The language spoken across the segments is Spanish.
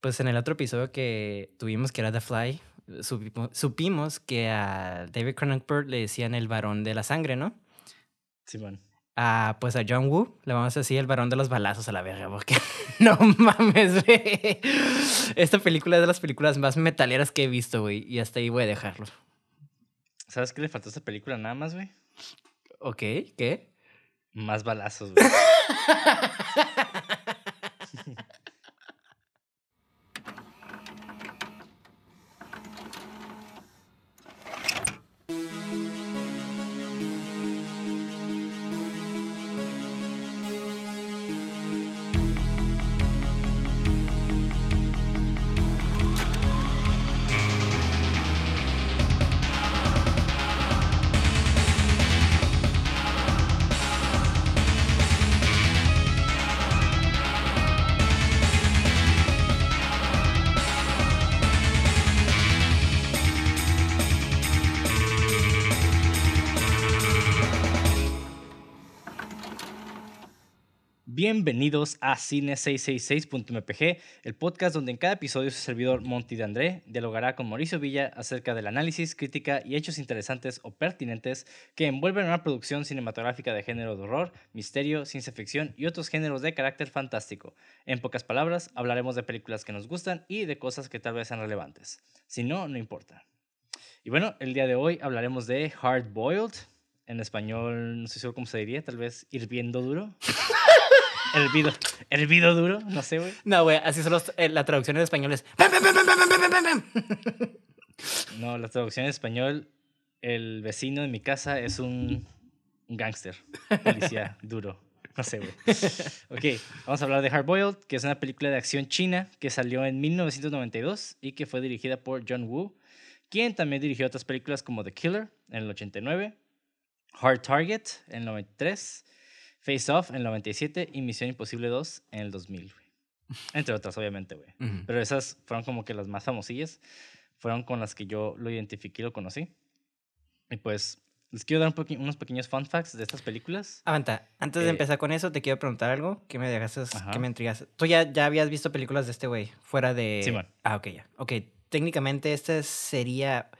Pues en el otro episodio que tuvimos, que era The Fly, supimos, supimos que a David Cronenberg le decían el varón de la sangre, ¿no? Simón. Ah, pues a John Woo le vamos a decir el varón de los balazos a la verga, porque no mames, güey. Esta película es de las películas más metaleras que he visto, güey, y hasta ahí voy a dejarlo. ¿Sabes qué le faltó a esta película nada más, güey? Ok, ¿qué? Más balazos, güey. Bienvenidos a Cine666.mpg, el podcast donde en cada episodio su servidor Monty de André dialogará con Mauricio Villa acerca del análisis, crítica y hechos interesantes o pertinentes que envuelven una producción cinematográfica de género de horror, misterio, ciencia ficción y otros géneros de carácter fantástico. En pocas palabras, hablaremos de películas que nos gustan y de cosas que tal vez sean relevantes. Si no, no importa. Y bueno, el día de hoy hablaremos de Hard Boiled. En español, no sé cómo se diría, tal vez hirviendo duro. Hervido, hervido duro, no sé, güey. No, güey, así son los, eh, la traducción en español es... No, la traducción en español, el vecino de mi casa es un, un gángster, policía duro. No sé, güey. Ok, vamos a hablar de Hard Boiled, que es una película de acción china que salió en 1992 y que fue dirigida por John Woo, quien también dirigió otras películas como The Killer en el 89, Hard Target en el 93 Face Off en el 97 y Misión Imposible 2 en el 2000, güey. Entre otras, obviamente, güey. Pero esas fueron como que las más famosillas. Fueron con las que yo lo identifiqué y lo conocí. Y pues, les quiero dar un unos pequeños fun facts de estas películas. Avanta, antes de eh, empezar con eso, te quiero preguntar algo que me dejaste, que me intrigas. Tú ya, ya habías visto películas de este güey, fuera de... Sí, man. Ah, ok, ya. Ok, técnicamente este sería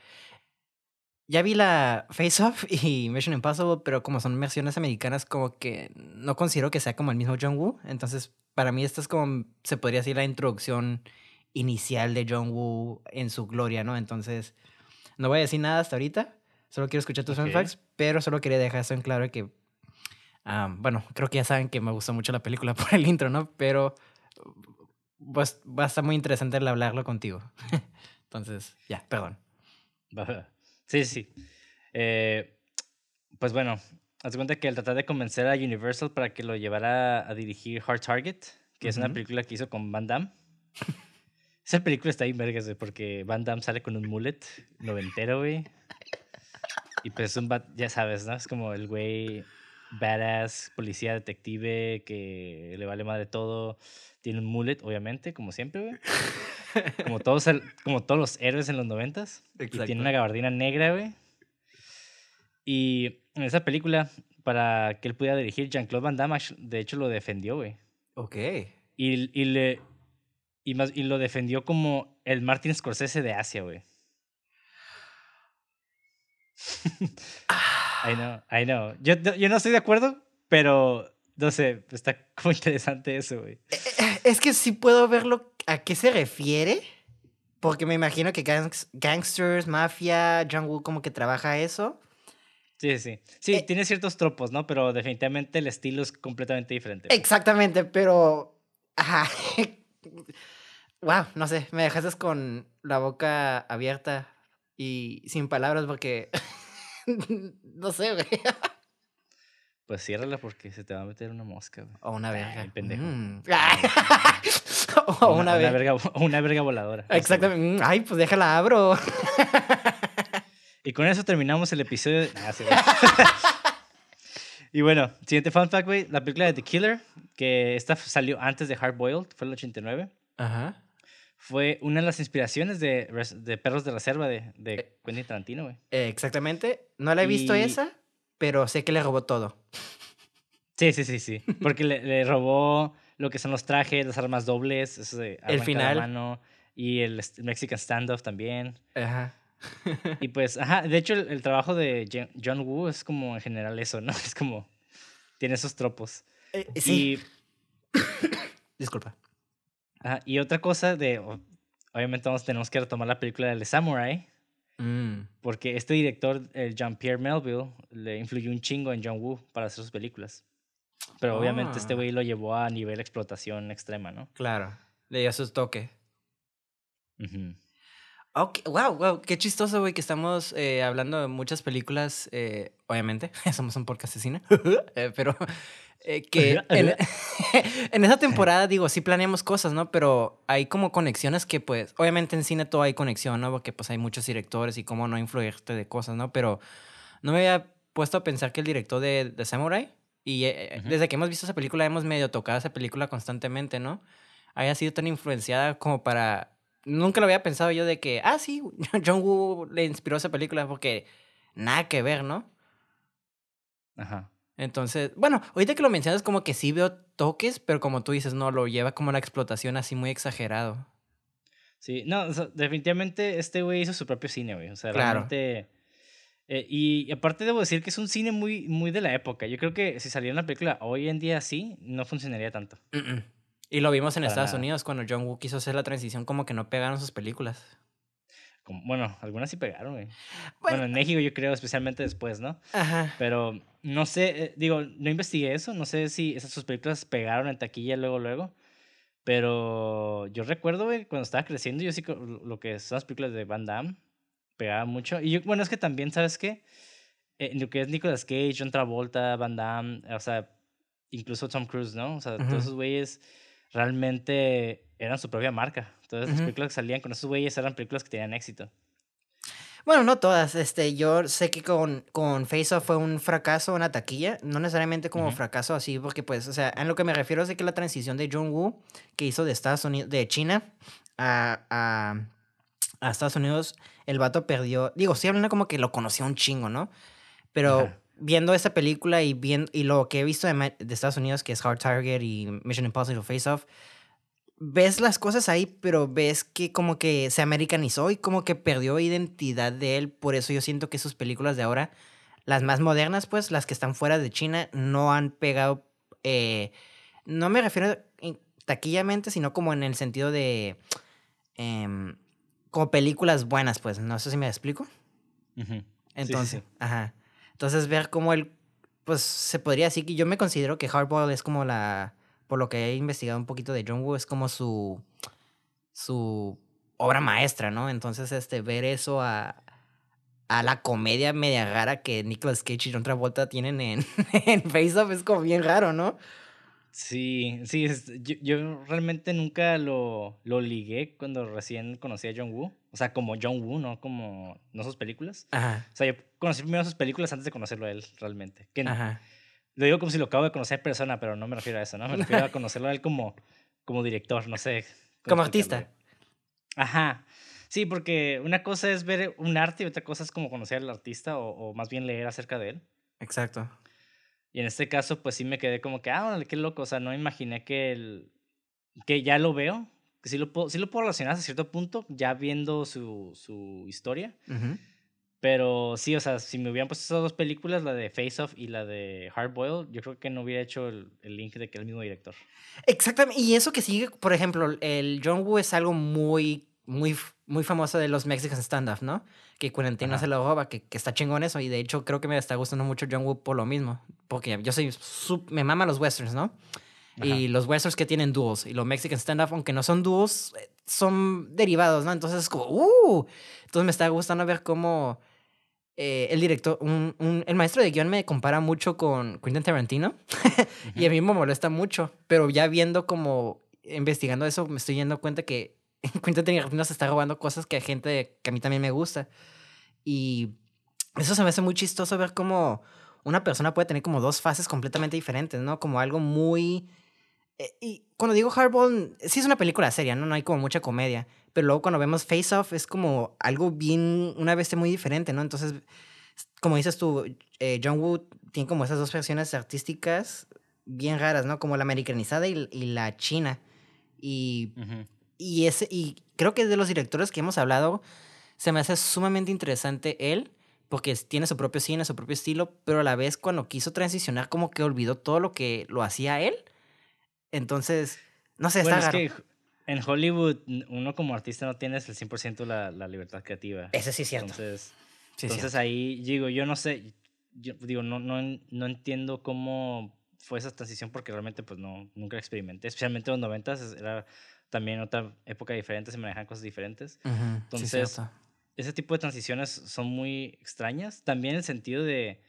ya vi la Face Off y Mission Impossible, pero como son versiones americanas, como que no considero que sea como el mismo John Woo. Entonces, para mí, esta es como, se podría decir, la introducción inicial de John Woo en su gloria, ¿no? Entonces, no voy a decir nada hasta ahorita. Solo quiero escuchar tus okay. facts, pero solo quería dejar eso en claro que, bueno, creo que ya saben que me gustó mucho la película por el intro, ¿no? Pero pues, va a estar muy interesante el hablarlo contigo. Entonces, ya, perdón. Sí, sí. Eh, pues bueno, haz cuenta que al tratar de convencer a Universal para que lo llevara a dirigir Hard Target, que es una película que hizo con Van Damme. Esa película está ahí vergas, porque Van Damme sale con un mullet noventero, güey. Y pues es un, ya sabes, ¿no? Es como el güey badass, policía, detective, que le vale de todo. Tiene un mullet, obviamente, como siempre, güey. Como todos, como todos los héroes en los noventas. Y tiene una gabardina negra, güey. Y en esa película, para que él pudiera dirigir, Jean-Claude Van Damme, de hecho, lo defendió, güey. Ok. Y, y, le, y, más, y lo defendió como el Martin Scorsese de Asia, güey. I know, I know. Yo, yo no estoy de acuerdo, pero no sé, está como interesante eso, güey. Eh, eh, es que sí puedo verlo a qué se refiere. Porque me imagino que gangsters, mafia, John Woo como que trabaja eso. Sí, sí. Sí, eh, tiene ciertos tropos, ¿no? Pero definitivamente el estilo es completamente diferente. Exactamente, pero... Ajá. wow, no sé, me dejaste con la boca abierta y sin palabras porque... no sé, güey. Pues ciérrala porque se te va a meter una mosca, güey. O una verga. Ay, pendejo. Mm. o una, una, verga. Una verga voladora. Exactamente. Ay, pues déjala abro. y con eso terminamos el episodio. Ah, sí, y bueno, siguiente fun fact, güey. La película de The Killer, que esta salió antes de Hard Boiled, fue el 89. Ajá. Fue una de las inspiraciones de, de Perros de Reserva de, de eh, Quentin Tarantino, güey. exactamente. No la he visto esa pero sé que le robó todo. Sí, sí, sí, sí. Porque le, le, robó lo que son los trajes, las armas dobles, eso de arma El final. mano, y el Mexican standoff también. Ajá. Y pues, ajá, de hecho el, el trabajo de John Woo es como en general eso, ¿no? Es como, tiene esos tropos. Eh, sí. Y, Disculpa. ajá, y otra cosa de, obviamente vamos, tenemos que retomar la película de The Samurai, Mm. porque este director, el Jean-Pierre Melville, le influyó un chingo en John Woo para hacer sus películas. Pero obviamente este Ah. güey lo llevó a nivel explotación extrema, ¿no? Claro. Le dio su toque. Ok, wow, wow, qué chistoso, güey, que estamos eh, hablando de muchas películas, eh, obviamente, somos un podcast de cine, eh, pero eh, que en, en esa temporada, digo, sí planeamos cosas, ¿no? Pero hay como conexiones que, pues, obviamente en cine todo hay conexión, ¿no? Porque, pues, hay muchos directores y cómo no influirte de cosas, ¿no? Pero no me había puesto a pensar que el director de, de Samurai, y desde que hemos visto esa película, hemos medio tocado esa película constantemente, ¿no? Haya sido tan influenciada como para nunca lo había pensado yo de que, ah, sí, John Woo le inspiró esa película porque nada que ver, ¿no? Ajá. Entonces, bueno, ahorita que lo mencionas como que sí veo toques, pero como tú dices, no, lo lleva como la explotación así muy exagerado. Sí, no, o sea, definitivamente este güey hizo su propio cine, güey. O sea, Claro. realmente. eh, y, y aparte debo decir que es un cine muy, muy de la época. Yo creo que si saliera una película hoy en día así, no funcionaría tanto. Y lo vimos en Para Estados nada. Unidos cuando John Woo quiso hacer la transición como que no pegaron sus películas. Como- bueno, algunas sí pegaron, güey. Bueno, Bueno, en México yo creo, especialmente después, ¿no? ajá. Pero no sé, eh, digo, no investigué eso, no sé si esas sus películas pegaron en taquilla luego, luego. Pero yo recuerdo, güey, cuando estaba creciendo, yo sí, lo que son las películas de Van Damme, pegaban mucho. Y yo, bueno, es que también, ¿sabes qué? Eh, lo que es Nicolas Cage, John Travolta, Van Damme, o sea, incluso Tom Cruise, ¿no? O sea, todos esos güeyes realmente eran su propia marca. Todas las Ujú. películas que salían con esos güeyes eran películas que tenían éxito. Bueno, no todas. Este, yo sé que con, con Face Off fue un fracaso, una taquilla. No necesariamente como fracaso así, porque pues, o sea, en lo que me refiero es de que la transición de John Woo, que hizo de Estados Unidos, de China a, a, a Estados Unidos, el vato perdió. Digo, sí hablando como que lo conoció un chingo, ¿no? Pero. Viendo esa película y, bien, y lo que he visto de, Estados Unidos, que es Hard Target y Mission Impossible Face Off, ves las cosas ahí, pero ves que como que se americanizó y como que perdió identidad de él. Por eso yo siento que sus películas de ahora, las más modernas, pues, las que están fuera de China, no han pegado. eh, no me refiero en- taquillamente, sino como en el sentido de. em, como películas buenas, pues. No sé si me explico. Ujú. Sí, sí, Entonces, sí. ajá. Entonces, ver cómo él, pues se podría decir que yo me considero que Hardball es como la, por lo que he investigado un poquito de John Woo, es como su, su obra maestra, ¿no? Entonces, este, ver eso a, a la comedia media rara que Nicolas Cage y John Travolta tienen en, en Face Off es como bien raro, ¿no? Sí, sí, es- yo, yo realmente nunca lo, lo ligué cuando recién conocí a John Woo. O sea, como John Woo, no como no sus películas. Ajá, O sea, yo conocí primero sus películas antes de conocerlo a él, realmente. Que ajá. lo digo como si lo acabo de conocer persona, pero no me refiero a eso, ¿no? Me refiero a conocerlo a él como, como director, no sé. Como artista. Ajá. Sí, porque una cosa es ver un arte y otra cosa es como conocer al artista o, o más bien leer acerca de él. Exacto. Y en este caso, pues sí me quedé como que, ah, órale, qué loco. O sea, no imaginé que, el, que ya lo veo, que sí lo, puedo, sí lo puedo relacionar hasta cierto punto, ya viendo su, su historia. Ujú. Pero sí, o sea, si me hubieran puesto esas dos películas, la de Face Off y la de Hard Boiled, yo creo que no hubiera hecho el, el link de que era el mismo director. Exactamente. Y eso que sigue, por ejemplo, el John Woo es algo muy, muy, muy famoso de los Mexican stand-up, ¿no? Que Ajá. se lo roba, que, que está chingón eso. Y de hecho, creo que me está gustando mucho John Woo por lo mismo. Porque yo soy, me mama los westerns, ¿no? Y los westerns que tienen dúos. Y los Mexican stand-up, aunque no son dúos, eh, son derivados, ¿no? Entonces es como, ¡uh! Entonces me está gustando ver cómo eh, el director, un, un- el maestro de guion me compara mucho con Quentin Tarantino. Y a mí me molesta mucho, pero ya viendo como investigando eso, me estoy dando cuenta que Quentin Tarantino se está robando cosas que a gente que a mí también me gusta. Y eso se me hace muy chistoso ver cómo una persona puede tener como dos fases completamente diferentes, ¿no? Como algo muy... eh, Y cuando digo Hardball, sí es una película seria, ¿no? No hay como mucha comedia. Pero luego cuando vemos Face Off es como algo bien, una bestia muy diferente, ¿no? Entonces, como dices tú, eh, John Woo tiene como esas dos versiones artísticas bien raras, ¿no? Como la americanizada y, y la china. Y, Ujú. y, ese, y creo que de los directores que hemos hablado, se me hace sumamente interesante él, porque tiene su propio cine, su propio estilo, pero a la vez cuando quiso transicionar, como que olvidó todo lo que lo hacía él. Entonces, no sé, Bueno, está es raro. que en Hollywood uno como artista no tienes el 100% la, la libertad creativa. Ese sí es cierto. Entonces, Sí, es entonces cierto. ahí digo, yo no sé, yo digo, no, no, no entiendo cómo fue esa transición porque realmente pues no, nunca experimenté, especialmente en los 90 era también otra época diferente, se manejan cosas diferentes. Sí, es Entonces, cierto. ese tipo de transiciones son muy extrañas. También el sentido de,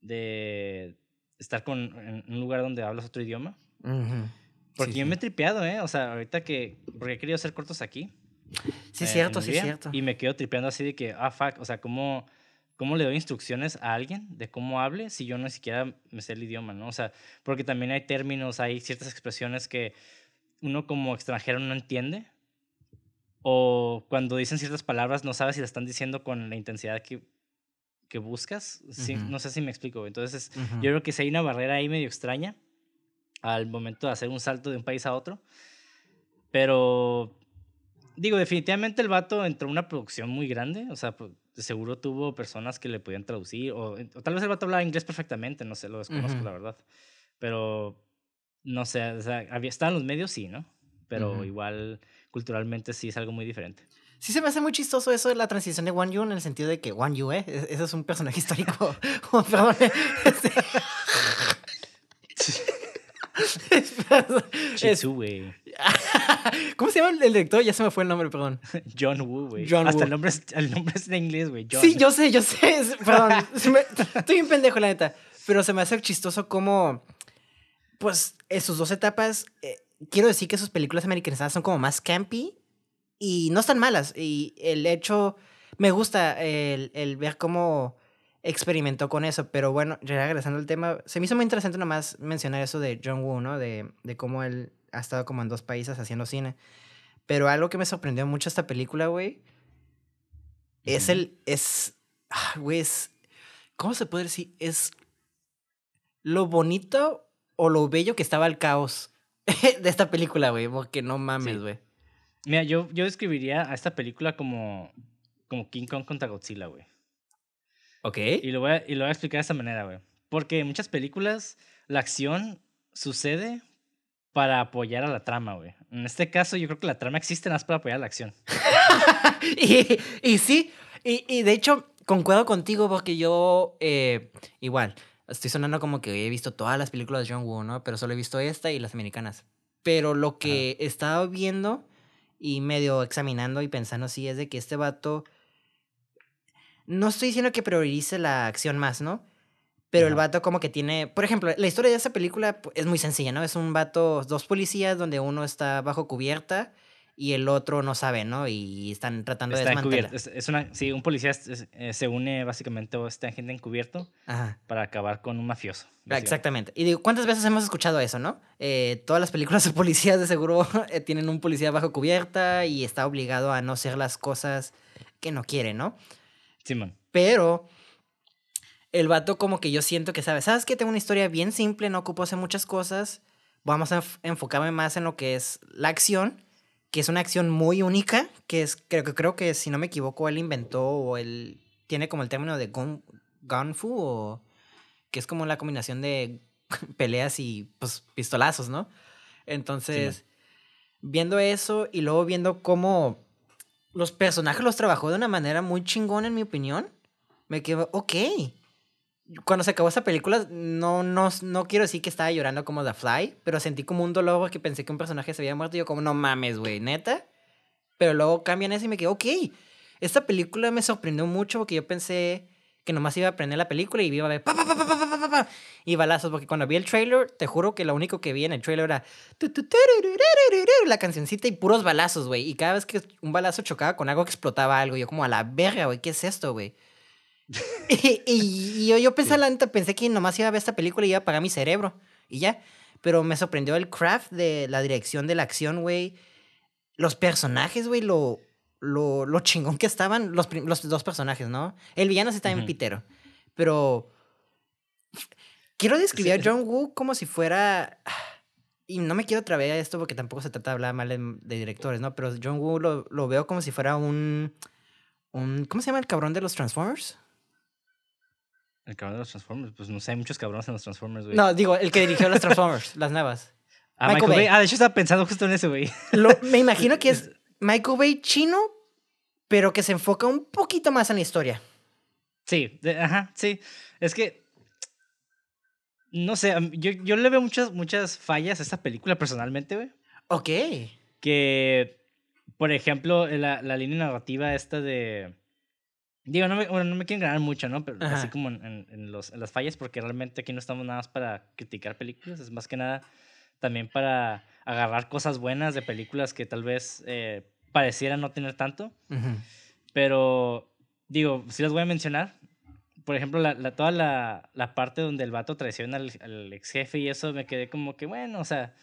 de estar con, en un lugar donde hablas otro idioma. Porque sí, yo sí. me he tripeado, ¿eh? O sea, ahorita que... Porque he querido hacer cortos aquí. Sí, es eh, cierto, sí, es Hungría, cierto. Y me quedo tripeando así de que, ah, fuck, o sea, ¿cómo, ¿cómo le doy instrucciones a alguien de cómo hable si yo no siquiera me sé el idioma, ¿no? O sea, porque también hay términos, hay ciertas expresiones que uno como extranjero no entiende. O cuando dicen ciertas palabras no sabes si las están diciendo con la intensidad que, que buscas. Sí, Ujú. No sé si me explico. Entonces, Ujú. yo creo que si hay una barrera ahí medio extraña al momento de hacer un salto de un país a otro. Pero, digo, definitivamente el vato entró en una producción muy grande. O sea, pues, seguro tuvo personas que le podían traducir. O, o tal vez el vato hablaba inglés perfectamente, no sé, lo desconozco, la verdad. Pero, no sé, o sea, había, estaban los medios, sí, ¿no? Pero igual, culturalmente sí es algo muy diferente. Sí se me hace muy chistoso eso de la transición de Wang Yu en el sentido de que Wang Yu, ¿eh? E- Ese es un personaje histórico. Perdón. Chitsu, güey. ¿Cómo se llama el director? Ya se me fue el nombre, perdón. John Woo, güey. John Hasta Woo. el nombre, es, el nombre es en inglés, güey. Sí, yo sé, yo sé. Perdón. me- estoy un pendejo, la neta. Pero se me hace chistoso como, pues, en sus dos etapas, eh, quiero decir que sus películas americanizadas son como más campy y no están malas. Y el hecho, me gusta el, el ver cómo experimentó con eso. Pero bueno, regresando al tema, se me hizo muy interesante nomás mencionar eso de John Woo, ¿no? De, de cómo él ha estado como en dos países haciendo cine. Pero algo que me sorprendió mucho esta película, güey, es el. Es. ah, Güey, es. ¿Cómo se puede decir? Es. Lo bonito o lo bello que estaba el caos de esta película, güey. Porque no mames, Sí. güey. Mira, yo, yo describiría a esta película como, como King Kong contra Godzilla, güey. Ok. Y lo, voy a, y lo voy a explicar de esta manera, güey. Porque en muchas películas la acción sucede para apoyar a la trama, güey. En este caso, yo creo que la trama existe nada más para apoyar a la acción. y, y sí, y, y de hecho, concuerdo contigo porque yo, eh, igual, estoy sonando como que he visto todas las películas de John Woo, ¿no? Pero solo he visto esta y las americanas. Pero lo que he estado viendo y medio examinando y pensando así es de que este vato, no estoy diciendo que priorice la acción más, ¿no? Pero el vato como que tiene, por ejemplo, la historia de esa película pu- es muy sencilla, ¿no? Es un vato, dos policías donde uno está bajo cubierta y el otro no sabe, ¿no? Y están tratando Está de desmantelar. Es, es una, sí, un policía es- eh, se une básicamente a esta gente encubierto Ajá. para acabar con un mafioso. Exactamente. Y digo, ¿cuántas veces hemos escuchado eso, no? Eh, todas las películas de policías de seguro eh, tienen un policía bajo cubierta y está obligado a no hacer las cosas que no quiere, ¿no? Simón. Pero el vato como que yo siento que sabe, ¿sabes qué? Tengo una historia bien simple, no ocupo hacer muchas cosas. Vamos a enf- enfocarme más en lo que es la acción, que es una acción muy única, que es, creo que, creo que si no me equivoco, él inventó o él tiene como el término de gun, gunfu, o que es como la combinación de peleas y pues pistolazos, ¿no? Entonces, viendo eso y luego viendo cómo los personajes los trabajó de una manera muy chingona, en mi opinión, me quedo, ok. Cuando se acabó esa película, no, no, no quiero decir que estaba llorando como The Fly, pero sentí como un dolor porque pensé que un personaje se había muerto y yo como, no mames, güey, neta. Pero luego cambian eso y me quedo, ok. Esta película me sorprendió mucho porque yo pensé que nomás iba a aprender la película y iba a ver pa, pa, pa, pa, pa, pa, pa, y balazos, porque cuando vi el trailer, te juro que lo único que vi en el trailer era la cancioncita y puros balazos, güey. Y cada vez que un balazo chocaba con algo que explotaba algo, yo como a la verga, güey, ¿qué es esto, güey? y, yo, yo pensé, la neta, pensé que nomás iba a ver esta película y iba a apagar mi cerebro. Y ya. Pero me sorprendió el craft de la dirección de la acción, güey. Los personajes, güey, lo lo, lo chingón que estaban. Los, los dos personajes, ¿no? El villano sí está en pitero. Pero Quiero describir a John Woo como si fuera. Y no me quiero traer a esto porque tampoco se trata de hablar mal de, de directores, ¿no? Pero John Woo lo, lo, veo como si fuera un, un. ¿Cómo se llama el cabrón de los Transformers? El cabrón de los Transformers. Pues no sé, hay muchos cabrones en los Transformers, güey. No, digo, el que dirigió los Transformers, las nuevas. Ah, Michael, Bay. Ah, de hecho estaba pensando justo en ese, güey. Me imagino que es Michael Bay chino, pero que se enfoca un poquito más en la historia. Sí, ajá, sí. Es que no sé, yo, yo le veo muchas, muchas fallas a esta película personalmente, güey. Ok. Que, por ejemplo, la, la línea narrativa esta de... Digo, no me, bueno, no me quieren ganar mucho, ¿no? Pero así como en, en, los, en las fallas, porque realmente aquí no estamos nada más para criticar películas, es más que nada también para agarrar cosas buenas de películas que tal vez eh, parecieran no tener tanto. Pero, digo, sí las voy a mencionar por ejemplo, la, la toda la, la, parte donde el vato traiciona al, al, ex jefe y eso, me quedé como que, bueno, o sea,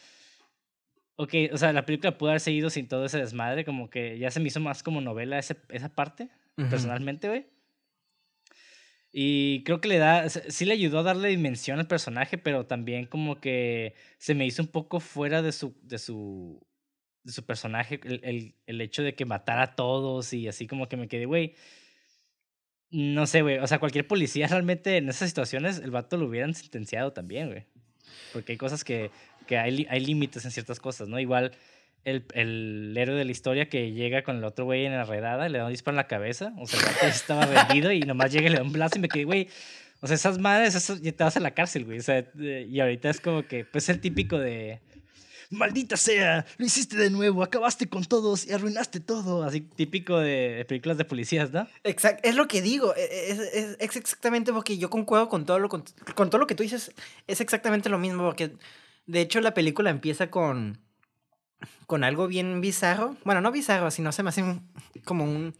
ok, o sea, la película pudo haber seguido sin todo ese desmadre, como que ya se me hizo más como novela ese, esa parte, personalmente, güey. Y creo que le da, sí le ayudó a darle dimensión al personaje, pero también como que se me hizo un poco fuera de su, de su, de su personaje el, el, el hecho de que matara a todos y así como que me quedé, güey no sé, güey. O sea, cualquier policía realmente en esas situaciones, el vato lo hubieran sentenciado también, güey. Porque hay cosas que, que hay, hay límites en ciertas cosas, ¿no? Igual el, el héroe de la historia que llega con el otro güey en la redada, le da un disparo en la cabeza. O sea, el estaba vendido y nomás llega y le da un blazo y me quedé, güey. O sea, esas madres, te vas a la cárcel, güey. O sea, y ahorita es como que, pues, el típico de maldita sea, lo hiciste de nuevo, acabaste con todos y arruinaste todo. Así típico de películas de policías, ¿no? Exacto, es lo que digo, e, e, es, es, es, exactamente porque yo concuerdo con todo, lo, con, todo lo que tú dices, es exactamente lo mismo, porque de hecho la película empieza con, con algo bien bizarro, bueno, no bizarro, sino se me hace como un...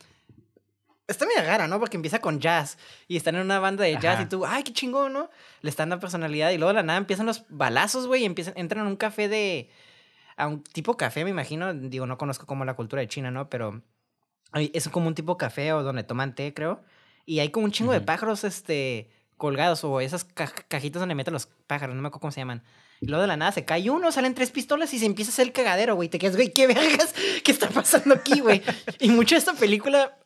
Está medio rara, ¿no? Porque empieza con jazz y están en una banda de jazz Ajá. y tú, ay, qué chingón, ¿no? Le están dando personalidad y luego de la nada empiezan los balazos, güey, y empiezan, entran en un café de, a un tipo café, me imagino. Digo, no conozco como la cultura de China, ¿no? Pero es como un tipo café o donde toman té, creo. Y hay como un chingo uh -huh. de pájaros, este, colgados o esas ca cajitas donde meten los pájaros, no me acuerdo cómo se llaman. Y luego de la nada se cae uno, salen tres pistolas y se empieza a hacer el cagadero, güey. Te quedas, güey, ¿qué vergas? ¿Qué está pasando aquí, güey? y mucho de esta película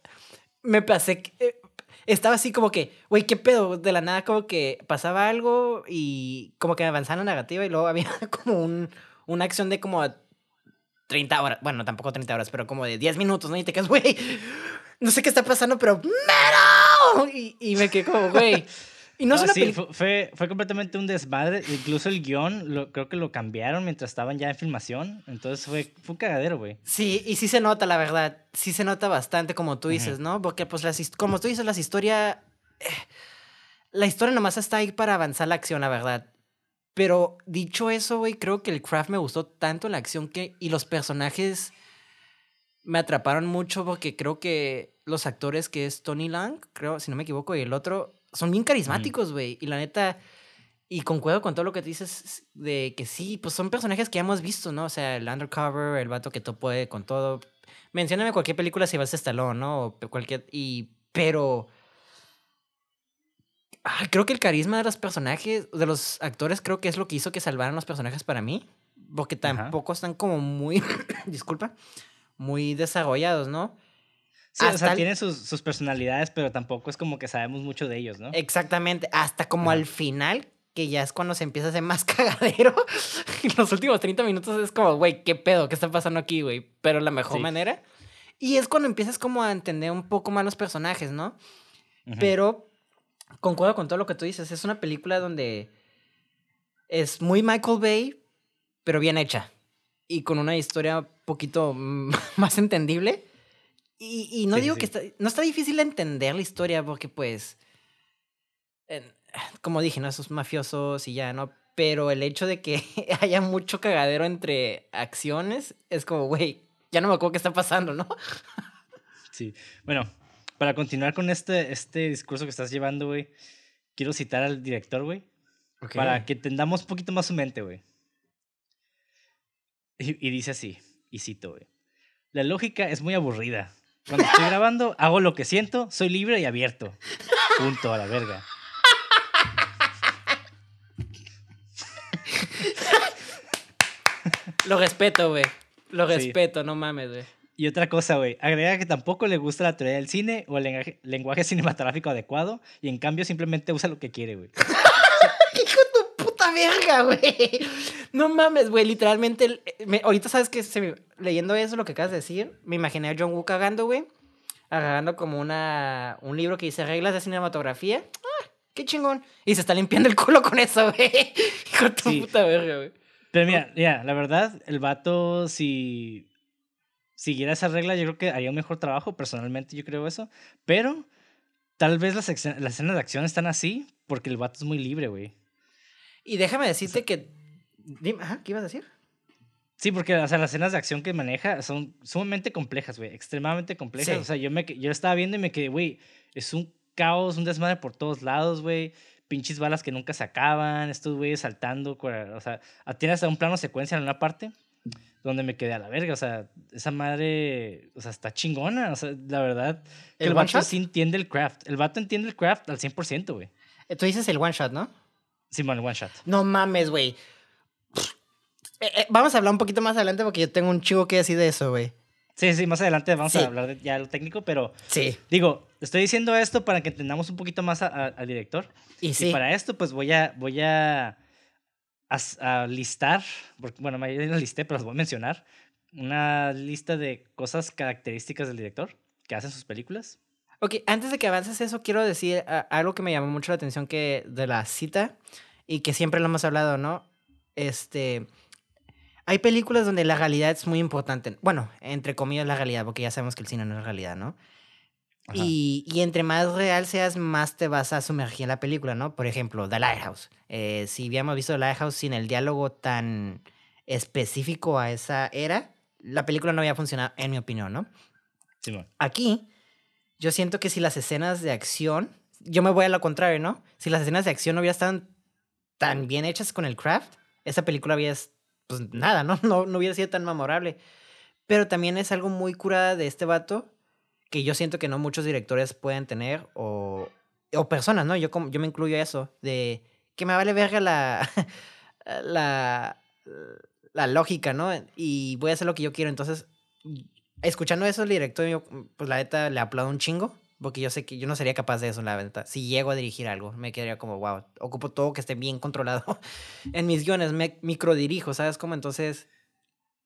me pasé. Eh, estaba así como que, güey, ¿qué pedo? De la nada como que pasaba algo y como que avanzaba la negativa y luego había como un, una acción de como 30 horas, bueno, tampoco 30 horas, pero como de 10 minutos, ¿no? Y te quedas, güey, no sé qué está pasando, pero ¡Mero! Y, y me quedé como, güey. Y no, no es sí, fue, fue completamente un desmadre. Incluso el guion lo, creo que lo cambiaron mientras estaban ya en filmación. Entonces fue, fue un cagadero, güey. Sí, y sí se nota, la verdad. Sí se nota bastante, como tú dices, uh -huh. ¿no? Porque, pues, las, como tú dices, las historias. Eh, la historia nomás está ahí para avanzar la acción, la verdad. Pero dicho eso, güey, creo que el craft me gustó tanto la acción que. Y los personajes me atraparon mucho porque creo que los actores que es Tony Lang, creo, si no me equivoco, y el otro son bien carismáticos, güey. Mm. Y la neta, y concuerdo con todo lo que dices de que sí, pues son personajes que ya hemos visto, ¿no? O sea, el undercover, el vato que todo puede con todo. Mencióname cualquier película si vas a Stallone, ¿no? O cualquier. Y. Pero. Ay, creo que el carisma de los personajes, de los actores, creo que es lo que hizo que salvaran los personajes para mí. Porque tampoco Ajá. están como muy. disculpa. Muy desarrollados, ¿no? Sí, Hasta o sea, el... tienen sus, sus, personalidades, pero tampoco es como que sabemos mucho de ellos, ¿no? Exactamente. Hasta como Ajá. al final, que ya es cuando se empieza a hacer más cagadero. en los últimos 30 minutos es como, güey, ¿qué pedo? ¿Qué está pasando aquí, güey? Pero la mejor sí. manera. Y es cuando empiezas como a entender un poco más los personajes, ¿no? Pero concuerdo con todo lo que tú dices. Es una película donde es muy Michael Bay, pero bien hecha. Y con una historia un poquito más entendible. Y, y no sí, digo sí. que está, no está difícil entender la historia porque pues, eh, como dije, ¿no? Esos mafiosos y ya, ¿no? Pero el hecho de que haya mucho cagadero entre acciones es como, güey, ya no me acuerdo qué está pasando, ¿no? Sí, bueno, para continuar con este, este discurso que estás llevando, güey, quiero citar al director, güey, okay. para que entendamos un poquito más su mente, güey. Y, y dice así, y cito, güey. La lógica es muy aburrida. Cuando estoy grabando, hago lo que siento, soy libre y abierto. Punto a la verga. Lo respeto, güey. Lo respeto, no mames, güey. Y otra cosa, güey, agrega que tampoco le gusta la teoría del cine o el lenguaje cinematográfico adecuado y en cambio simplemente usa lo que quiere, güey. Verga, güey. No mames, güey. Literalmente, me- ahorita sabes que se me- leyendo eso, lo que acabas de decir, me imaginé a John Woo cagando, güey. Agarrando como una, un libro que dice reglas de cinematografía. Ah, qué chingón. Y se está limpiando el culo con eso, güey. Hijo de tu Sí. puta verga, güey. Pero mira, mira, la verdad, el vato, si siguiera esa regla, yo creo que haría un mejor trabajo. Personalmente, yo creo eso. Pero tal vez las, las escenas de acción están así porque el vato es muy libre, güey. Y déjame decirte que. Dime, ajá, ¿qué ibas a decir? Sí, porque o sea, las escenas de acción que maneja son sumamente complejas, güey. Extremadamente complejas. Sí. O sea, yo, me, yo estaba viendo y me quedé, güey, es un caos, un desmadre por todos lados, güey. Pinches balas que nunca se acaban, estos güeyes saltando. O sea, a- tiene hasta un plano secuencia en una parte donde me quedé a la verga. O sea, esa madre, o sea, está chingona. O sea, la verdad, que ¿El el, vato shot? sí entiende el craft. El vato entiende el craft al 100%, güey. Tú dices el one shot, ¿no? Simón, one shot. No mames, güey. Eh, eh, vamos a hablar un poquito más adelante porque yo tengo un chivo que decir de eso, güey. Sí, sí, más adelante vamos Sí. a hablar de ya lo técnico, pero Sí. Digo, estoy diciendo esto para que entendamos un poquito más a- a- al director. Y Y sí. para esto, pues voy a, voy a, listar, porque, bueno, las listé, pero las voy a mencionar, una lista de cosas características del director que hacen sus películas. Ok, antes de que avances eso, quiero decir algo que me llamó mucho la atención que de la cita y que siempre lo hemos hablado, ¿no? Este, hay películas donde la realidad es muy importante. Bueno, entre comillas la realidad, porque ya sabemos que el cine no es realidad, ¿no? Y, y entre más real seas, más te vas a sumergir en la película, ¿no? Por ejemplo, The Lighthouse. Eh, si hubiéramos visto The Lighthouse sin el diálogo tan específico a esa era, la película no había funcionado, en mi opinión, ¿no? Simón. Aquí, yo siento que si las escenas de acción, yo me voy a lo contrario, ¿no? Si las escenas de acción no hubieran estado tan bien hechas con el craft, esa película había, pues nada, ¿no? No, no hubiera sido tan memorable. Pero también es algo muy curada de este vato que yo siento que no muchos directores pueden tener o, o personas, ¿no? Yo, yo me incluyo a eso, de que me vale verga la, la, la lógica, ¿no? Y voy a hacer lo que yo quiero. Entonces, escuchando eso, el director, yo, pues la neta le aplaudo un chingo, porque yo sé que yo no sería capaz de eso, la neta. Si llego a dirigir algo, me quedaría como, wow, ocupo todo que esté bien controlado en mis guiones, me microdirijo, ¿sabes cómo? Entonces,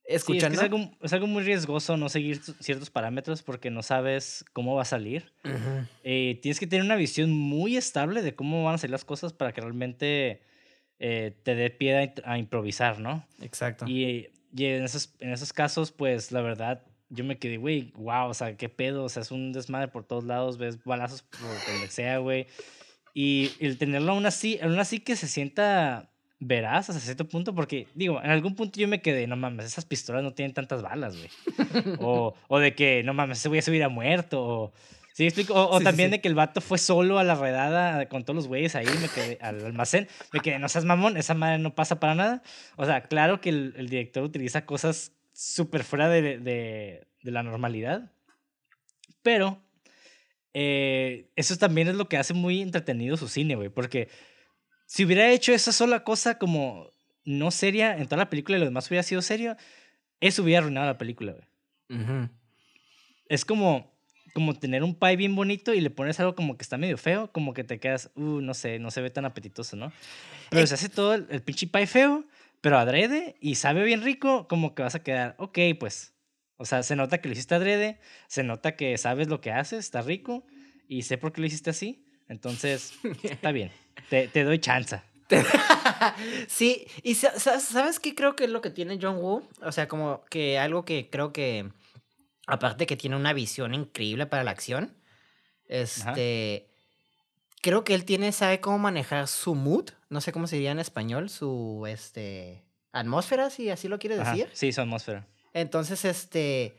Sí, es, que escuchando. es, algo, es algo muy riesgoso no seguir ciertos parámetros porque no sabes cómo va a salir. Eh, tienes que tener una visión muy estable de cómo van a salir las cosas para que realmente eh, te dé pie a improvisar, ¿no? Exacto. Y, y en, esos, en esos casos, pues la verdad, yo me quedé, güey, wow, o sea, qué pedo, o sea, es un desmadre por todos lados, ves balazos por donde sea, güey. Y el tenerlo aún así, aún así que se sienta veraz hasta cierto punto, porque digo, en algún punto yo me quedé, no mames, esas pistolas no tienen tantas balas, güey. o, o de que, no mames, ese güey se hubiera muerto, o... ¿Sí explico? O, o Sí, sí, también sí. de que el vato fue solo a la redada con todos los güeyes ahí, me quedé al almacén, me quedé, no seas mamón, esa madre no pasa para nada. O sea, claro que el, el director utiliza cosas súper fuera de, de, de la normalidad, pero eh, eso también es lo que hace muy entretenido su cine, güey, porque si hubiera hecho esa sola cosa como no seria en toda la película y lo demás hubiera sido serio, eso hubiera arruinado la película, güey. Es como, como tener un pie bien bonito y le pones algo como que está medio feo, como que te quedas, uh, no sé, no se ve tan apetitoso, ¿no? Pero Eh, se hace todo el, el pinche pie feo, pero adrede y sabe bien rico, como que vas a quedar, ok, pues. O sea, se nota que lo hiciste adrede, se nota que sabes lo que haces, está rico y sé por qué lo hiciste así. Entonces, está bien, te, te doy chance. sí, y sa- sa- ¿sabes qué creo que es lo que tiene John Woo? O sea, como que algo que creo que, aparte que tiene una visión increíble para la acción, este, creo que él tiene, sabe cómo manejar su mood, no sé cómo se diría en español, su, este, atmósfera, si así lo quieres Ajá, decir. Sí, su atmósfera. Entonces, este,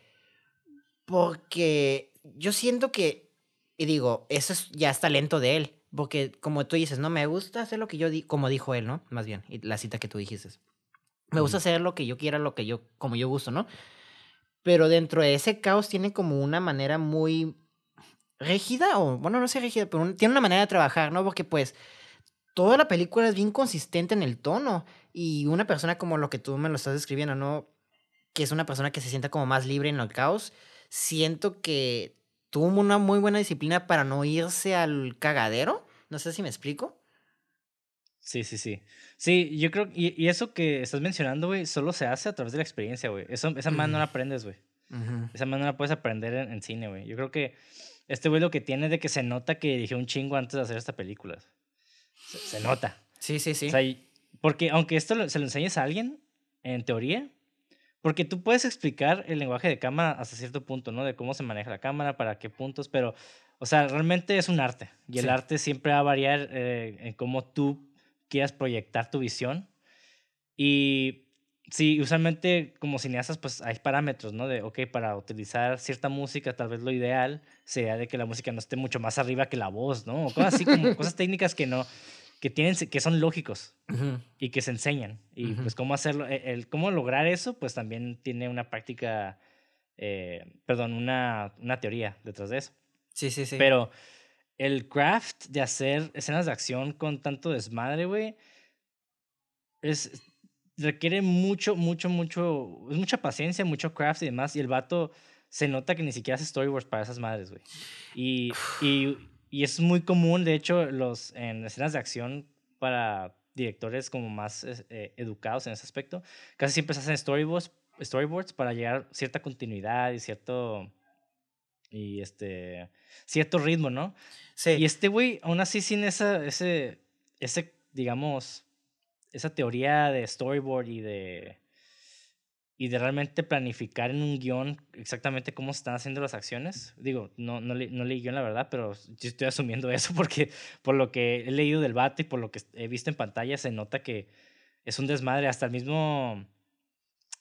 porque yo siento que, y digo, eso es, ya es talento de él, porque como tú dices, no me gusta hacer lo que yo di, como dijo él, ¿no? Más bien, la cita que tú dijiste. Me gusta hacer lo que yo quiera, lo que yo, como yo gusto, ¿no? Pero dentro de ese caos tiene como una manera muy rígida, o bueno, no sé rígida, pero un- tiene una manera de trabajar, ¿no? Porque pues toda la película es bien consistente en el tono. Y una persona como lo que tú me lo estás describiendo, ¿no? Que es una persona que se sienta como más libre en el caos. Siento que tuvo una muy buena disciplina para no irse al cagadero. No sé si me explico. Sí, sí, sí. Sí, yo creo, y, y eso que estás mencionando, güey, solo se hace a través de la experiencia, güey. Esa mano no la aprendes, güey. Esa mano no la puedes aprender en, en cine, güey. Yo creo que este güey lo que tiene es de que se nota que dirigió un chingo antes de hacer esta película. Se, se nota. Sí, sí, sí. O sea, porque aunque esto lo- se lo enseñes a alguien, en teoría, porque tú puedes explicar el lenguaje de cámara hasta cierto punto, ¿no? De cómo se maneja la cámara, para qué puntos, pero, o sea, realmente es un arte. Y el Sí. arte siempre va a variar eh, en cómo tú quieras proyectar tu visión. Y sí, usualmente como cineastas, pues hay parámetros, ¿no? De, ok, para utilizar cierta música, tal vez lo ideal sería de que la música no esté mucho más arriba que la voz, ¿no? O cosas así como cosas técnicas que no, que tienen, que son lógicos y que se enseñan. Y pues cómo hacerlo, el, el cómo lograr eso, pues también tiene una práctica, eh, perdón, una, una teoría detrás de eso. Sí, sí, sí. Pero el craft de hacer escenas de acción con tanto desmadre, güey, es, requiere mucho, mucho, mucho, es mucha paciencia, mucho craft y demás. Y el vato se nota que ni siquiera hace storyboards para esas madres, güey. Y, y, y es muy común, de hecho, los, en escenas de acción para directores como más eh, educados en ese aspecto, casi siempre se hacen storyboards, storyboards para llegar a cierta continuidad y cierto y este cierto ritmo, ¿no? sí. Y este güey, aún así sin esa, ese, ese, digamos, esa teoría de storyboard y de, y de realmente planificar en un guion exactamente cómo se están haciendo las acciones. Digo, no, no, le, no leí guion, la verdad, pero yo estoy asumiendo eso porque por lo que he leído del vato y por lo que he visto en pantalla se nota que es un desmadre. Hasta el mismo,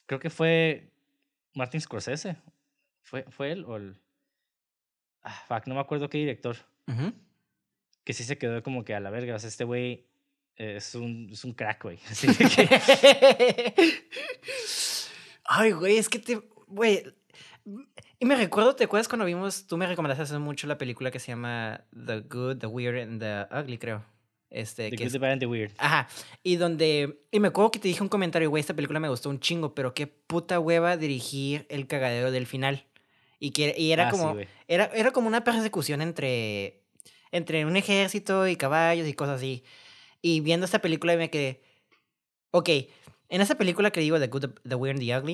creo que fue Martin Scorsese. ¿Fue, fue él o el...? Ah, fuck, no me acuerdo qué director que sí se quedó como que a la verga. O sea, este güey es un, es un crack, güey. Así que, Ay, güey, es que te. Güey. Y me recuerdo, ¿te acuerdas cuando vimos? Tú me recomendaste hace mucho la película que se llama The Good, The Weird and the Ugly, creo. Este, The que Good, es- the Bad and the Weird. Ajá. Y donde. Y me acuerdo que te dije un comentario, güey, esta película me gustó un chingo, pero qué puta hueva dirigir el cagadero del final. Y, que, y era Ah, como. era, era como una persecución entre. Entre un ejército y caballos y cosas así. Y viendo esta película me quedé. Ok, en esa película que digo, The Good, The Weird and the Ugly,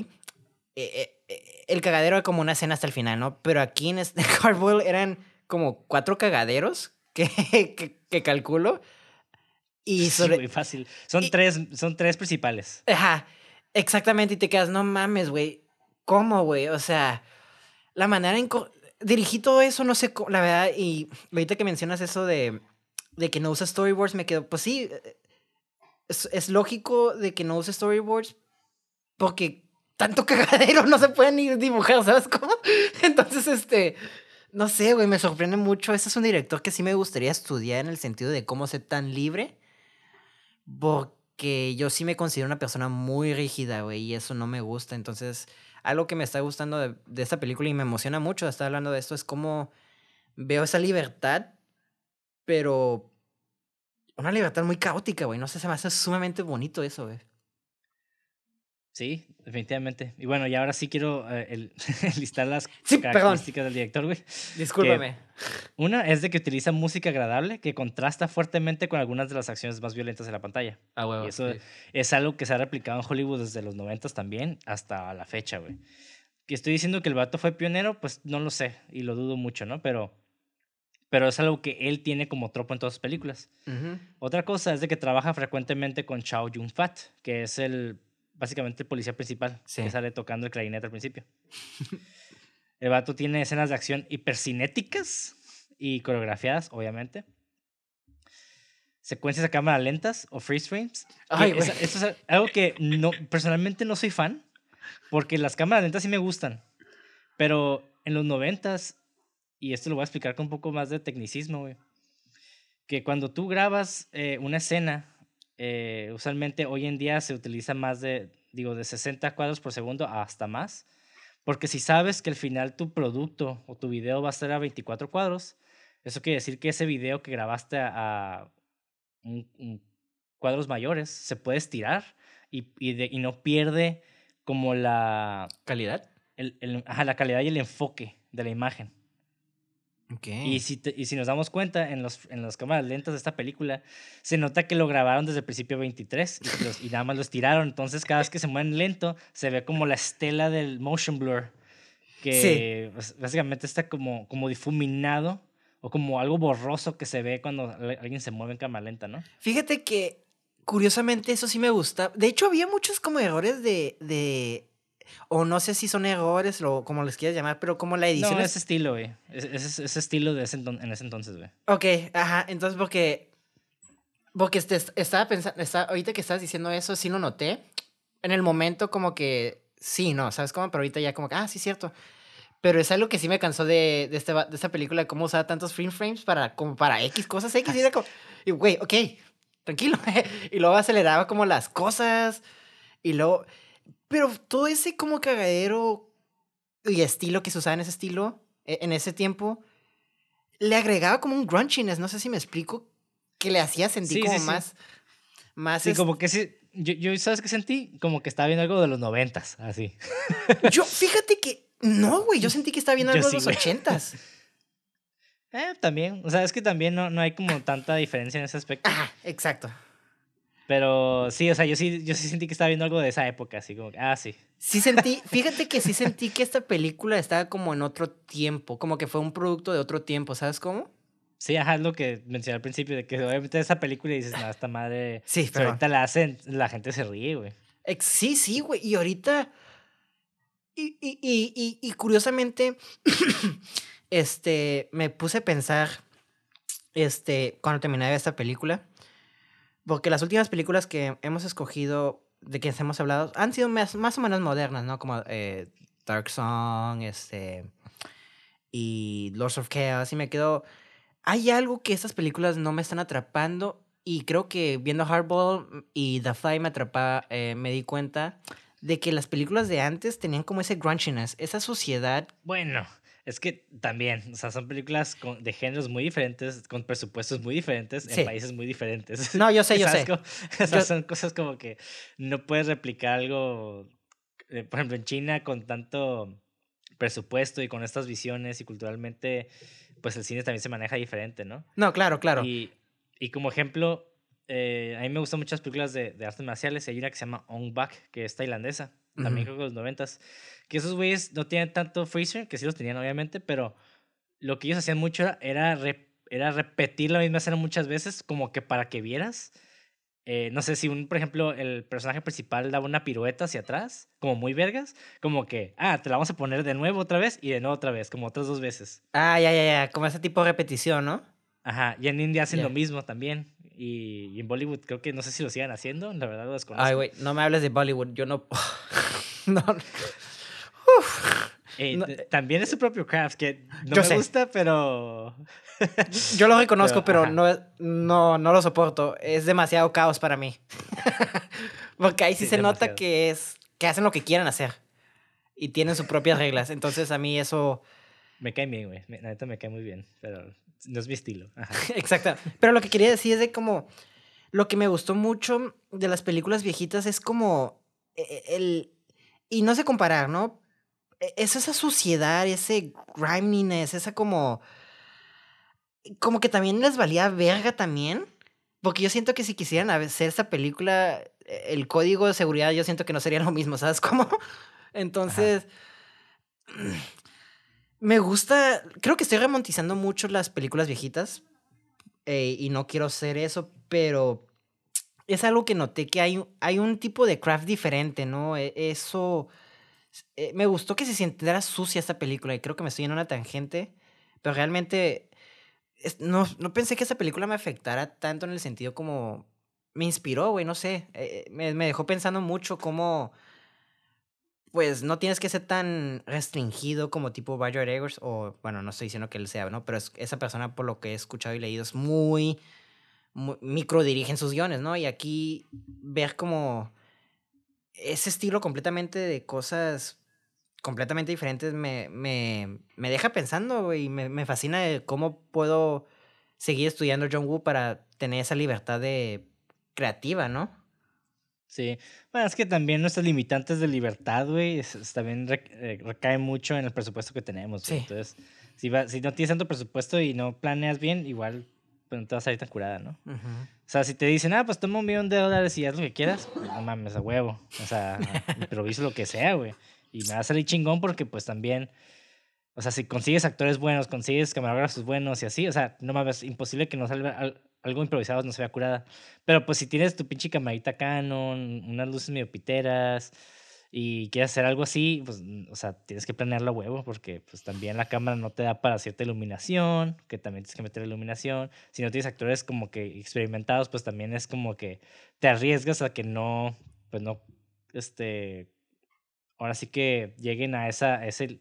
eh, eh, eh, el cagadero era como una escena hasta el final, ¿no? Pero aquí en este Hardboiled eran como cuatro cagaderos que, que, que calculo. Y Sí, sobre. güey, fácil. Son, y- tres, son tres principales. Ajá, exactamente. Y te quedas, no mames, güey. ¿Cómo, güey? O sea, la manera en. co- Dirigí todo eso, no sé, cómo- la verdad. Y ahorita que mencionas eso de, de que no usa storyboards, me quedo, pues sí. eh, Es, es lógico de que no use storyboards porque tanto cagadero no se pueden ni dibujar, ¿sabes cómo? Entonces, este. No sé, güey, me sorprende mucho. Ese es un director que sí me gustaría estudiar en el sentido de cómo ser tan libre. Porque yo sí me considero una persona muy rígida, güey, y eso no me gusta. Entonces, algo que me está gustando de, esta película y me emociona mucho estar hablando de esto es cómo veo esa libertad, pero una libertad muy caótica, güey. No sé, se me hace sumamente bonito eso, güey. Sí, definitivamente. Y bueno, y ahora sí quiero eh, el- listar las Sí, perdón. características del director, güey. Discúlpame. Una es de que utiliza música agradable que contrasta fuertemente con algunas de las acciones más violentas de la pantalla. Ah, huevo. Y eso es algo que se ha replicado en Hollywood desde los 90 también hasta la fecha, güey. Que estoy diciendo que el vato fue pionero, pues no lo sé y lo dudo mucho, ¿no? Pero, pero es algo que él tiene como tropo en todas sus películas. Otra cosa es de que trabaja frecuentemente con Chow Yun-fat, que es el básicamente el policía principal Sí. que sale tocando el clarinete al principio. el vato tiene escenas de acción hipercinéticas y coreografiadas, obviamente. Secuencias a cámara lentas o freeze frames. Ay, es-. Esto es algo que no, personalmente no soy fan, porque las cámaras lentas sí me gustan. Pero en los noventas, y esto lo voy a explicar con un poco más de tecnicismo, güey que cuando tú grabas eh, una escena, eh, usualmente hoy en día se utiliza más de, digo, de 60 cuadros por segundo hasta más, porque si sabes que al final tu producto o tu video va a ser a 24 cuadros, eso quiere decir que ese video que grabaste a, a un- un cuadros mayores se puede estirar y, y, de- y no pierde como la, ¿Calidad? el- el- ajá, la calidad y el enfoque de la imagen. Y si, te- y si nos damos cuenta, en, los, en las cámaras lentas de esta película, se nota que lo grabaron desde el principio 23 y, los- y nada más los tiraron. Entonces, cada vez que se mueven lento, se ve como la estela del motion blur, que básicamente está como, como difuminado o como algo borroso que se ve cuando al- alguien se mueve en cámara lenta, ¿no? Fíjate que, curiosamente, eso sí me gusta. De hecho, había muchos como errores de... de o no sé si son errores o como les quieras llamar, pero como la edición... No, es- ese estilo, güey. Ese, ese- estilo de ese en ese entonces, güey. Ok, ajá, entonces porque... Porque este, estaba pensando, estaba, ahorita que estás diciendo eso, sí lo noté. En el momento como que, sí, no, ¿sabes cómo? Pero ahorita ya como que, ah, sí, cierto. Pero es algo que sí me cansó de, de, este de esta película, de cómo usaba tantos frame frames para, como para X, cosas X. Y era como, y güey, ok, tranquilo. y luego aceleraba como las cosas. Y luego, pero todo ese como cagadero y estilo que se usaba en ese estilo, e- en ese tiempo, le agregaba como un grunchiness, no sé si me explico, que le hacía sentir Sí, como sí, sí. más, más, Sí, es- como que sí. Yo, yo, ¿sabes qué sentí? Como que estaba viendo algo de los noventas, así. Yo, fíjate que, no, güey, yo sentí que estaba viendo Yo algo de los ochentas. Eh, también. O sea, es que también no, no hay como tanta diferencia en ese aspecto. Ajá, exacto. Pero sí, o sea, yo sí, yo sí sentí que estaba viendo algo de esa época, así como, que, ah, sí. Sí sentí, fíjate que sí sentí que esta película estaba como en otro tiempo, como que fue un producto de otro tiempo, ¿sabes cómo? Sí, ajá, es lo que mencioné al principio, de que obviamente esa película y dices, no, esta madre, Sí, pero... ahorita la hacen, la gente se ríe, güey. Sí, sí, güey. Y ahorita. Y, y, y, y, y curiosamente, este, me puse a pensar, este, cuando terminé de ver esta película, porque las últimas películas que hemos escogido, de que hemos hablado, han sido más, más o menos modernas, ¿no? Como eh, Dark Song, este, y Lords of Chaos, y me quedo, hay algo que estas películas no me están atrapando, y creo que viendo Hardball y The Fly me atrapa, eh, me di cuenta de que las películas de antes tenían como ese grunchiness, esa suciedad. Bueno, es que también, o sea, son películas con- de géneros muy diferentes, con presupuestos muy diferentes, Sí. en países muy diferentes. No, yo sé, yo ¿Sabes sé. cómo? O sea, Yo- son cosas como que no puedes replicar algo, eh, por ejemplo, en China con tanto presupuesto y con estas visiones y culturalmente, pues el cine también se maneja diferente, ¿no? No, claro, claro. Y, y como ejemplo, eh, a mí me gustan muchas películas de, de artes marciales. Hay una que se llama Ong Bak, que es tailandesa. También creo que los noventas. Que esos güeyes no tienen tanto freezer, que sí los tenían obviamente, pero lo que ellos hacían mucho era, era, re- era repetir la misma escena muchas veces, como que para que vieras. Eh, no sé si, un, por ejemplo, el personaje principal daba una pirueta hacia atrás, como muy vergas, como que, ah, te la vamos a poner de nuevo otra vez y de nuevo otra vez, como otras dos veces. Ah, ya, ya, ya. Como ese tipo de repetición, ¿no? Ajá, y en India hacen Ya. lo mismo también. Y, y en Bollywood creo que no sé si lo sigan haciendo, la verdad lo desconozco. Ay, güey, no me hables de Bollywood. Yo no. No. Eh, no, también es su propio craft, que no Yo me sé. gusta, pero... Yo lo reconozco, Pero, pero, no, es- no, no lo soporto. Es demasiado caos para mí. Porque ahí sí, Sí, se nota demasiado. que es que hacen lo que quieran hacer. Y tienen sus propias reglas. Entonces a mí eso. Me cae bien, güey. me- La neta me cae muy bien, pero no es mi estilo. Ajá. Exacto. Pero lo que quería decir es de como. Lo que me gustó mucho de las películas viejitas es como. e- El. Y no sé comparar, ¿no? E- Es esa suciedad, ese griminess, esa como. Como que también les valía verga también. Porque yo siento que si quisieran hacer esta película, e- el código de seguridad, yo siento que no sería lo mismo, ¿sabes cómo? Entonces. Me gusta. Creo que estoy remontizando mucho las películas viejitas. eh, y no quiero hacer eso, pero es algo que noté que hay, hay un tipo de craft diferente, ¿no? E- Eso. eh, me gustó que se sintiera sucia esta película y creo que me estoy en una tangente, pero realmente no, no pensé que esta película me afectara tanto en el sentido como me inspiró, güey, no sé, eh, me, dejó pensando mucho cómo, pues no tienes que ser tan restringido como tipo Roger Eggers, o bueno, no estoy diciendo que él sea, ¿no? Pero es- esa persona, por lo que he escuchado y leído, es muy, muy microdirige en sus guiones, ¿no? Y aquí ver como ese estilo completamente de cosas completamente diferentes me, me, me deja pensando, güey. Me, me fascina de cómo puedo seguir estudiando John Woo para tener esa libertad de creativa, ¿no? Sí. Bueno, es que también nuestras limitantes de libertad, güey, también eh, recae mucho en el presupuesto que tenemos. Sí. Entonces, si, va, si no tienes tanto presupuesto y no planeas bien, igual pues, no te vas a salir tan curada, ¿no? O sea, si te dicen, ah, pues toma un millón de dólares y haz lo que quieras, pues, no mames, a huevo. O sea, improviso lo que sea, güey. Y me va a salir chingón porque, pues también, o sea, si consigues actores buenos, consigues camarógrafos buenos y así, o sea, no mames, imposible que no salga algo improvisado, no se vea curada. Pero pues si tienes tu pinche camarita Canon, unas luces medio piteras y quieres hacer algo así, pues, o sea, tienes que planearlo a huevo porque pues también la cámara no te da para cierta iluminación, que también tienes que meter iluminación. Si no tienes actores como que experimentados, pues también es como que te arriesgas a que no, pues no, este, ahora sí que lleguen a esa, ese,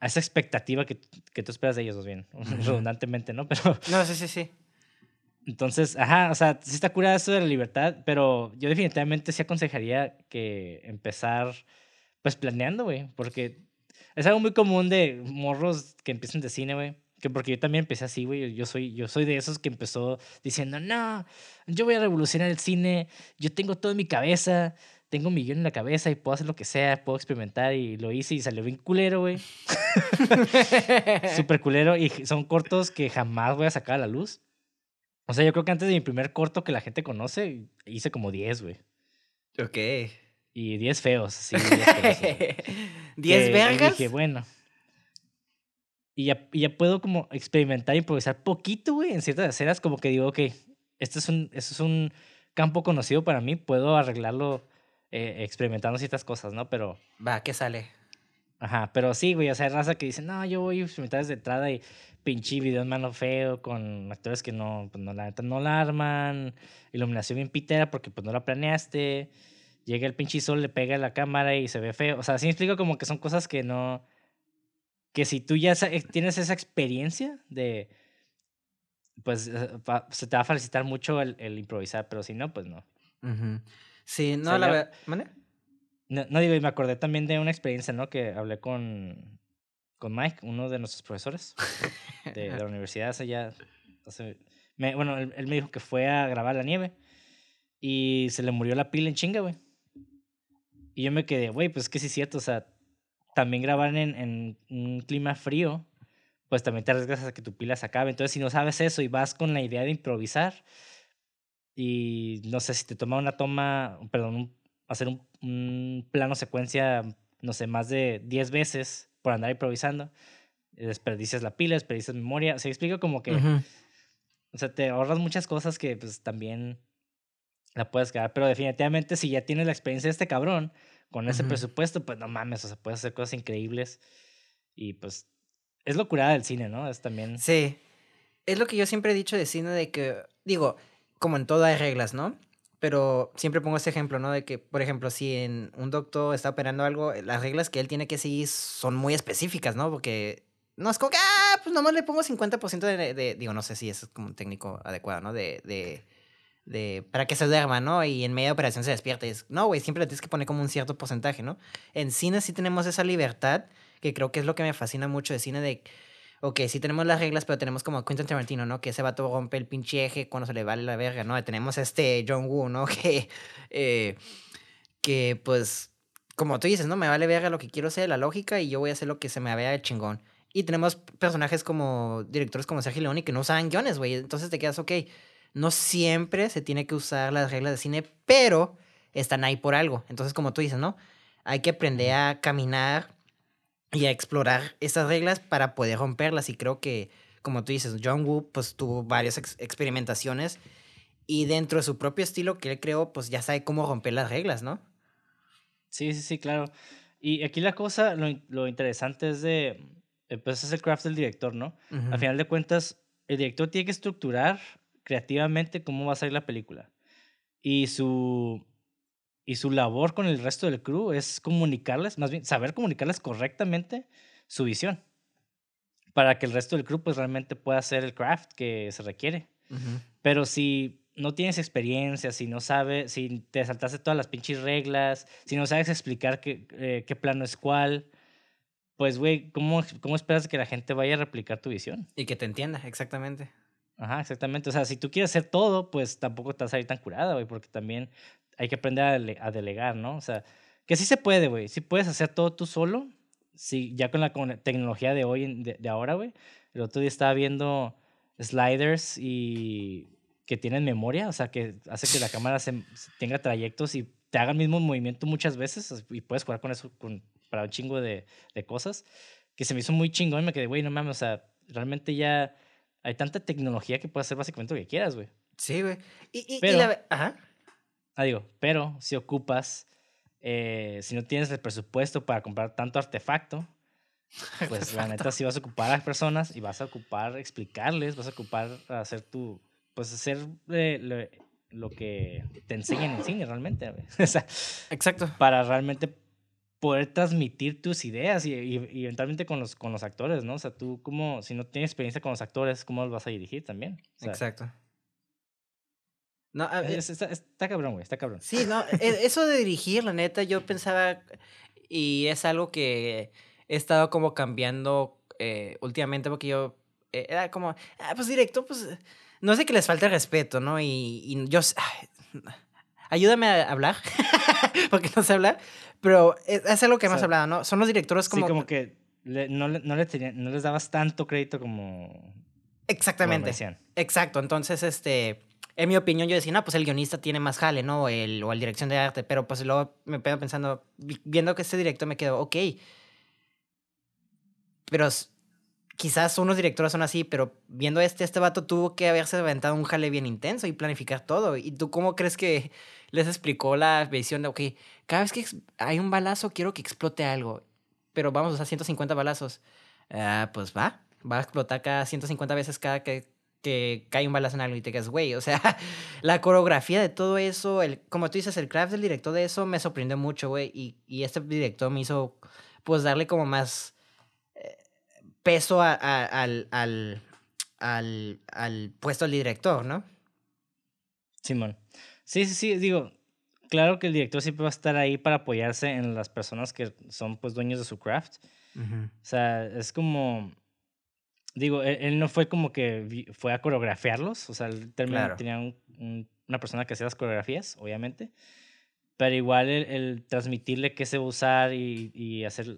a esa expectativa que, que tú esperas de ellos, bien, redundantemente, ¿no? Pero... No, sí, sí, sí. Entonces, ajá, o sea, sí está curada eso de la libertad, pero yo definitivamente sí aconsejaría que empezar, pues, planeando, güey, porque es algo muy común de morros que empiezan de cine, güey. Que porque yo también empecé así, güey. Yo soy, yo soy de esos que empezó diciendo, no, yo voy a revolucionar el cine, yo tengo todo en mi cabeza, tengo un millón en la cabeza y puedo hacer lo que sea, puedo experimentar y lo hice y salió bien culero, güey. Súper culero y son cortos que jamás voy a sacar a la luz. O sea, yo creo que antes de mi primer corto que la gente conoce, hice como 10, güey. Ok. Y 10 feos, sí. 10 vergas. Y dije, bueno. Y ya, ya puedo como experimentar, improvisar poquito, güey, en ciertas escenas, como que digo, ok, esto es un, esto es un campo conocido para mí, puedo arreglarlo eh, experimentando ciertas cosas, ¿no? Pero... Va, ¿qué sale? Ajá, pero sí, güey, o sea, hay raza que dice, no, yo voy a experimentar desde entrada y pinche video en mano feo con actores que no, pues no, la neta no la arman, iluminación bien pitera porque pues no la planeaste, llega el pinche sol, le pega a la cámara y se ve feo. O sea, sí me explico como que son cosas que no, que si tú ya eh, tienes esa experiencia de, pues eh, se te va a felicitar mucho el, el improvisar, pero si no, pues no. Sí, no, la verdad. No, no, digo, y me acordé también de una experiencia, ¿no? Que hablé con con Mike, uno de nuestros profesores de, la universidad hace ya... me, bueno, él, me dijo que fue a grabar la nieve y se le murió la pila en chinga, güey. Y yo me quedé, güey, pues que sí es cierto, o sea, también grabar en, en un clima frío, pues también te arriesgas a que tu pila se acabe. Entonces, si no sabes eso y vas con la idea de improvisar, y no sé si te toma una toma, perdón, hacer un, un, plano secuencia, no sé, más de 10 veces por andar improvisando. Desperdicias la pila, desperdicias memoria. Se explica como que. O sea, te ahorras muchas cosas que pues también la puedes quedar. Pero definitivamente, si ya tienes la experiencia de este cabrón, con ese presupuesto, pues no mames, o sea, puedes hacer cosas increíbles. Y pues es locura del cine, ¿no? Es también. Sí. Es lo que yo siempre he dicho de cine, de que, digo, como en todo hay reglas, ¿no? Pero siempre pongo este ejemplo, ¿no? De que, por ejemplo, si en un doctor está operando algo, las reglas que él tiene que seguir son muy específicas, ¿no? Porque no es como que, ah, pues nomás le pongo 50% de, de, digo, no sé si eso es como un técnico adecuado, ¿no? De, de, de, para que se duerma, ¿no? Y en media operación se despierte. no, güey, siempre le tienes que poner como un cierto porcentaje, ¿no? En cine sí tenemos esa libertad, que creo que es lo que me fascina mucho de cine, de ok, sí tenemos las reglas, pero tenemos como Quentin Tarantino, ¿no? Que ese vato rompe el pinche eje cuando se le vale la verga, ¿no? Tenemos este John Woo, ¿no? Que, eh, que pues, como tú dices, ¿no? Me vale verga lo que quiero hacer, la lógica, y yo voy a hacer lo que se me vea el chingón. Y tenemos personajes como directores como Sergio Leone que no usaban guiones, güey. Entonces te quedas, ok, no siempre se tiene que usar las reglas de cine, pero están ahí por algo. Entonces, como tú dices, ¿no? Hay que aprender a caminar y a explorar esas reglas para poder romperlas. Y creo que, como tú dices, John Woo pues tuvo varias experimentaciones y dentro de su propio estilo que él creó, pues ya sabe cómo romper las reglas, ¿no? Sí, sí, sí, claro. Y aquí la cosa, lo, lo interesante es de, eh, pues es el craft del director, ¿no? Al final de cuentas, el director tiene que estructurar creativamente cómo va a salir la película. Y su, y su labor con el resto del crew es comunicarles, más bien saber comunicarles correctamente su visión para que el resto del crew pues realmente pueda hacer el craft que se requiere. Pero si no tienes experiencia, si no sabes, si te saltaste todas las pinches reglas, si no sabes explicar qué, eh, qué plano es cuál, pues, güey, ¿cómo, ¿cómo esperas que la gente vaya a replicar tu visión? Y que te entienda, exactamente. Ajá, exactamente. O sea, si tú quieres hacer todo, pues tampoco te vas a ir tan curada, güey, porque también hay que aprender a, dele- a delegar, ¿no? O sea, que sí se puede, güey. Sí puedes hacer todo tú solo. Sí, ya con la con- tecnología de hoy, de, de ahora, güey. El otro día estaba viendo sliders y que tienen memoria, o sea, que hace que la cámara se, tenga trayectos y te haga el mismo movimiento muchas veces y puedes jugar con eso con, para un chingo de, de cosas, que se me hizo muy chingón y me quedé, güey, no mames, o sea, realmente ya hay tanta tecnología que puedes hacer básicamente lo que quieras, güey. Sí, güey. Y, y- y Pero- la ve- Ajá. Ah, digo, pero si ocupas, eh, si no tienes el presupuesto para comprar tanto artefacto, pues la neta sí vas a ocupar a las personas y vas a ocupar explicarles, vas a ocupar hacer tu, pues hacer eh, lo, lo que te enseñan en cine realmente, o sea, Exacto. para realmente poder transmitir tus ideas y, y- y eventualmente con los, con los actores, ¿no? O sea, tú como, si no tienes experiencia con los actores, ¿cómo los vas a dirigir también? O sea, Exacto. No, a- es- está, está cabrón, güey, está cabrón. Sí, no, e- eso de dirigir, la neta, yo pensaba, y es algo que he estado como cambiando eh, últimamente, porque yo eh, era como, ah, pues directo, pues, no sé que les falte respeto, ¿no? Y, y yo, ay, ayúdame a hablar, porque no sé hablar, pero es, es algo que O hemos sea, hablado, ¿no? Son los directores como... sí, como que le- no, no, le tenía- no les dabas tanto crédito como Exactamente. Exacto, entonces, este, en mi opinión, yo decía, no, pues el guionista tiene más jale, ¿no? El, o el dirección de arte, pero pues luego me quedo pensando, vi- viendo que este director me quedo, ok, pero quizás unos directores son así, pero viendo este, este vato tuvo que haberse aventado un jale bien intenso y planificar todo. ¿Y tú cómo crees que les explicó la visión de, ok, cada vez que hay un balazo quiero que explote algo, pero vamos a usar 150 balazos? Ah, pues va, va a explotar cada 150 veces cada que, que cae un balazo en algo y te quedas, güey, o sea, la coreografía de todo eso, el, como tú dices, el craft del director de eso me sorprendió mucho, güey, y, y este director me hizo, pues, darle como más eh, peso a- a- al, al, al, al puesto del director, ¿no? Simón. Sí, sí, sí, digo, claro que el director siempre va a estar ahí para apoyarse en las personas que son pues dueños de su craft. O sea, es como, digo, él, él no fue como que fue a coreografiarlos, o sea, él Claro. tenía un- un- una persona que hacía las coreografías, obviamente, pero igual el, el transmitirle qué se va a usar y, y hacer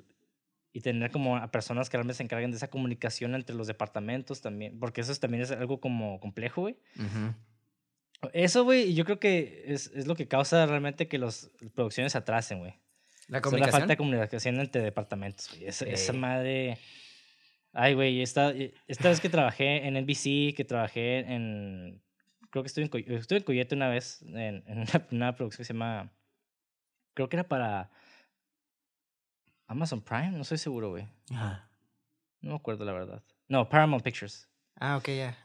y tener como a personas que realmente se encarguen de esa comunicación entre los departamentos también, porque eso es- también es algo como complejo, güey. Eso, güey, yo creo que es, es lo que causa realmente que las producciones se atrasen, güey. La O sea, la comunicación. falta de comunicación entre departamentos, güey. Esa, esa Sí. madre. Ay, güey, esta, esta vez que trabajé en NBC, que trabajé en. Creo que estuve en, Coy- estuve en Coyote una vez, en, en una, una producción que se llama. Creo que era para. Amazon Prime, no estoy seguro, güey. Ajá. No me acuerdo, la verdad. No, Paramount Pictures. Ah, ok, ya.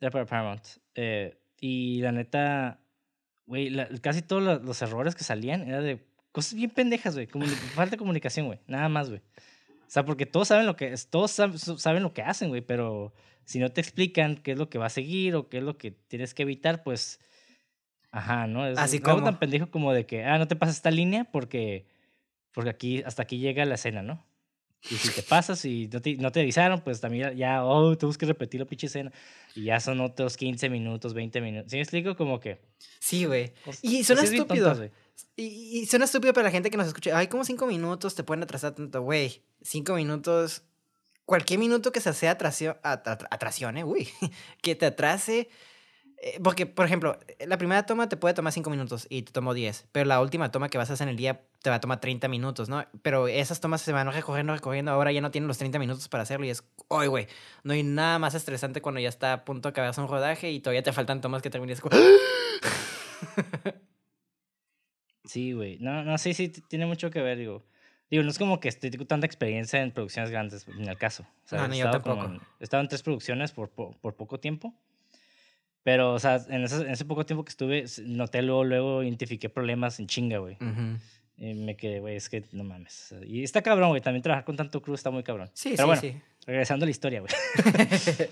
Era para Paramount. Eh, y la neta, güey, casi todos los, los errores que salían era de cosas bien pendejas, güey. falta de comunicación, güey. Nada más, güey. O sea, porque todos saben lo que todos saben lo que hacen, güey, pero si no te explican qué es lo que va a seguir o qué es lo que tienes que evitar, pues, ajá, ¿no? Es Así como. tan pendejo como de que, ah, no te pases esta línea porque, porque aquí, hasta aquí llega la escena, ¿no? Y si te pasas y no te, no te avisaron, pues también ya- oh, tenemos que repetir la pinche escena. Y ya son otros 15 minutos, 20 minutos. ¿Sí me explico? Como que... Sí, güey. Y suena estúpido. tontas. Y, y suena estúpido para la gente que nos escucha. Ay, como cinco minutos te pueden atrasar tanto, güey. Cinco minutos. Cualquier minuto que se sea atracción, eh, uy. Que te atrase. eh, Porque, por ejemplo, la primera toma te puede tomar cinco minutos y te tomó 10. Pero la última toma que vas a hacer en el día te va a tomar 30 minutos, ¿no? Pero esas tomas se van recorriendo, recorriendo. Ahora ya no tienen los 30 minutos para hacerlo y es, oye, güey, no hay nada más estresante cuando ya está a punto de acabarse un rodaje y todavía te faltan tomas que termines. como- Sí, güey. No, no, sí, sí, tiene mucho que ver, digo. Digo, no es como que con tanta experiencia en producciones grandes, en el caso. O sea, No, ni yo tampoco. en- he estado en tres producciones por, po- por, poco tiempo. Pero, o sea, en ese, en ese poco tiempo que estuve, noté luego, luego identifiqué problemas en chinga, güey. Ujú. Y me quedé, güey, es que no mames. Y está cabrón, güey. También trabajar con tanto crew está muy cabrón. Sí, Pero sí, bueno, sí. regresando a la historia, güey.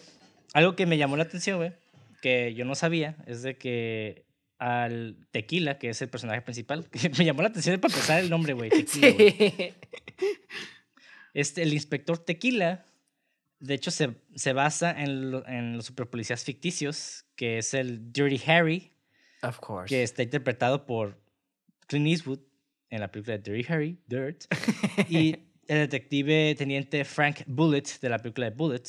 Algo que me llamó la atención, güey, que yo no sabía, es de que al Tequila, que es el personaje principal, me llamó la atención para empezar el nombre, güey. Sí. Este, el inspector Tequila, de hecho, se, se basa en, lo- en los superpolicías ficticios, que es el Dirty Harry, Of course. que está interpretado por Clint Eastwood en la película de Dirty Harry, Dirt, y el detective teniente Frank Bullitt de la película de Bullet,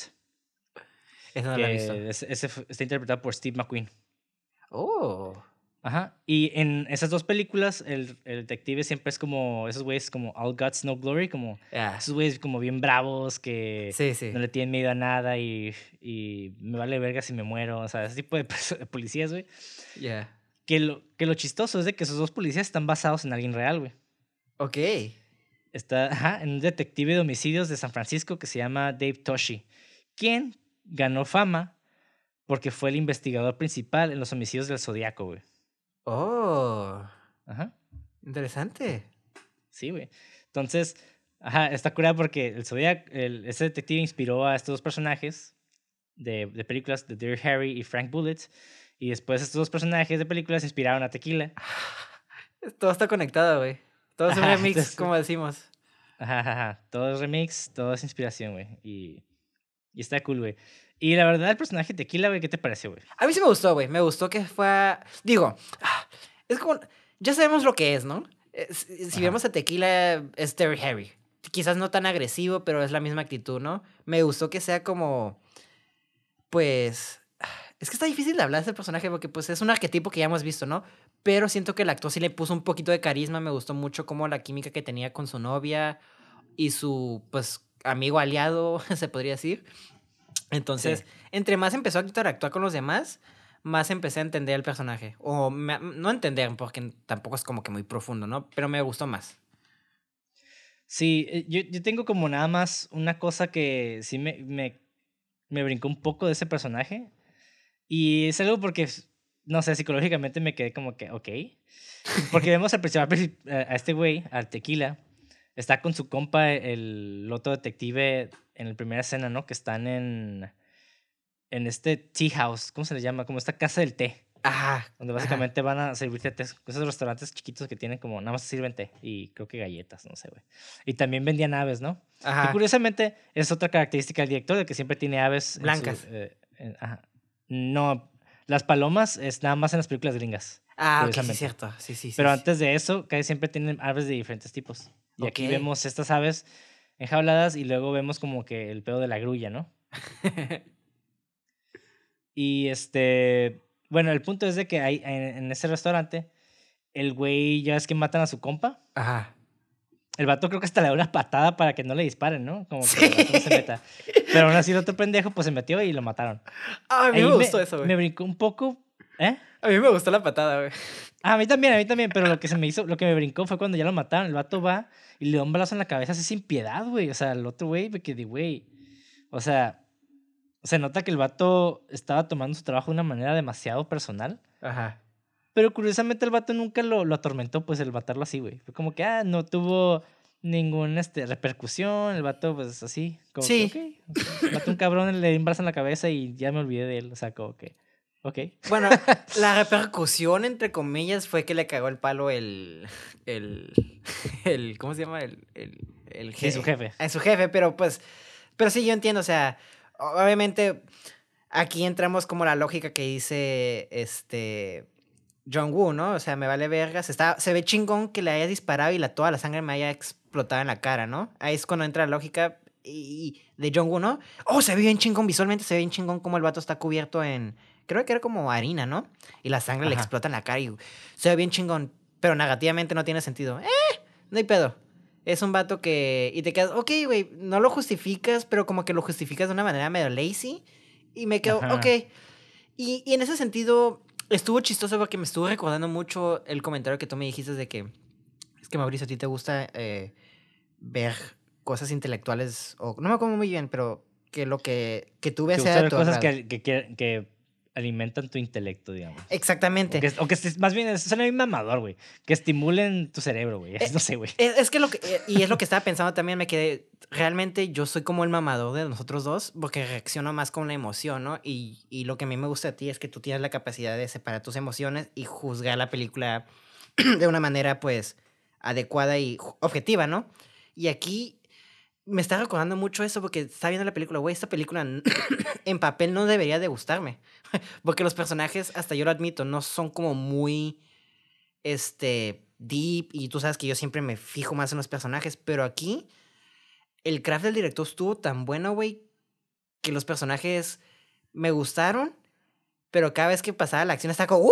Esa no la he que visto. es- ese fue- está interpretado por Steve McQueen. Oh. Ajá. Y en esas dos películas, el, el detective siempre es como esos güeyes como All Guts, No Glory, como Ya. esos güeyes como bien bravos que Sí, sí. no le tienen miedo a nada y, y me vale verga si me muero. O sea, ese tipo de, policías, güey. Ya. Que lo, que lo chistoso es de que esos dos policías están basados en alguien real, güey. Ok. Está ajá, en un detective de homicidios de San Francisco que se llama Dave Toshi, quien ganó fama porque fue el investigador principal en los homicidios del Zodíaco, güey. Oh. Ajá. Interesante. Sí, güey. Entonces, ajá, está curada porque el Zodiac, el, ese detective inspiró a estos dos personajes de, de películas, de Dear Harry y Frank Bullitt. Y después estos dos personajes de películas inspiraron a Tequila. Todo está conectado, güey. Todo es un remix, entonces- como decimos. Ajá, ajá, ajá. Todo es remix, todo es inspiración, güey. Y, y está cool, güey. Y la verdad, el personaje de Tequila, güey, ¿qué te pareció, güey? A mí sí me gustó, güey. Me gustó que fue. Digo, es como. Ya sabemos lo que es, ¿no? Si vemos a Tequila, es Terry Harry. Quizás no tan agresivo, pero es la misma actitud, ¿no? Me gustó que sea como. Pues. Es que está difícil de hablar de ese personaje porque, pues, es un arquetipo que ya hemos visto, ¿no? Pero siento que el actor sí le puso un poquito de carisma. Me gustó mucho como la química que tenía con su novia y su, pues, amigo aliado, se podría decir. Entonces, Sí. entre más empezó a interactuar con los demás, más empecé a entender el personaje. O me- no entender, porque tampoco es como que muy profundo, ¿no? Pero me gustó más. Sí, eh, yo, yo tengo como nada más una cosa que sí me, me, me brincó un poco de ese personaje. Y es algo porque, no sé, psicológicamente me quedé como que, ok. Porque vemos al principal princip- a a este güey, al tequila, está con su compa, el otro detective, en la primera escena, ¿no? Que están en, en este tea house, ¿cómo se le llama? Como esta casa del té. Ah, Donde básicamente van a servirte té. Esos restaurantes chiquitos que tienen como nada más sirven té y creo que galletas, no sé, güey. Y también vendían aves, ¿no? Y ajá. curiosamente es otra característica del director de que siempre tiene aves. en su, Blancas. eh, en- ajá. No, las palomas es nada más en las películas gringas. Ah, sí, curiosamente. cierto. Sí, sí. Pero sí. antes de eso, casi siempre tienen aves de diferentes tipos. Y aquí vemos estas aves enjauladas y luego vemos como que el pedo de la grulla, ¿no? Y este, bueno, el punto es de que hay, en, en ese restaurante, el güey ya es que matan a su compa. Ajá. El vato creo que hasta le da una patada para que no le disparen, ¿no? Como que Sí. el vato no se meta. Pero aún así el otro pendejo pues se metió y lo mataron. Ah, a mí Ahí me gustó eso, Me güey. brincó un poco, ¿eh? A mí me gustó la patada, güey. Ah, a mí también, a mí también, pero lo que se me hizo, lo que me brincó fue cuando ya lo mataron. El vato va y le da un balazo en la cabeza así sin piedad, güey. O sea, el otro güey me quedé, güey. O sea, se nota que el vato estaba tomando su trabajo de una manera demasiado personal. Ajá. Pero curiosamente el vato nunca lo, lo atormentó, pues el matarlo así, güey. Fue como que, ah, no tuvo ninguna este, repercusión. El vato, pues así. Como Sí. Que, ok, ok. Mató un cabrón, le di un brazo en la cabeza y ya me olvidé de él. O sea, como que, ok. Bueno, la repercusión, entre comillas, fue que le cagó el palo el. El. el ¿Cómo se llama? El. El, el Sí, su jefe. A su jefe, pero pues. Pero sí, yo entiendo, o sea. Obviamente. Aquí entramos como la lógica que dice este. John Woo, ¿no? O sea, me vale vergas. Está, se ve chingón que le haya disparado y la, toda la sangre me haya explotado en la cara, ¿no? Ahí es cuando entra la lógica y, de John Woo, ¿no? Oh, se ve bien chingón, visualmente se ve bien chingón como el vato está cubierto en. Creo que era como harina, ¿no? Y la sangre le explota en la cara y se ve bien chingón. Pero negativamente no tiene sentido. ¡Eh! No hay pedo. Es un vato que. Y te quedas, ok, güey, no lo justificas, pero como que lo justificas de una manera medio lazy. Y me quedo, Ajá. ok. Y, y en ese sentido, estuvo chistoso porque me estuvo recordando mucho el comentario que tú me dijiste de que. Es que Mauricio, a ti te gusta eh, ver cosas intelectuales. O, no me acuerdo muy bien, pero que lo que, que tú ves sea de tu cosas que, que, que alimentan tu intelecto, digamos. Exactamente. O que, o que estés- más bien, es suena bien mamador, güey. Que estimulen tu cerebro, güey. Eh, No sé, güey. Es, es que lo que. eh, Y es lo que estaba pensando también, me quedé. Realmente yo soy como el mamador de nosotros dos, porque reacciono más con la emoción, ¿no? Y, y lo que a mí me gusta de ti es que tú tienes la capacidad de separar tus emociones y juzgar la película de una manera, pues, adecuada y objetiva, ¿no? Y aquí me está recordando mucho eso porque estaba viendo la película, güey, esta película en papel no debería de gustarme. Porque los personajes, hasta yo lo admito, no son como muy, este, deep y tú sabes que yo siempre me fijo más en los personajes, pero aquí el craft del director estuvo tan bueno, güey, que los personajes me gustaron, pero cada vez que pasaba la acción estaba como.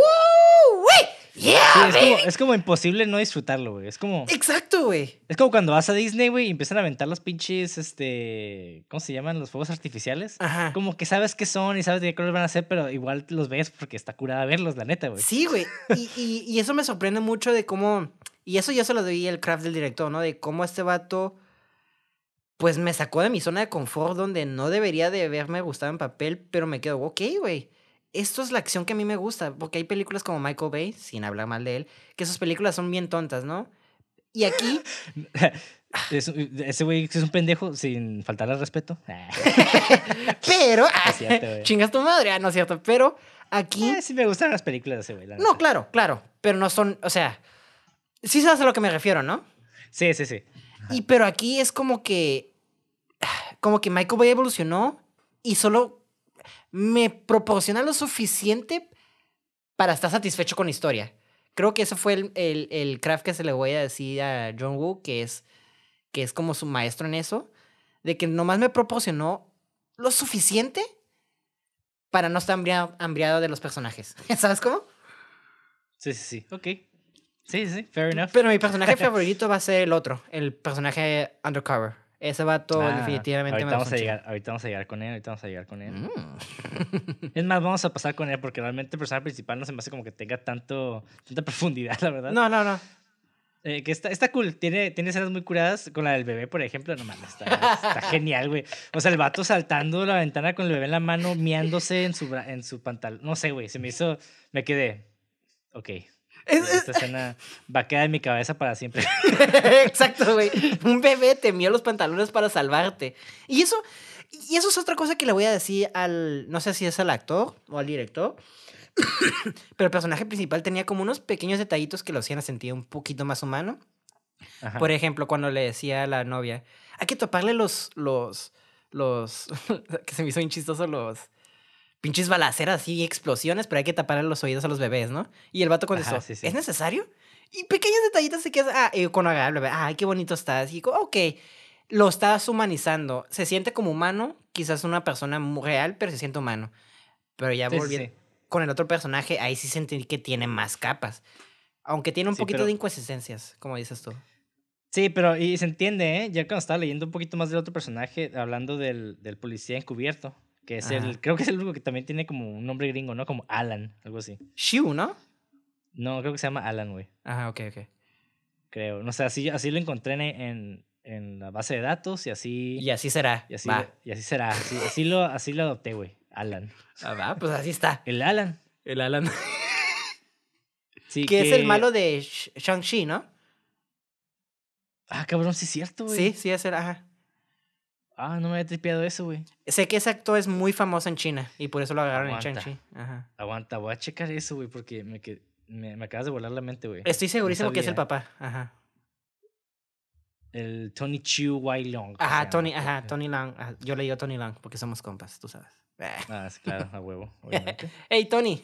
¡Yeah! Sí, es, como, baby!" es como imposible no disfrutarlo, güey. Es como, Exacto, güey. es como cuando vas a Disney, güey, y empiezan a aventar los pinches, este, ¿cómo se llaman? Los fuegos artificiales. Ajá. Como que sabes qué son y sabes de qué color van a ser, pero igual los ves porque está curada verlos, la neta, güey. Sí, güey. Y, y- y eso me sorprende mucho de cómo. Y eso yo se lo debí el craft del director, ¿no? De cómo este vato. Pues me sacó de mi zona de confort donde no debería de haberme gustado en papel, pero me quedo, ok, güey. Esto es la acción que a mí me gusta, porque hay películas como Michael Bay, sin hablar mal de él, que sus películas son bien tontas, ¿no? Y aquí, Es ese güey es un pendejo sin faltarle al respeto. Ah, pero, cierto, güey. chingas tu madre, ah, no es cierto, pero aquí, Eh, sí me gustan las películas de ese güey. no, neta. claro, claro, pero no son, o sea, sí sabes a lo que me refiero, ¿no? Sí, sí, sí. Y pero aquí es como que. Como que Michael Bay evolucionó y solo me proporciona lo suficiente para estar satisfecho con la historia. Creo que ese fue el, el, el craft que se le voy a decir a John Woo, que es, que es como su maestro en eso, de que nomás me proporcionó lo suficiente para no estar hambriado, hambriado de los personajes. ¿Sabes cómo? Sí, sí, sí. Ok. Sí, sí, sí. Fair enough. Pero mi personaje favorito va a ser el otro, el personaje undercover. Ese vato Ah, definitivamente ahorita me vamos a llegar, ahorita vamos a llegar con él, ahorita vamos a llegar con él. Mm. Es más, vamos a pasar con él porque realmente el personaje principal no se me hace como que tenga tanto, tanta profundidad, la verdad. No, no, no. Eh, que está, está cool, tiene, tiene escenas muy curadas con la del bebé, por ejemplo. No mames, está, está genial, güey. O sea, el vato saltando la ventana con el bebé en la mano, miándose en su, en su pantalón. No sé, güey, se me hizo, me quedé, ok. Es- es- Esta escena va a quedar en mi cabeza para siempre. Exacto, güey. Un bebé temió los pantalones para salvarte. Y eso, y eso es otra cosa que le voy a decir al, no sé si es al actor o al director, pero el personaje principal tenía como unos pequeños detallitos que lo hacían sentir un poquito más humano. Ajá. Por ejemplo, cuando le decía a la novia, hay que toparle los, los, los, que se me hizo bien chistoso, los pinches balaceras y explosiones, pero hay que taparle los oídos a los bebés, ¿no? Y el vato contestó, Ajá, sí, sí. ¿es necesario? Y pequeños detallitos se quedan, ah, agarra al bebé, ay, qué bonito estás. Y ok, lo estás humanizando. Se siente como humano, quizás una persona real, pero se siente humano. Pero ya Sí, volviendo con el otro personaje, ahí sí sentí que tiene más capas. Aunque tiene un poquito pero- de inconsistencias, como dices tú. Sí, pero y se entiende, ¿eh? Ya cuando estaba leyendo un poquito más del otro personaje, hablando del, del policía encubierto, que es Ajá. el, creo que es el único que también tiene como un nombre gringo, ¿no? Como Alan, algo así. Shu, ¿no? No, creo que se llama Alan, güey. Ajá, ok, ok. Creo. No sé, así, así lo encontré en, en, en la base de datos y así. Y así será. y así, Va. y así será. Así, así lo, así lo adopté, güey. Alan. Ah, va, pues así está. El Alan. El Alan. Sí, que es el malo de Sh- Shang-Chi, ¿no? Ah, cabrón, sí es cierto, güey. Sí, sí, es el. Ajá. Ah, no me había tripeado eso, güey. Sé que ese actor es muy famoso en China y por eso lo agarraron Aguanta. en Shang-Chi. Ajá. Aguanta, voy a checar eso, güey, porque me, que- me, me acabas de volar la mente, güey. Estoy segurísimo que es el papá. Ajá. El Tony Chu Wai Long. Ajá, Tony, ajá. Tony Lang. Ajá, Yo le digo Tony Lang porque somos compas, tú sabes. Ah, sí, claro, a huevo, obviamente. Hey, Tony.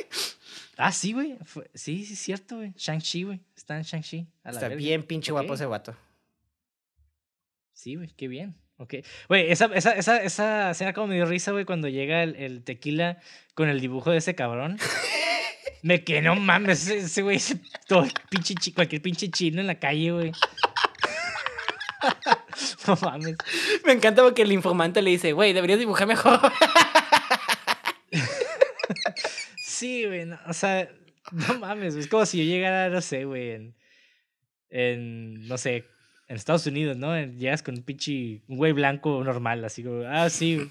ah, sí, güey. Sí, sí, es cierto, güey. Shang-Chi, güey. Está en Shang-Chi. Está verga. bien pinche guapo ese guato. Sí, güey, qué bien. Ok. Güey, esa, esa, esa, esa escena como me dio risa, güey, cuando llega el, el tequila con el dibujo de ese cabrón. Me que no mames, ese güey, ese- todo pinche chi- cualquier pinche chino en la calle, güey. no mames. Me encanta porque el informante le dice, güey, deberías dibujar mejor. Sí, güey, no, o sea, no mames, es como si yo llegara, no sé, güey, en, en, no sé, en Estados Unidos, ¿no? Llegas con un pinche, un güey blanco normal, así como, ah, sí,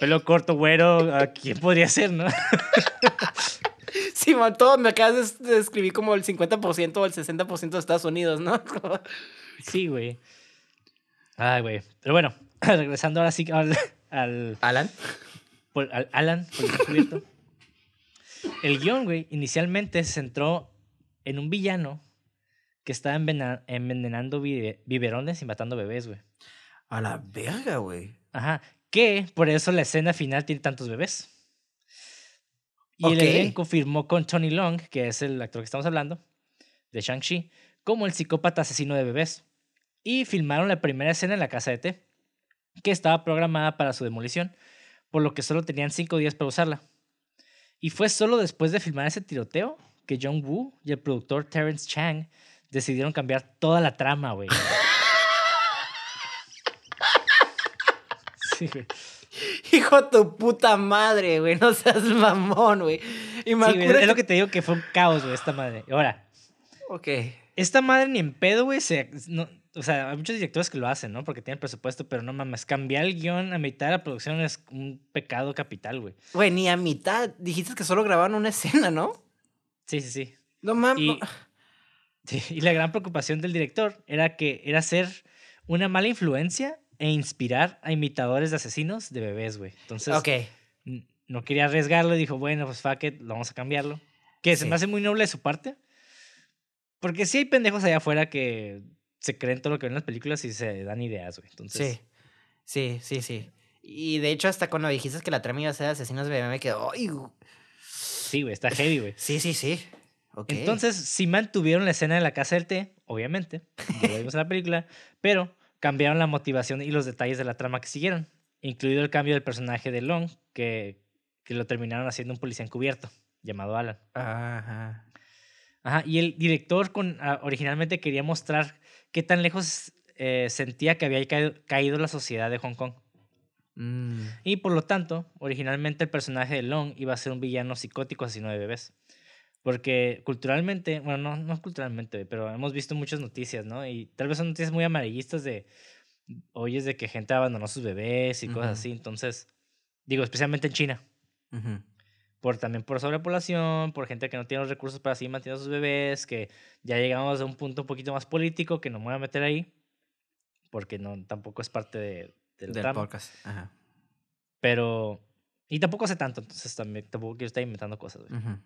pelo corto, güero, ¿a ¿quién podría ser, no? Sí, man, todo me acabas de describir como el 50% o el 60% de Estados Unidos, ¿no? Sí, güey. Ay, güey, pero bueno, regresando ahora sí al, al, Alan. al Alan, por descubierto. El guion, güey, inicialmente se centró en un villano que estaba envena- envenenando biberones y matando bebés, güey. A la verga, güey. Ajá. Que por eso la escena final tiene tantos bebés. Y el elenco firmó con Tony Long, que es el actor que estamos hablando, de Shang-Chi como el psicópata asesino de bebés. Y filmaron la primera escena en la casa de té, que estaba programada para su demolición, por lo que solo tenían cinco días para usarla. Y fue solo después de filmar ese tiroteo que John Woo y el productor Terrence Chang decidieron cambiar toda la trama, güey. Sí, güey. Hijo de tu puta madre, güey. No seas mamón, güey. Sí, güey, es lo que- que te digo que fue un caos, güey, esta madre. Ahora, Ok. esta madre ni en pedo, güey, se... no- o sea, hay muchos directores que lo hacen, ¿no? Porque tienen presupuesto, pero no mames, cambiar el guion a mitad de la producción es un pecado capital, güey. Güey, ni a mitad. Dijiste que solo grabaron una escena, ¿no? Sí, sí, sí. No mames. Y, sí, y la gran preocupación del director era que era ser una mala influencia e inspirar a imitadores de asesinos de bebés, güey. Entonces, no quería arriesgarlo y dijo, bueno, pues fuck it, lo vamos a cambiarlo. Que se Sí. me hace muy noble de su parte. Porque sí hay pendejos allá afuera que se creen todo lo que ven en las películas y se dan ideas, güey. Entonces, Sí. Sí, sí, sí. Y de hecho, hasta cuando dijiste que la trama iba a ser asesinos de bebé, me quedó. "Ay, gu-". sí, güey, está heavy, güey. Sí, sí, sí. Entonces, sí mantuvieron la escena de la casa del té, obviamente, ya lo vimos en la película, pero cambiaron la motivación y los detalles de la trama que siguieron, incluido el cambio del personaje de Long, que, que lo terminaron haciendo un policía encubierto, llamado Alan. Ajá. Ajá, y el director con, ah, originalmente quería mostrar qué tan lejos eh, sentía que había caído, caído la sociedad de Hong Kong. Mm. Y por lo tanto, originalmente el personaje de Long iba a ser un villano psicótico asesino de bebés. Porque culturalmente, bueno, no, no culturalmente, pero hemos visto muchas noticias, ¿no? Y tal vez son noticias muy amarillistas de, oyes de que gente abandonó sus bebés y cosas así. Entonces, digo, especialmente en China, Ujú. por, también por sobrepoblación, por gente que no tiene los recursos para seguir manteniendo a sus bebés, que ya llegamos a un punto un poquito más político que no me voy a meter ahí, porque no, tampoco es parte de, de Del podcast. Ajá. Pero. Y tampoco sé tanto, entonces también tampoco quiero estar inventando cosas, güey. Ujú.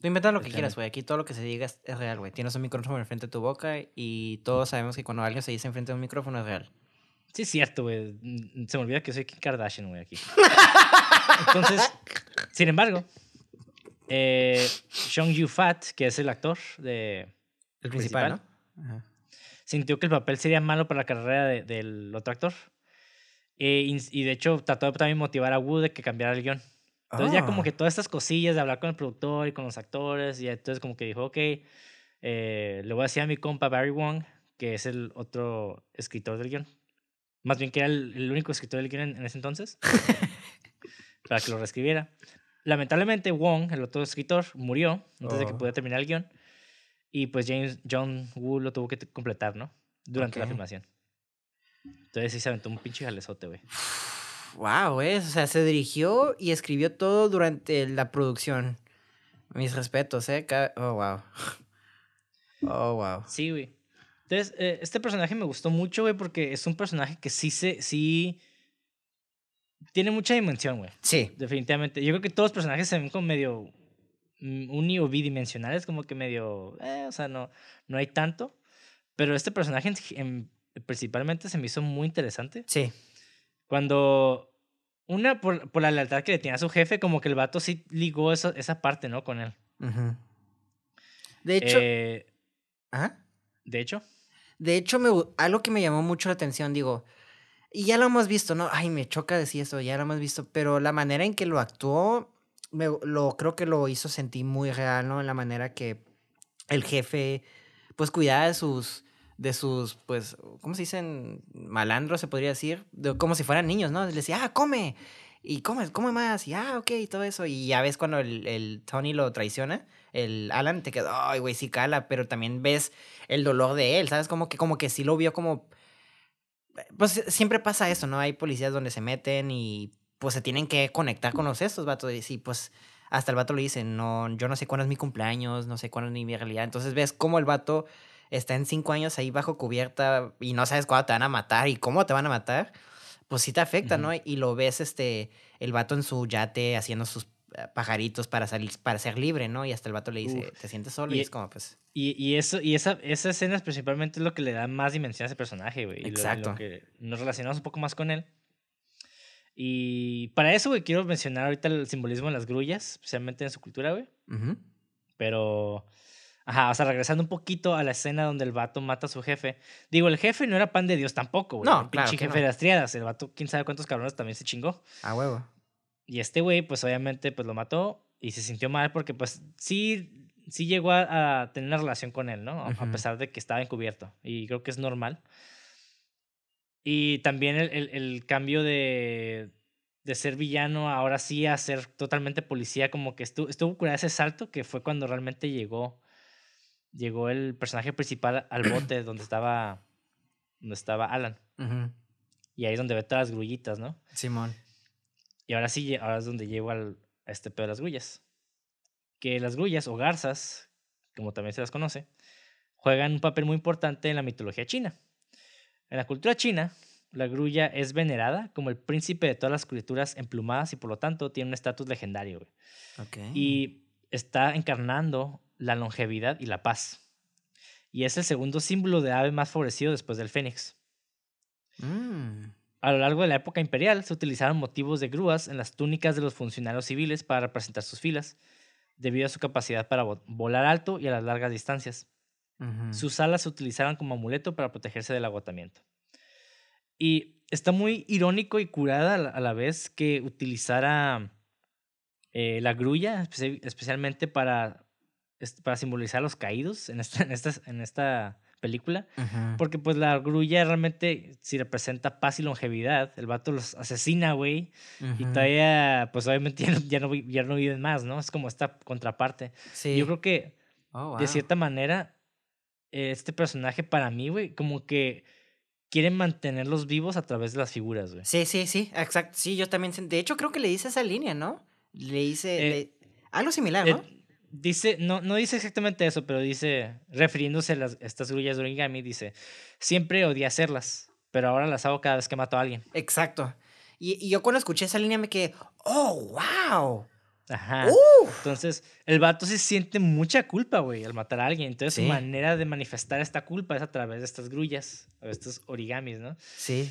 Tú inventa lo que quieras, güey. Aquí todo lo que se diga es, es real, güey. Tienes un micrófono enfrente de tu boca y todos sabemos que cuando alguien se dice enfrente de un micrófono es real. Sí, es cierto, güey. Mm, Se me olvida que soy Kim Kardashian, güey, aquí. Entonces, sin embargo, eh, Sean Yu Fat, que es el actor de. El principal, Principal. ¿no? Ajá. Sintió que el papel sería malo para la carrera de- del otro actor. Eh, y, y de hecho, trató de también motivar a Wu de que cambiara el guion. Entonces ya como Ah. que todas estas cosillas de hablar con el productor y con los actores, y entonces como que dijo, ok, eh, le voy a decir a mi compa Barry Wong, que es el otro escritor del guion. Más bien que era el, el único escritor del guion en, en ese entonces, para que lo reescribiera. Lamentablemente Wong, el otro escritor, murió antes de que Oh. pudiera terminar el guion. Y pues James, John Woo lo tuvo que completar, ¿no? Durante la Ok. filmación. Entonces sí se aventó un pinche jalezote, güey. Wow, güey. O sea, se dirigió y escribió todo durante la producción. Mis respetos, ¿eh? Oh, wow. Oh, wow. Sí, güey. Entonces, eh, este personaje me gustó mucho, güey, porque es un personaje que sí se, sí tiene mucha dimensión, güey. Sí. Definitivamente. Yo creo que todos los personajes se ven como medio mm, uni o bidimensionales, como que medio, eh, o sea, no, no hay tanto. Pero este personaje en- en- principalmente se me hizo muy interesante. Sí. Cuando, una, por, por la lealtad que le tenía a su jefe, como que el vato sí ligó eso, esa parte, ¿no? Con él. Ujú. De hecho. Eh, Ajá. de hecho, De hecho, me, algo que me llamó mucho la atención, digo, y ya lo hemos visto, ¿no? Ay, me choca decir eso, ya lo hemos visto, pero la manera en que lo actuó, me, lo, creo que lo hizo sentir muy real, ¿no? En la manera que el jefe, pues, cuidaba de sus, de sus, pues, ¿cómo se dicen? Malandros, se podría decir, de- como si fueran niños, ¿no? Le decía, ah, come, y come, come más, y ah, ok, y todo eso, y ya ves cuando el, el Tony lo traiciona, el Alan te quedó, ay, güey, sí cala, pero también ves el dolor de él, ¿sabes? Como que, como que sí lo vio como... Pues siempre pasa eso, ¿no? Hay policías donde se meten y pues se tienen que conectar con los estos vatos. Y pues hasta el vato le dice, no, yo no sé cuándo es mi cumpleaños, no sé cuándo es mi realidad. Entonces ves cómo el vato está en cinco años ahí bajo cubierta y no sabes cuándo te van a matar y cómo te van a matar. Pues sí te afecta, ¿no? Y lo ves, este, el vato en su yate haciendo sus eh, pajaritos para salir, para ser libre, ¿no? Y hasta el vato le dice, Uf. ¿te sientes solo? Y, Y- es como, pues... Y, y eso, y esa, esa escena principalmente es lo que le da más dimensión a ese personaje, güey. y lo- lo Exacto. que nos relacionamos un poco más con él. Y para eso, güey, quiero mencionar ahorita el simbolismo de las grullas, especialmente en su cultura, güey. ujú. Pero Ajá, o sea, regresando un poquito a la escena donde el vato mata a su jefe. Digo, el jefe no era pan de Dios tampoco, güey. No, El claro pinche jefe no. de las triadas. El vato, quién sabe cuántos cabrones también se chingó. A huevo. Y este güey, pues obviamente, pues lo mató y se sintió mal porque, pues, sí, sí llegó a, a tener una relación con él, ¿no? A, pesar de que estaba encubierto. Y creo que es normal. Y también el, el- el cambio de, de ser villano ahora sí a ser totalmente policía, como que estuvo, estuvo curado ese salto que fue cuando realmente llegó, llegó el personaje principal al bote donde estaba, donde estaba Alan. Ujú. Y ahí es donde ve todas las grullitas, ¿no? Simón. Y ahora sí, ahora es donde llego al, a este pedo de las grullas. Que las grullas o garzas, como también se las conoce, juegan un papel muy importante en la mitología china. En la cultura china, la grulla es venerada como el príncipe de todas las criaturas emplumadas y por lo tanto tiene un estatus legendario. güey. Ok. Y está encarnando la longevidad y la paz. Y es el segundo símbolo de ave más favorecido después del fénix. Mm. A lo largo de la época imperial se utilizaron motivos de grúas en las túnicas de los funcionarios civiles para representar sus filas, debido a su capacidad para vo- volar alto y a las largas distancias. Sus alas se utilizaron como amuleto para protegerse del agotamiento. Y está muy irónico y curada a la, vez que utilizara eh, la grulla, espe- especialmente para, para simbolizar a los caídos en esta, en esta, en esta película. Porque pues la grulla realmente si representa paz y longevidad. El vato los asesina, güey. Y todavía, pues obviamente ya no, ya, no, vi- ya no viven más, ¿no? Es como esta contraparte. Sí. Yo creo que Oh, de cierta manera, eh, este personaje para mí, güey, como que quiere mantenerlos vivos a través de las figuras, güey. Sí, sí, sí, exacto. Sí, yo también. De hecho, creo que le hice esa línea, ¿no? Le hice. Eh, le- Algo similar, Eh, ¿no? Dice, no, no dice exactamente eso, pero dice, refiriéndose a las, estas grullas de origami, dice, siempre odié hacerlas, pero ahora las hago cada vez que mato a alguien. Exacto. Y, y yo cuando escuché esa línea me quedé, oh, wow. Ajá. Uf. Entonces, el vato se siente mucha culpa, güey, al matar a alguien. Entonces, Sí. su manera de manifestar esta culpa es a través de estas grullas, o estos origamis, ¿no? Sí.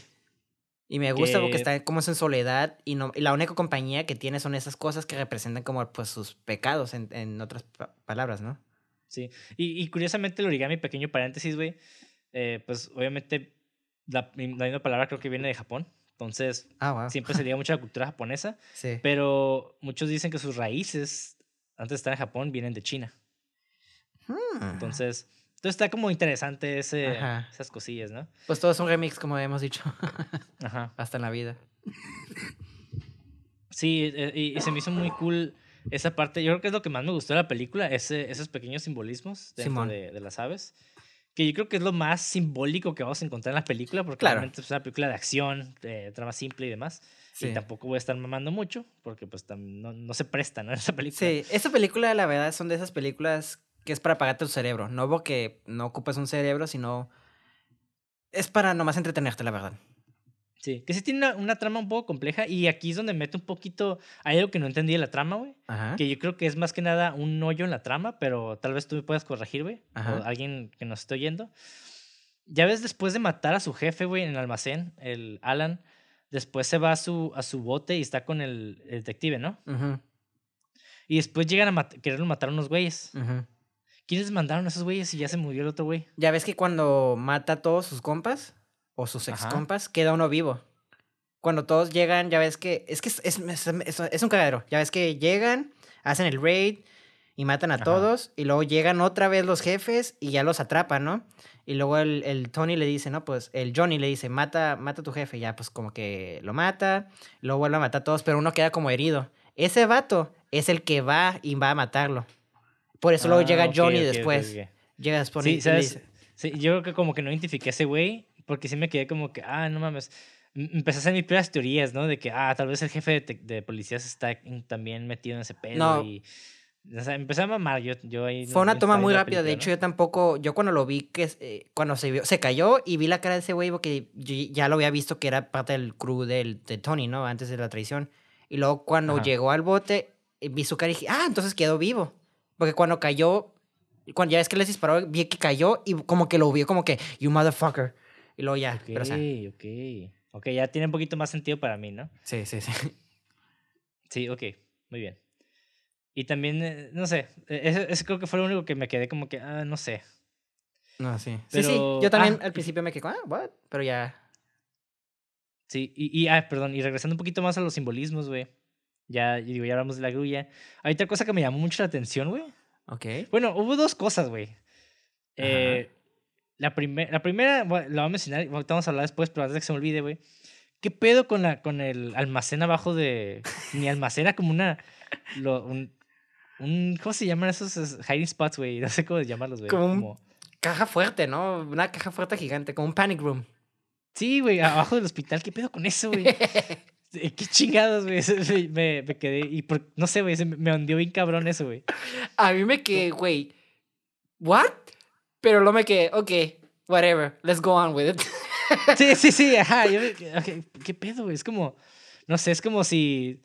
Y me gusta porque Que- está como en soledad y, no, y la única compañía que tiene son esas cosas que representan como pues sus pecados, en, en otras pa- palabras, ¿no? Sí. Y, y curiosamente, el origami, pequeño paréntesis, güey, eh, pues obviamente la, la misma palabra creo que viene de Japón. Entonces, Ah, wow. siempre se liga mucho a la cultura japonesa, Sí. pero muchos dicen que sus raíces, antes de estar en Japón, vienen de China. Hmm. Entonces, entonces está como interesante ese, Ajá. esas cosillas, ¿no? Pues todo es un remix, como hemos dicho, Ajá. hasta en la vida. Sí, eh, y, y se me hizo muy cool esa parte. Yo creo que es lo que más me gustó de la película, ese, esos pequeños simbolismos dentro de, de las aves. Que yo creo que es lo más simbólico que vamos a encontrar en la película, porque Claro. realmente es una película de acción, de trama simple y demás. Sí. Y tampoco voy a estar mamando mucho, porque pues no, no se presta, ¿no? En esa película. Sí, esta película, la verdad, son de esas películas que es para apagarte tu cerebro. No porque no ocupas un cerebro, sino es para nomás entretenerte, la verdad. Sí, que sí tiene una, una trama un poco compleja y aquí es donde mete un poquito... Hay algo que no entendí de la trama, güey. Ajá. Que yo creo que es más que nada un hoyo en la trama, pero tal vez tú me puedas corregir, güey. O Ajá. alguien que nos esté oyendo. Ya ves, después de matar a su jefe, güey, en el almacén, el Alan, después se va a su, a su bote y está con el, el detective, ¿no? Ujú, Y después llegan a mat- quererlo matar a unos güeyes. ujú. ¿Quiénes mandaron a esos güeyes y ya se murió el otro güey? Ya ves que cuando mata a todos sus compas o sus ex compas, queda uno vivo. Cuando todos llegan, ya ves que. Es que es, es, es- es- es un cagadero. Ya ves que llegan, hacen el raid y matan a Ajá. todos. Y luego llegan otra vez los jefes y ya los atrapan, ¿no? Y luego el, el Tony le dice, no, pues el Johnny le dice, mata, mata a tu jefe. Ya, pues como que lo mata. Luego vuelve a matar a todos, pero uno queda como herido. Ese vato es el que va y va a matarlo. Por eso luego Ah, llega ok, Johnny ok, ok, después. ok. Llega después Sí, y ¿sabes? Sí, yo creo que como que no identifiqué a ese güey, porque sí me quedé como que, ah, no mames. Empecé a hacer mis propias teorías, ¿no? De que, ah, tal vez el jefe de, de policías está también metido en ese pedo. No. Y, o sea, empecé a mamar. Yo, yo ahí Fue una toma muy rápida. De hecho, ¿no? yo tampoco. Yo cuando lo vi, que eh, cuando se vio, se cayó y vi la cara de ese güey, porque yo ya lo había visto que era parte del crew del, de Tony, ¿no? Antes de la traición. Y luego cuando Ajá. llegó al bote, eh, vi su cara y dije, ah, entonces quedó vivo. Porque cuando cayó, cuando ya es que les disparó, vi que cayó y como que lo vio como que, you motherfucker. Y luego ya. Ok, Pero, o sea, ok. Ok, ya tiene un poquito más sentido para mí, ¿no? sí, sí, sí. Sí, ok, muy bien. Y también, eh, no sé, e, ese, ese creo que fue lo único que me quedé como que, ah, no sé. No, sí. sí, sí. Pero- Yo también ah, al principio me quedé, ah, what? Pero ya. Sí, y, y, ah, perdón, y regresando un poquito más a los simbolismos, güey. Ya, digo, ya hablamos de la grulla. Hay otra cosa que me llamó mucho la atención, güey. Ok. Bueno, hubo dos cosas, güey. Eh, la, primer- la primera, bueno, la voy a mencionar, vamos a hablar después, pero antes de que se me olvide, güey. ¿Qué pedo con, la, con el almacén abajo de... Ni almacén, era como una... lo- un, un- ¿Cómo se llaman esos es, hiding spots, güey? No sé cómo llamarlos, güey. Como como- Caja fuerte, ¿no? Una caja fuerte gigante, como un panic room. Sí, güey, abajo del hospital. ¿Qué pedo con eso, güey? Qué chingados, güey. Me, me, quedé... Y por, no sé, güey, me, hundió bien cabrón eso, güey. A mí me quedé, güey, ¿what? Pero luego me quedé, ok, whatever, let's go on with it. Sí, sí, sí, ajá. yo ¿Qué pedo, güey? Es como, no sé, es como si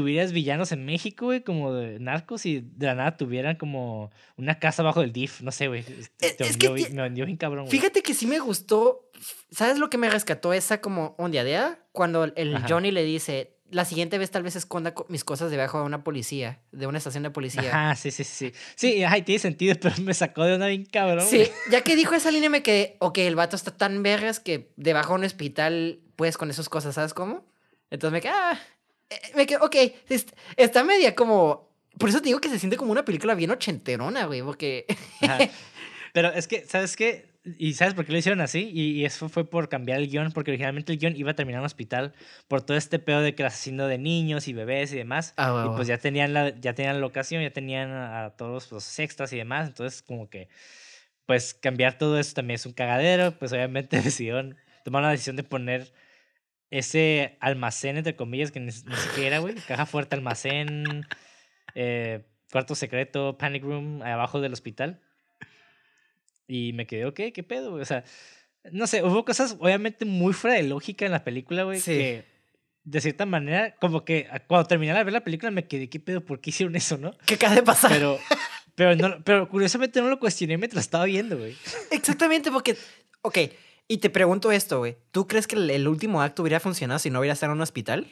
tuvieras villanos en México, güey, como de narcos y de la nada tuvieran como una casa abajo del DIF, no sé, güey. Es- Te es que me hundió bien cabrón, güey. Fíjate que sí me gustó, ¿sabes lo que me rescató esa como ondeadera? Cuando el Ajá. Johnny le dice, la siguiente vez tal vez esconda co- mis cosas debajo de una policía, de una estación de policía. Ajá, sí, sí, sí. Sí, ajá, y tiene sentido, pero me sacó de una bien cabrón. Sí, ya que dijo esa línea me quedé, ok, el vato está tan vergas que debajo de un hospital puedes con esas cosas, ¿sabes cómo? Entonces me quedé, ah, eh, me quedé, ok, est- está media como, por eso te digo que se siente como una película bien ochenterona, güey, porque... Ajá. Pero es que, ¿sabes qué? ¿Y sabes por qué lo hicieron así? Y, y eso fue por cambiar el guion, porque originalmente el guion iba a terminar en un hospital por todo este pedo de que era asesino de niños y bebés y demás. Ah, Y pues ya tenían la, ya tenían la locación, ya tenían a, a todos los extras y demás. Entonces, como que, pues cambiar todo eso también es un cagadero. Pues obviamente decidieron, tomaron la decisión de poner ese almacén, entre comillas, que ni, ni siquiera era, güey. Caja fuerte, almacén, eh, cuarto secreto, panic room, abajo del hospital. Y me quedé, ok, ¿qué pedo, güey? O sea, no sé, hubo cosas obviamente muy fuera de lógica en la película, güey, Sí. que de cierta manera, como que cuando terminé de ver la película me quedé, ¿qué pedo? ¿Por qué hicieron eso, no? ¿Qué acaba de pasar? Pero, pero, no, pero curiosamente no lo cuestioné mientras estaba viendo, güey. Exactamente, porque, ok, y te pregunto esto, güey, ¿tú crees que el, último acto hubiera funcionado si no hubiera estado en un hospital?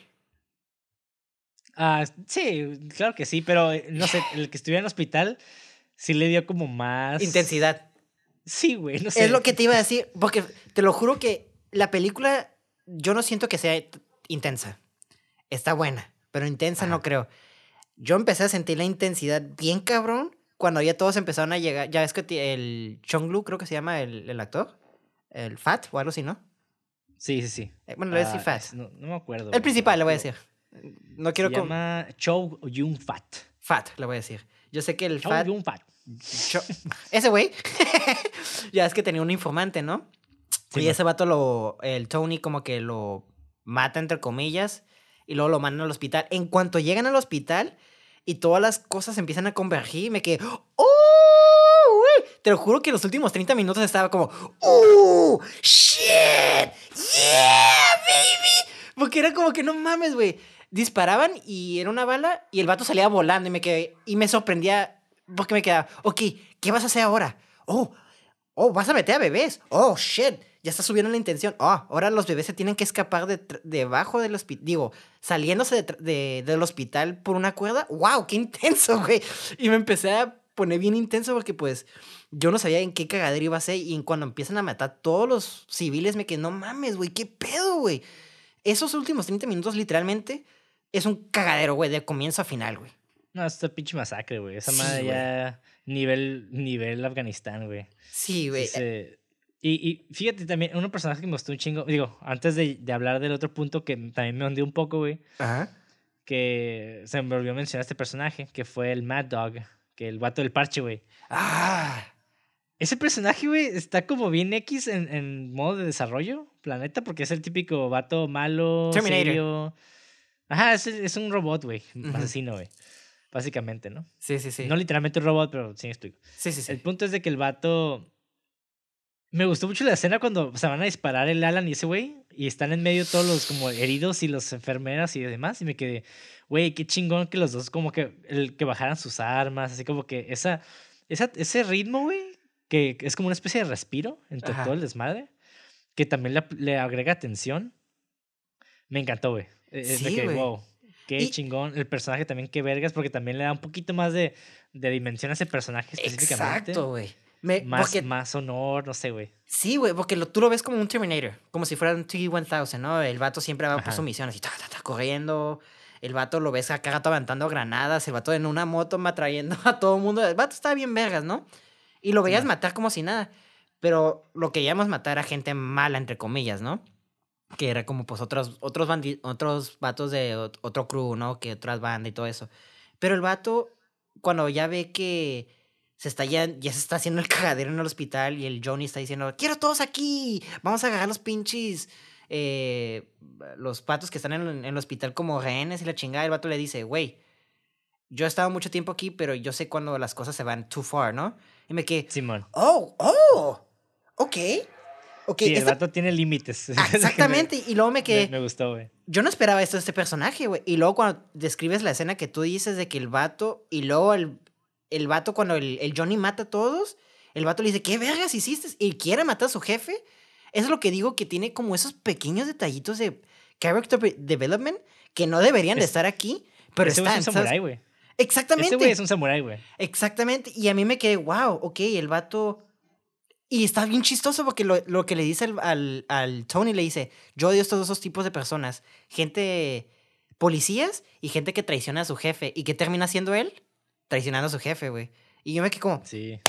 Ah, sí, claro que sí, pero eh, no sé, el que estuviera en el hospital sí le dio como más... Intensidad. Sí, güey, no sé. Es lo que te iba a decir, porque te lo juro que la película yo no siento que sea intensa. Está buena, pero intensa no creo. Yo empecé a sentir la intensidad bien cabrón cuando ya todos empezaron a llegar. Ya ves que el Chonglu, creo que se llama el, el actor. El Fat o algo así, ¿no? Sí, sí, sí. Eh, Bueno, le voy a Ah, decir Fat. es- no, no me acuerdo. El principal, le voy a decir. No quiero Se llama Chow Yun Fat. Fat, le voy a decir. Yo sé que el Chow Fat. Yun Fat. Cho- Ese güey. ya es que tenía un informante, ¿no? Sí, y man. ese vato lo. El Tony, como que lo mata, entre comillas. Y luego lo mandan al hospital. En cuanto llegan al hospital y todas las cosas empiezan a convergir, me quedé. ¡Oh! Te lo juro que los últimos 30 minutos estaba como. ¡Oh! ¡Shit! ¡Yeah, baby! Porque era como que no mames, güey. Disparaban y era una bala y el vato salía volando y me quedé. Y me sorprendía porque me quedaba, ok, ¿qué vas a hacer ahora? Oh, oh, vas a meter a bebés. Oh, shit. Ya está subiendo la intención. Oh, ahora los bebés se tienen que escapar de debajo del hospital. Digo, saliéndose de- del hospital por una cuerda. ¡Wow! ¡Qué intenso, güey! Y me empecé a poner bien intenso porque, pues, yo no sabía en qué cagadero iba a ser. Y en cuando empiezan a matar todos los civiles, me quedé, no mames, güey, ¿qué pedo, güey? Esos últimos 30 minutos, literalmente, es un cagadero, güey, de comienzo a final, güey. No, esta pinche masacre, güey. Esa Sí, madre ya nivel, nivel Afganistán, güey. Sí, güey. Y, y fíjate también, un personaje que me gustó un chingo. Digo, antes de, de hablar del otro punto que también me hundió un poco, güey. Ajá. Que se me olvidó mencionar este personaje, que fue el Mad Dog, que el vato del parche, güey. Ah. Ese personaje, güey, está como bien X en, en modo de desarrollo, planeta, porque es el típico vato malo, Terminator. serio. Ajá, es, es un robot, güey. Ujú. Asesino, güey. Básicamente, ¿no? Sí, sí, sí. No literalmente un robot, pero sí me explico. sí, sí, sí. El punto es de que el vato. Me gustó mucho la escena cuando se van a disparar el Alan y ese güey. Y están en medio todos los como heridos y los enfermeras y demás. Y me quedé, güey, qué chingón que los dos como que, el, que bajaran sus armas. Así como que esa, esa, ese ritmo, güey, que es como una especie de respiro entre Ajá. todo el desmadre. Que también le, le agrega tensión. Me encantó, güey. Eh, me Sí, quedé, güey. wow. Qué Y- chingón. El personaje también, qué vergas, porque también le da un poquito más de, de dimensión a ese personaje específicamente. Exacto, güey. Me- Más, porque- más honor, no sé, güey. Sí, güey, porque lo- tú lo ves como un Terminator, como si fuera un T-1000, ¿no? El vato siempre va por Ajá. su misión, así, ta, ta, ta, corriendo. El vato lo ves acá rato aventando granadas, el vato en una moto atrayendo a todo el mundo. El vato está bien vergas, ¿no? Y lo veías matar como si nada. Pero lo que llamamos matar a gente mala, entre comillas, ¿no? Que era como pues otros, otros, otros vatos de ot- otro crew, ¿no? Que otras bandas y todo eso. Pero el vato, cuando ya ve que se está ya, ya se está haciendo el cagadero en el hospital y el Johnny está diciendo, quiero todos aquí, vamos a agarrar los pinches, eh, los patos que están en, en el hospital como rehenes y la chingada, el vato le dice, güey, yo he estado mucho tiempo aquí, pero yo sé cuando las cosas se van too far, ¿no? Y me quedé, Simón. oh, oh, ok, ok. Sí, el vato tiene límites. Ah, Exactamente, y luego me me, quedé, me gustó, güey. yo no esperaba esto de este personaje, güey. Y luego cuando describes la escena que tú dices de que el vato, y luego el, el vato cuando el, el Johnny mata a todos, el vato le dice, ¿qué vergas hiciste? Y quiere matar a su jefe. Eso es lo que digo, que tiene como esos pequeños detallitos de character development que no deberían de Es- estar aquí, pero Ese están. es un ¿sabes? samurái, güey. Exactamente. Ese güey es un samurái, güey. Exactamente. Y a mí me quedé, wow, ok, el vato. Y está bien chistoso porque lo, lo que le dice al, al, al Tony le dice: Yo odio estos dos tipos de personas. Gente, policías y gente que traiciona a su jefe. ¿Y qué termina siendo él? Traicionando a su jefe, güey. Y yo me quedé como: Sí.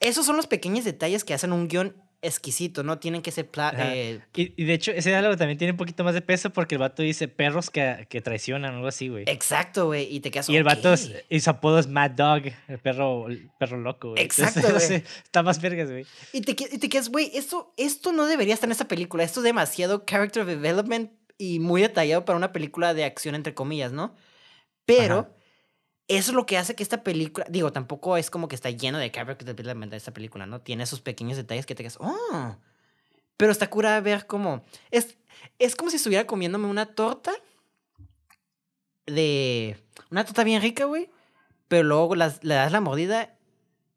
Esos son los pequeños detalles que hacen un guion exquisito, ¿no? Tienen que ser. eh, Y, y de hecho, ese diálogo también tiene un poquito más de peso porque el vato dice perros que, que traicionan algo así, güey. exacto, güey. Y te quedas Y el vato, es- su apodo es Mad Dog, el perro, el perro loco, güey. Exacto, güey. está más vergas, güey. Y te, y te quedas, güey, esto, esto no debería estar en esta película. Esto es demasiado character development y muy detallado para una película de acción, entre comillas, ¿no? Pero Ajá. Eso es lo que hace que esta película, digo, tampoco es como que está lleno de character development esta película, ¿no? Tiene esos pequeños detalles que te quedas, oh. Pero está cura ver cómo. Es, es como si estuviera comiéndome una torta de. Una torta bien rica, güey. Pero luego las- le das la mordida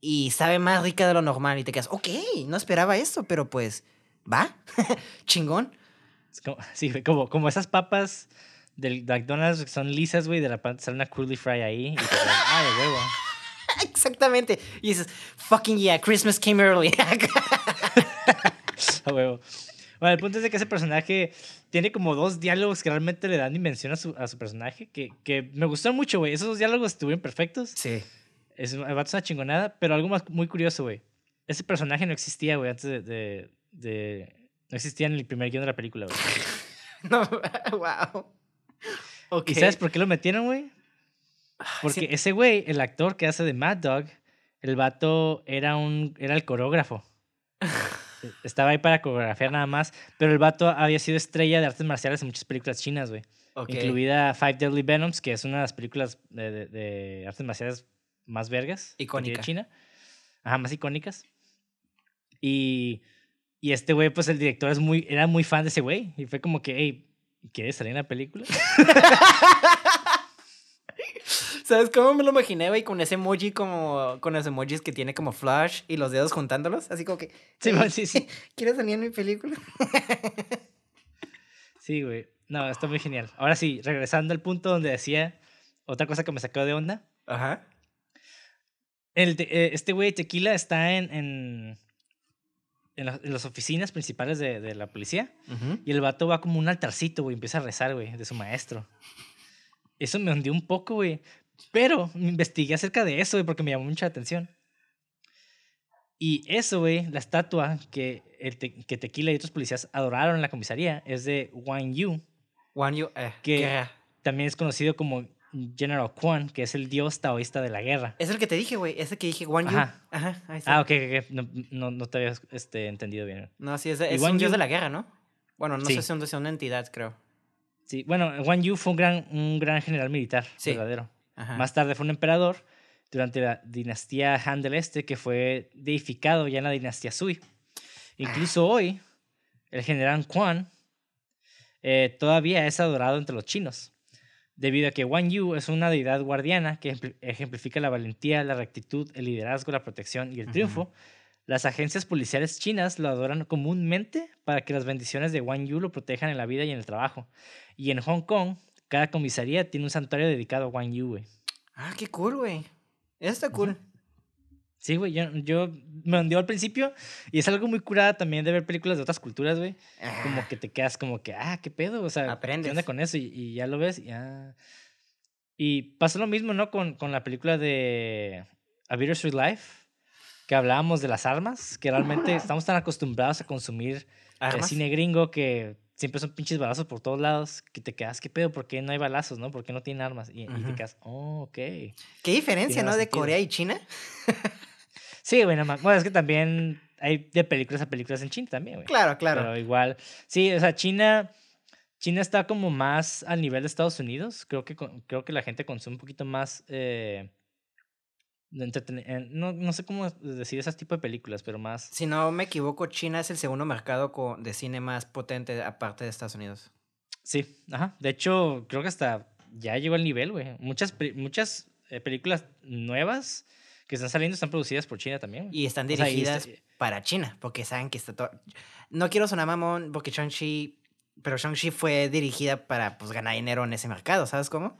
y sabe más rica de lo normal. Y te quedas, ok, no esperaba esto, pero pues, va. Chingón. Es sí, como, como esas papas del McDonald's que son lisas, güey, de repente sale una curly fry ahí y te quedas, ah, de huevo. Exactamente. Y dices, fucking yeah, Christmas came early. A huevo. Bueno, el punto es de que ese personaje tiene como dos diálogos que realmente le dan dimensión a su, a su personaje, que, que me gustaron mucho, güey. Esos dos diálogos estuvieron perfectos. sí. Es, el vato es una chingonada, pero algo más muy curioso, güey. Ese personaje no existía, güey, antes de, de, de- No existía en el primer guion de la película, güey. No, wow. Ok. ¿Y sabes por qué lo metieron, güey? Porque sí. ese güey, el actor que hace de Mad Dog, el vato era, un, era el coreógrafo. E- Estaba ahí para coreografiar nada más, pero el vato había sido estrella de artes marciales en muchas películas chinas, güey. Incluida Five Deadly Venoms, que es una de las películas de, de- de artes marciales más vergas. Icónica. China. Ajá, más icónicas. Y, y este güey, pues el director es muy, era muy fan de ese güey. Y fue como que, hey, ¿quieres salir en la película? ¿Sabes cómo me lo imaginé, güey? Con ese emoji como... Con los emojis que tiene como flash y los dedos juntándolos. Así como que... Sí, "Ey, man, sí, sí. ¿Quieres salir en mi película? Sí, güey. No, está muy genial. Ahora sí, regresando al punto donde decía otra cosa que me sacó de onda. Ajá. El eh, este güey Tequila está en, en, en, la- en las oficinas principales de, de la policía y el vato va como un altarcito, güey, empieza a rezar, güey, de su maestro. Eso me hundió un poco, güey. Pero me investigué acerca de eso, güey, porque me llamó mucha atención. Y eso, güey, la estatua que, el te- que Tequila y otros policías adoraron en la comisaría es de Wang Yu. One you... Eh, Que- guerra. También es conocido como General Quan, que es el dios taoísta de la guerra. Es el que te dije, güey. Es el que dije, One Ajá. You. Ajá, ahí está. Ah, ok, ok. No, no, no te había este, entendido bien. No, sí, es, es un dios You- de la guerra, ¿no? Bueno, no Sí. sé si es una entidad, creo. Sí, bueno, Wang Yu fue un gran, un gran general militar, Sí. verdadero. Ajá. Más tarde fue un emperador durante la dinastía Han del Este, que fue deificado ya en la dinastía Sui. Incluso hoy, el general Quan eh, todavía es adorado entre los chinos, debido a que Wang Yu es una deidad guardiana que ejempl- ejemplifica la valentía, la rectitud, el liderazgo, la protección y el triunfo. Las agencias policiales chinas lo adoran comúnmente para que las bendiciones de Wang Yu lo protejan en la vida y en el trabajo. Y en Hong Kong, cada comisaría tiene un santuario dedicado a Wang Yu, güey. Ah, qué cool, güey. Está cool. Sí, güey, yo, yo me hundió al principio y es algo muy curada también de ver películas de otras culturas, güey. Como Ah, que te quedas como que, ah, qué pedo, o sea, ¿qué Aprendes. onda con eso? Y, y ya lo ves y ya... Y pasa lo mismo, ¿no? Con, con la película de A Bittersweet Life, que hablábamos de las armas, que realmente estamos tan acostumbrados a consumir el ¿Armas? cine gringo que siempre son pinches balazos por todos lados, que te quedas, ¿qué pedo? ¿Por qué no hay balazos, no? ¿Por qué no tienen armas? Y, y te quedas, oh, ok. ¿Qué diferencia, no? De sentido. Corea y China. Sí, más. Bueno, es que también hay de películas a películas en China también, güey. Claro, claro. Pero igual, sí, o sea, China, China está como más al nivel de Estados Unidos. Creo que, creo que la gente consume un poquito más, eh, no, no sé cómo decir ese tipo de películas, pero más... Si no me equivoco, China es el segundo mercado de cine más potente aparte de Estados Unidos. Sí, ajá. De hecho, creo que hasta ya llegó al nivel, güey. Muchas, muchas eh, películas nuevas que están saliendo están producidas por China también. Y están O sea, y dirigidas para China, porque saben que está todo... No quiero sonar mamón, porque Shang-Chi... Pero Shang-Chi fue dirigida para, pues, ganar dinero en ese mercado, ¿sabes cómo?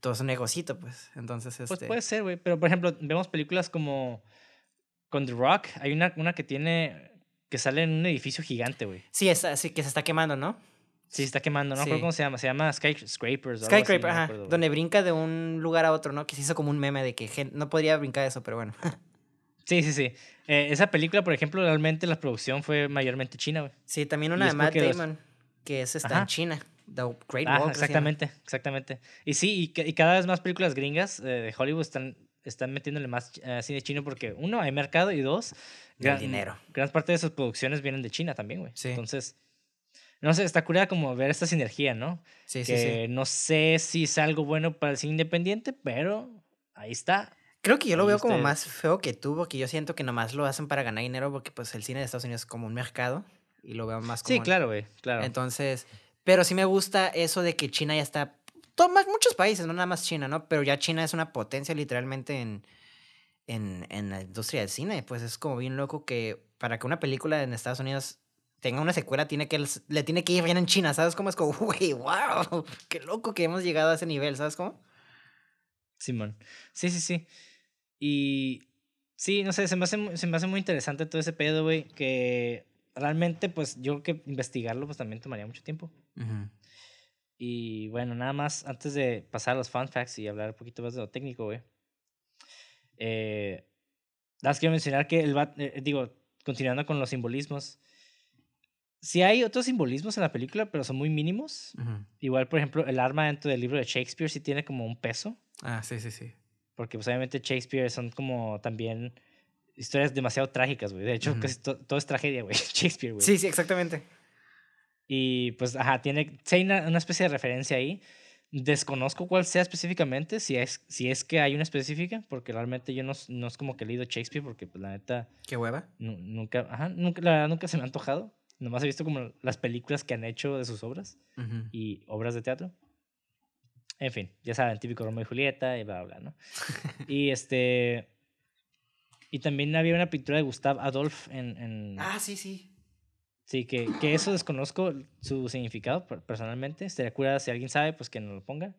Todo es un negocito, pues. Entonces, Pues este... puede ser, güey. Pero, por ejemplo, vemos películas como con The Rock. Hay una, una que tiene. que sale en un edificio gigante, güey. Sí, es así que se está quemando, ¿no? Sí, está quemando. No recuerdo Sí. cómo se llama. Se llama Skyscrapers. Skyscraper, no ajá. güey. donde brinca de un lugar a otro, ¿no? Que se hizo como un meme de que no podría brincar eso, pero bueno. Sí, sí, sí. Eh, esa película, por ejemplo, realmente la producción fue mayormente china, güey. Sí, también una de Matt porque los- Damon, que es está en Ajá. China. The Great Wall. exactamente, exactamente. Y sí, y, y cada vez más películas gringas eh, de Hollywood están, están metiéndole más eh, cine chino porque, uno, hay mercado y dos, Y el gran, dinero. gran parte de sus producciones vienen de China también, güey. Sí. Entonces, no sé, está curada como ver esta sinergia, ¿no? Sí, sí, que sí. no sé si es algo bueno para el cine independiente, pero ahí está. Creo que yo lo ahí veo como usted- más feo que tú, porque yo siento que nomás lo hacen para ganar dinero, porque pues el cine de Estados Unidos es como un mercado y lo veo más como... Sí, claro, güey, claro. Entonces, pero sí me gusta eso de que China ya está... Toma muchos países, no nada más China, ¿no? Pero ya China es una potencia literalmente en, en, en la industria del cine. Pues es como bien loco que para que una película en Estados Unidos tenga una secuela, tiene que, le tiene que ir bien en China, ¿sabes? Como es como, güey, wow, qué loco que hemos llegado a ese nivel, ¿sabes cómo? Simón. Sí, sí, sí. Y sí, no sé, se me hace, se me hace muy interesante todo ese pedo, güey, que realmente, pues, yo creo que investigarlo, pues, también tomaría mucho tiempo. Y bueno, nada más, antes de pasar a los fun facts y hablar un poquito más de lo técnico, güey. Eh, nada más quiero mencionar que el eh, digo, continuando con los simbolismos. Sí hay otros simbolismos en la película, pero son muy mínimos. Igual, por ejemplo, el arma dentro del libro de Shakespeare sí tiene como un peso. Ah, sí, sí, sí. Porque pues obviamente Shakespeare son como también historias demasiado trágicas, güey. De hecho, casi to- todo es tragedia, güey. Shakespeare, güey. Sí, sí, exactamente. Y pues, ajá, tiene, hay una, una especie de referencia ahí. Desconozco cuál sea específicamente, si es, si es que hay una específica, porque realmente yo no, no es como que he leído Shakespeare, porque pues la neta Qué hueva. nu- nunca, ajá, nunca, la verdad, nunca se me ha antojado. Nomás he visto como las películas que han hecho de sus obras y obras de teatro. En fin, ya saben, típico Romeo y Julieta y bla, bla, ¿no? y este... Y también había una pintura de Gustave Adolphe en... en Ah, sí, sí. Sí, que, que eso desconozco su significado per- personalmente. Estaría cura si alguien sabe, pues que nos lo ponga.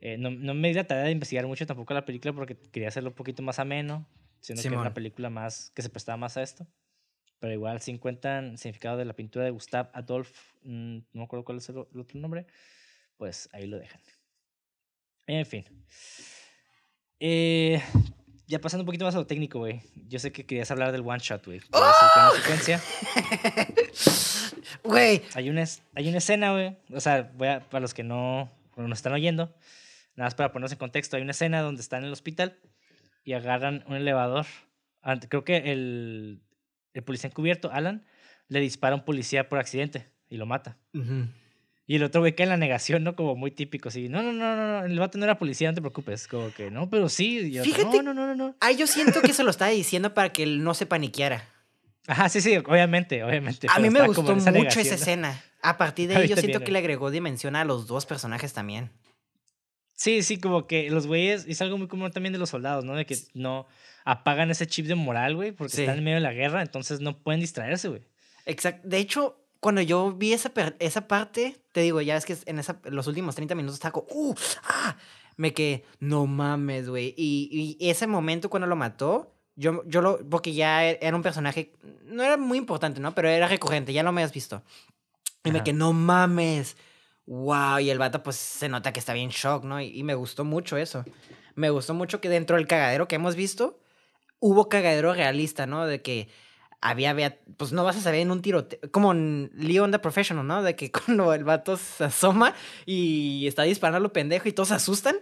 Eh, no, no me di la tarea de investigar mucho tampoco la película porque quería hacerlo un poquito más ameno, siendo que era una película más que se prestaba más a esto. Pero igual, si encuentran el significado de la pintura de Gustave Adolphe, mm, no me acuerdo cuál es el, otro nombre, pues ahí lo dejan. En fin. Eh, ya pasando un poquito más a lo técnico, güey. Yo sé que querías hablar del one shot, güey. Plano secuencia. Güey. Hay una, hay una escena, güey. O sea, voy a, para los que no no nos están oyendo, nada más para ponernos en contexto, hay una escena donde están en el hospital y agarran un elevador. Creo que el, el policía encubierto, Alan, le dispara a un policía por accidente y lo mata. Y el otro güey cae en la negación, ¿no? Como muy típico, así. No, no, no, no, no, el vato no era policía, no te preocupes. Como que, no, pero sí. Fíjate- no, no, no, no, no. Ah, yo siento que se lo estaba diciendo para que él no se paniqueara. Ajá, sí, sí, obviamente, obviamente. A mí me gustó mucho esa ¿no? escena. A partir de ahí yo siento que le agregó dimensión a los dos personajes también. Sí, sí, como que los güeyes, y es algo muy común también de los soldados, ¿no? De que no apagan ese chip de moral, güey, porque Sí. están en medio de la guerra, entonces no pueden distraerse, güey. Exacto. De hecho, cuando yo vi esa, esa parte, te digo, ya es que en esa, los últimos 30 minutos estaba como, ¡uh! ¡ah! Me quedé, no mames, güey. Y, y ese momento cuando lo mató, yo, yo lo, porque ya e- era un personaje, no era muy importante, ¿no? Pero era recurrente, ya lo me has visto. Y me Ajá. quedé, no mames. Wow, y el vato pues se nota que está bien shock, ¿no? Y, y me gustó mucho eso. Me gustó mucho que dentro del cagadero que hemos visto, hubo cagadero realista, ¿no? De que había, había pues no vas a saber en un tiroteo, como en Leon the Professional, ¿no? De que cuando el vato se asoma y está disparando a lo pendejo y todos se asustan.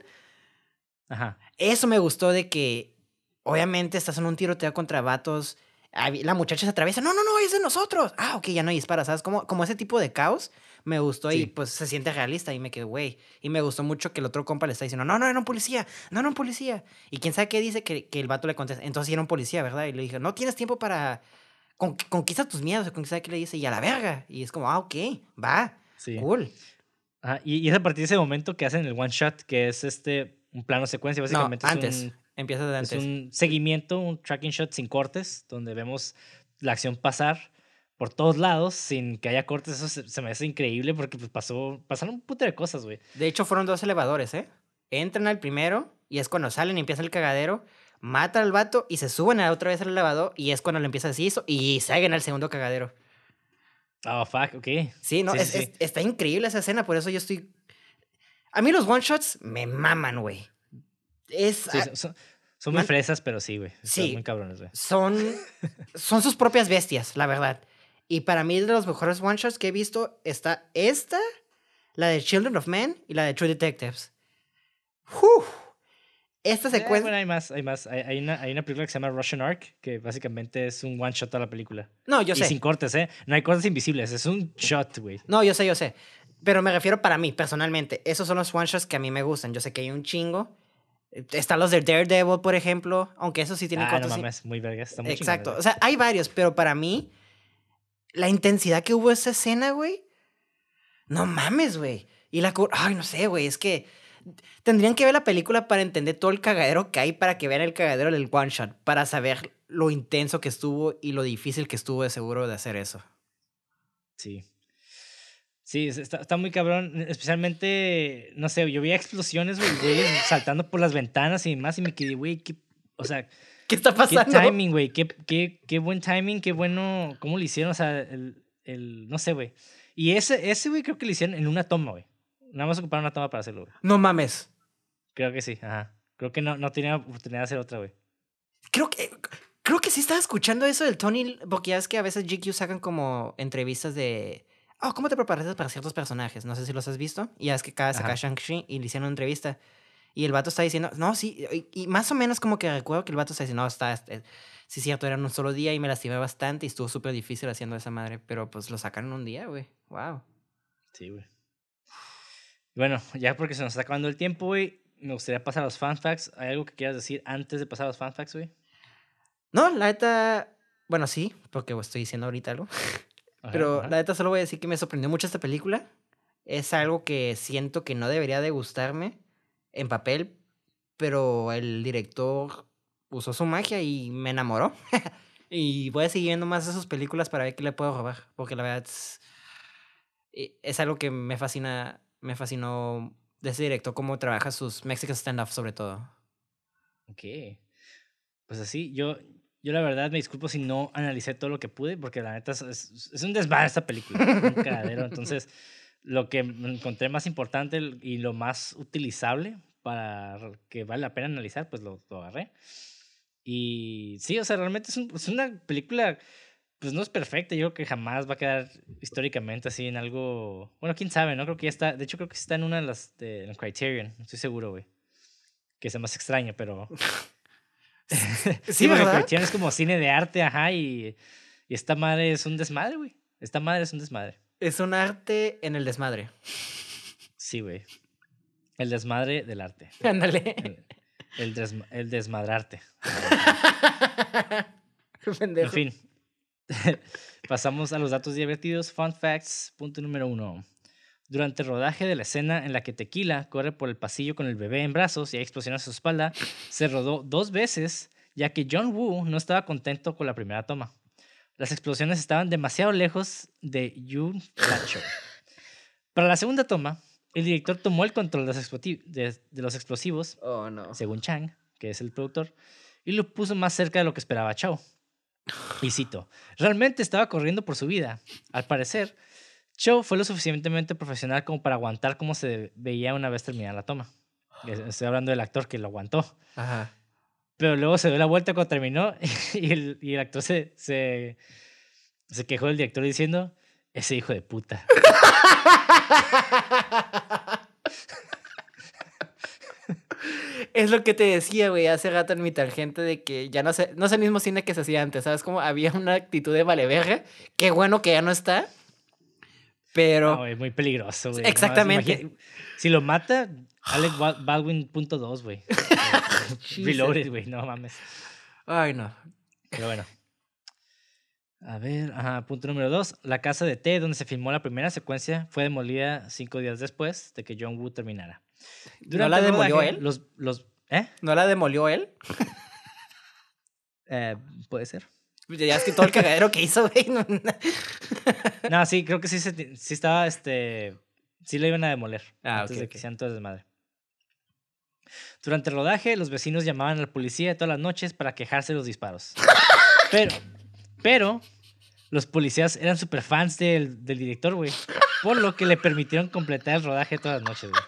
Ajá. Eso me gustó de que, obviamente, estás en un tiroteo contra vatos. La muchacha se atraviesa. No, no, no, es de nosotros. Ah, ok, ya no dispara, ¿sabes? Como, como ese tipo de caos me gustó y Sí. pues se siente realista. Y me quedé, güey. Y me gustó mucho que el otro compa le está diciendo, no, no, era un policía. No, era un policía. Y quién sabe qué dice que, que el vato le contesta. Entonces era un policía, ¿verdad? Y le dije, no tienes tiempo para. Con, conquista tus miedos. Quién sabe qué le dice. Y a la verga. Y es como, ah, ok, va. Sí. Cool. Ajá, Y, y es a partir de ese momento que hacen el one shot, que es este un plano secuencia, No, básicamente es antes. un- Empieza de Es antes. un seguimiento, un tracking shot sin cortes, donde vemos la acción pasar por todos lados sin que haya cortes. Eso se, se me hace increíble porque pues, pasó, pasaron un puto de cosas, güey. De hecho, fueron dos elevadores, ¿eh? Entran al primero y es cuando salen y empieza el cagadero. Matan al vato y se suben a otra vez al elevador y es cuando le empieza a decir eso y siguen al segundo cagadero. Oh, fuck, ok. Sí, no, Sí, es- sí, es- sí. está increíble esa escena, por eso yo estoy... A mí los one-shots me maman, güey. Es, Sí, son, son- son muy fresas, pero sí, güey. Sí. muy cabrones, güey. son, son sus propias bestias, la verdad. Y para mí, de los mejores one-shots que he visto está esta, la de Children of Men y la de True Detectives. ¡Uf! Esta Eh, secuencia... bueno, hay más, hay más. Hay, hay una, hay una película que se llama Russian Ark, que básicamente es un one shot a la película. No, yo y sé. sin cortes, ¿eh? No hay cortes invisibles, es un shot, güey. No, yo sé, yo sé. Pero me refiero para mí, personalmente. Esos son los one-shots que a mí me gustan. Yo sé que hay un chingo. Eh, Están los de Daredevil, por ejemplo. Aunque eso sí tienen Ah, no cortos. sí. mames, muy vergas. Está muy Exacto. O sea, hay varios, pero para mí, la intensidad que hubo esa escena, güey. No mames, güey. Y la. Ay, no sé, güey. Es que. Tendrían que ver la película para entender todo el cagadero que hay para que vean el cagadero del one shot. Para saber lo intenso que estuvo y lo difícil que estuvo de seguro de hacer eso. Sí. Sí, es- está, está muy cabrón. Especialmente, no sé, yo vi explosiones, güey, saltando por las ventanas y demás, y me quedé, güey, o sea, ¿Qué está qué pasando? timing, güey, qué, qué, qué buen timing, qué bueno, cómo lo hicieron, o sea, el, el no sé, güey. Y ese, ese, güey, creo que lo hicieron en una toma, güey. Nada más ocuparon una toma para hacerlo, güey. No mames. Creo que sí, ajá. Creo que no, no tenía oportunidad de hacer otra, güey. Creo que, creo que sí estaba escuchando eso del Tony, porque ya es que a veces GQ sacan como entrevistas de, oh, ¿cómo te preparaste para ciertos personajes? No sé si los has visto. Y ya es que cada saca. Shang-Chi y le hicieron una entrevista. Y el vato está diciendo, no, sí, y, y más o menos como que recuerdo que el vato está diciendo, no, está, eh, sí, cierto, era en un solo día y me lastimé bastante y estuvo súper difícil haciendo esa madre, pero pues lo sacaron un día, güey. Wow. Sí, güey. Bueno, ya porque se nos está acabando el tiempo, güey, me gustaría pasar a los fan facts. ¿Hay algo que quieras decir antes de pasar a los fan facts, güey? No, la neta, bueno, sí, porque estoy diciendo ahorita algo. Ajá, Pero ajá. la neta solo voy a decir que me sorprendió mucho esta película. Es algo que siento que no debería de gustarme en papel, pero el director usó su magia y me enamoró. y voy a seguir viendo más de sus películas para ver qué le puedo robar, porque la verdad es, eh, es algo que me fascina, me fascinó de ese director, cómo trabaja sus Mexican stand-off sobre todo. Ok. Pues así, yo, yo la verdad me disculpo si no analicé todo lo que pude, porque la neta es, es- es un desmadre esta película, un cagadero. Entonces, lo que encontré más importante y lo más utilizable para que vale la pena analizar, pues lo, lo agarré. Y sí, o sea, realmente es, un- es una película, pues no es perfecta, yo creo que jamás va a quedar históricamente así en algo, bueno, quién sabe, ¿no? Creo que ya está, de hecho creo que está en una de las de en Criterion, estoy seguro, güey. Que sea más extraño, pero... Sí, porque. Criterion es como cine de arte, ajá, y, y esta madre es un desmadre, güey. Esta madre es un desmadre. Es un arte en el desmadre. Sí, güey. El desmadre del arte. Ándale. El, el, desma- el desmadrarte. En fin. Pasamos a los datos divertidos. Fun facts. Punto número uno. Durante el rodaje de la escena en la que Tequila corre por el pasillo con el bebé en brazos y hay explosiones a su espalda, se rodó dos veces, ya que John Woo no estaba contento con la primera toma. Las explosiones estaban demasiado lejos de Yun Flacho. Para la segunda toma, el director tomó el control de los, de- de los explosivos, Oh, no. según Chang, que es el productor, y lo puso más cerca de lo que esperaba Chow. Y cito, realmente estaba corriendo por su vida. Al parecer, Chow fue lo suficientemente profesional como para aguantar cómo se veía una vez terminada la toma. Estoy hablando del actor que lo aguantó. Ajá. Pero luego se dio la vuelta cuando terminó y el, y el actor se, se, se quejó del director diciendo, ese hijo de puta. Es lo que te decía, güey, hace rato en mi tarjeta de que ya no sé, no es el mismo cine que se hacía antes, ¿sabes? Como había una actitud de vale verga. Qué bueno que ya no está. Pero. No, muy peligroso, güey. Exactamente. si lo mata, Alec Ba- Baldwin punto dos, güey. Reloaded, güey, no mames. Ay, no. Pero bueno. A ver, ajá, punto número dos. La casa de T, donde se filmó la primera secuencia, fue demolida cinco días después de que John Woo terminara. ¿No la demolió rodaje, él? Los, los, ¿Eh? ¿No la demolió él? Eh, Puede ser. Ya es que todo el cagadero que hizo, güey. no- No, sí, creo que sí, se ti- sí estaba, este, sí la iban a demoler Ah, antes ok, de que sean todo desmadre. Durante el rodaje, los vecinos llamaban a la policía todas las noches para quejarse de los disparos. Pero, pero, los policías eran super fans del, del director, güey. Por lo que le permitieron completar el rodaje todas las noches, güey.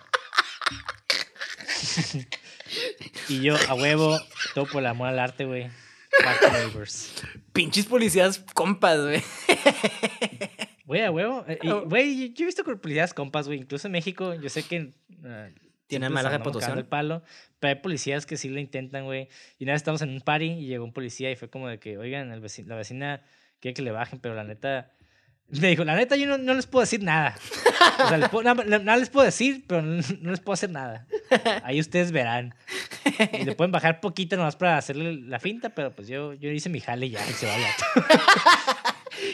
y yo, a huevo, todo por el amor al arte, güey. Pinches policías compas, güey. Güey, a huevo. Güey, yo he visto policías compas, güey. Incluso en México, yo sé que. eh, Tienen siempre mala reputación. El palo, pero hay policías que sí lo intentan, güey. Y una vez estábamos en un party y llegó un policía y fue como de que, oigan, el la vecina quiere que le bajen, pero la neta. Me dijo, la neta, yo no, no les puedo decir nada. O sea, les puedo- nada, nada les puedo decir, pero no, no les puedo hacer nada. Ahí ustedes verán. Y le pueden bajar poquito nomás para hacerle la finta, pero pues yo, yo hice mi jale y ya, y se va a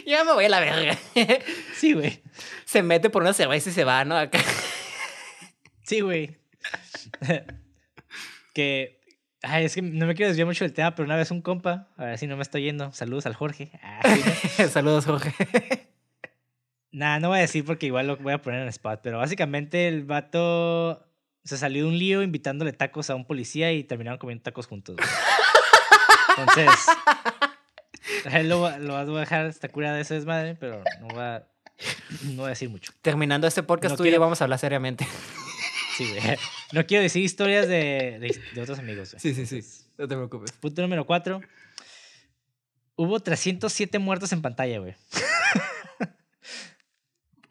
Ya me voy a la verga. Sí, güey. Se mete por una cerveza y se va, ¿no? Acá. Sí, güey. que. Ay, es que no me quiero desviar mucho del tema, pero una vez un compa, a ver si no me estoy yendo. Saludos al Jorge. Ah. Saludos, Jorge. Nah, no voy a decir porque igual lo voy a poner en spot, pero básicamente el vato se salió de un lío invitándole tacos a un policía y terminaron comiendo tacos juntos. güey. Entonces, lo, lo voy a dejar esta cura de ese desmadre, pero no voy a, no voy a decir mucho. Terminando este podcast, No tú y yo quiero- vamos a hablar seriamente. Sí, güey. No quiero decir historias de, de, de otros amigos. güey. Sí, sí, sí. No te preocupes. Punto número 4. Hubo 307 muertos en pantalla, güey.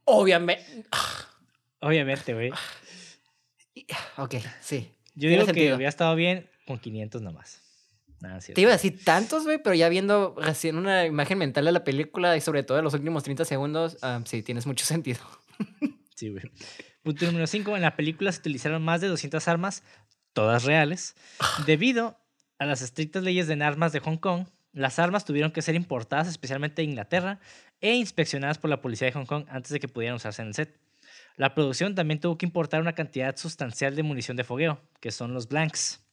Obviamente. Obviamente, güey. Ok, sí. Yo digo que sentido. hubiera estado bien con 500 nomás. Nada, Te iba a decir tantos, güey, pero ya viendo recién una imagen mental de la película y sobre todo de los últimos 30 segundos, ah, sí, tienes mucho sentido. Sí, güey. Punto número 5. En la película se utilizaron más de 200 armas, todas reales. Debido a las estrictas leyes de armas de Hong Kong, las armas tuvieron que ser importadas especialmente de Inglaterra e inspeccionadas por la policía de Hong Kong antes de que pudieran usarse en el set. La producción también tuvo que importar una cantidad sustancial de munición de fogueo, que son los blanks.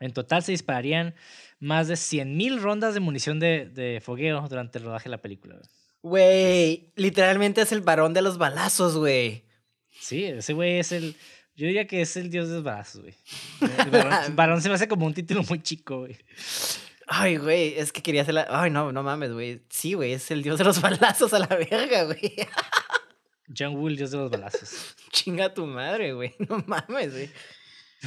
En total se dispararían más de 100.000 rondas de munición de, de fogueo durante el rodaje de la película. Güey, literalmente es el varón de los balazos, güey. Sí, ese güey es el. Yo diría que es el dios de los balazos, güey. Varón, varón se me hace como un título muy chico, güey. Ay, güey, es que quería hacer la... Ay, no, no mames, güey. Sí, güey, es el dios de los balazos a la verga, güey. John Woo, el dios de los balazos. Chinga tu madre, güey. No mames, güey.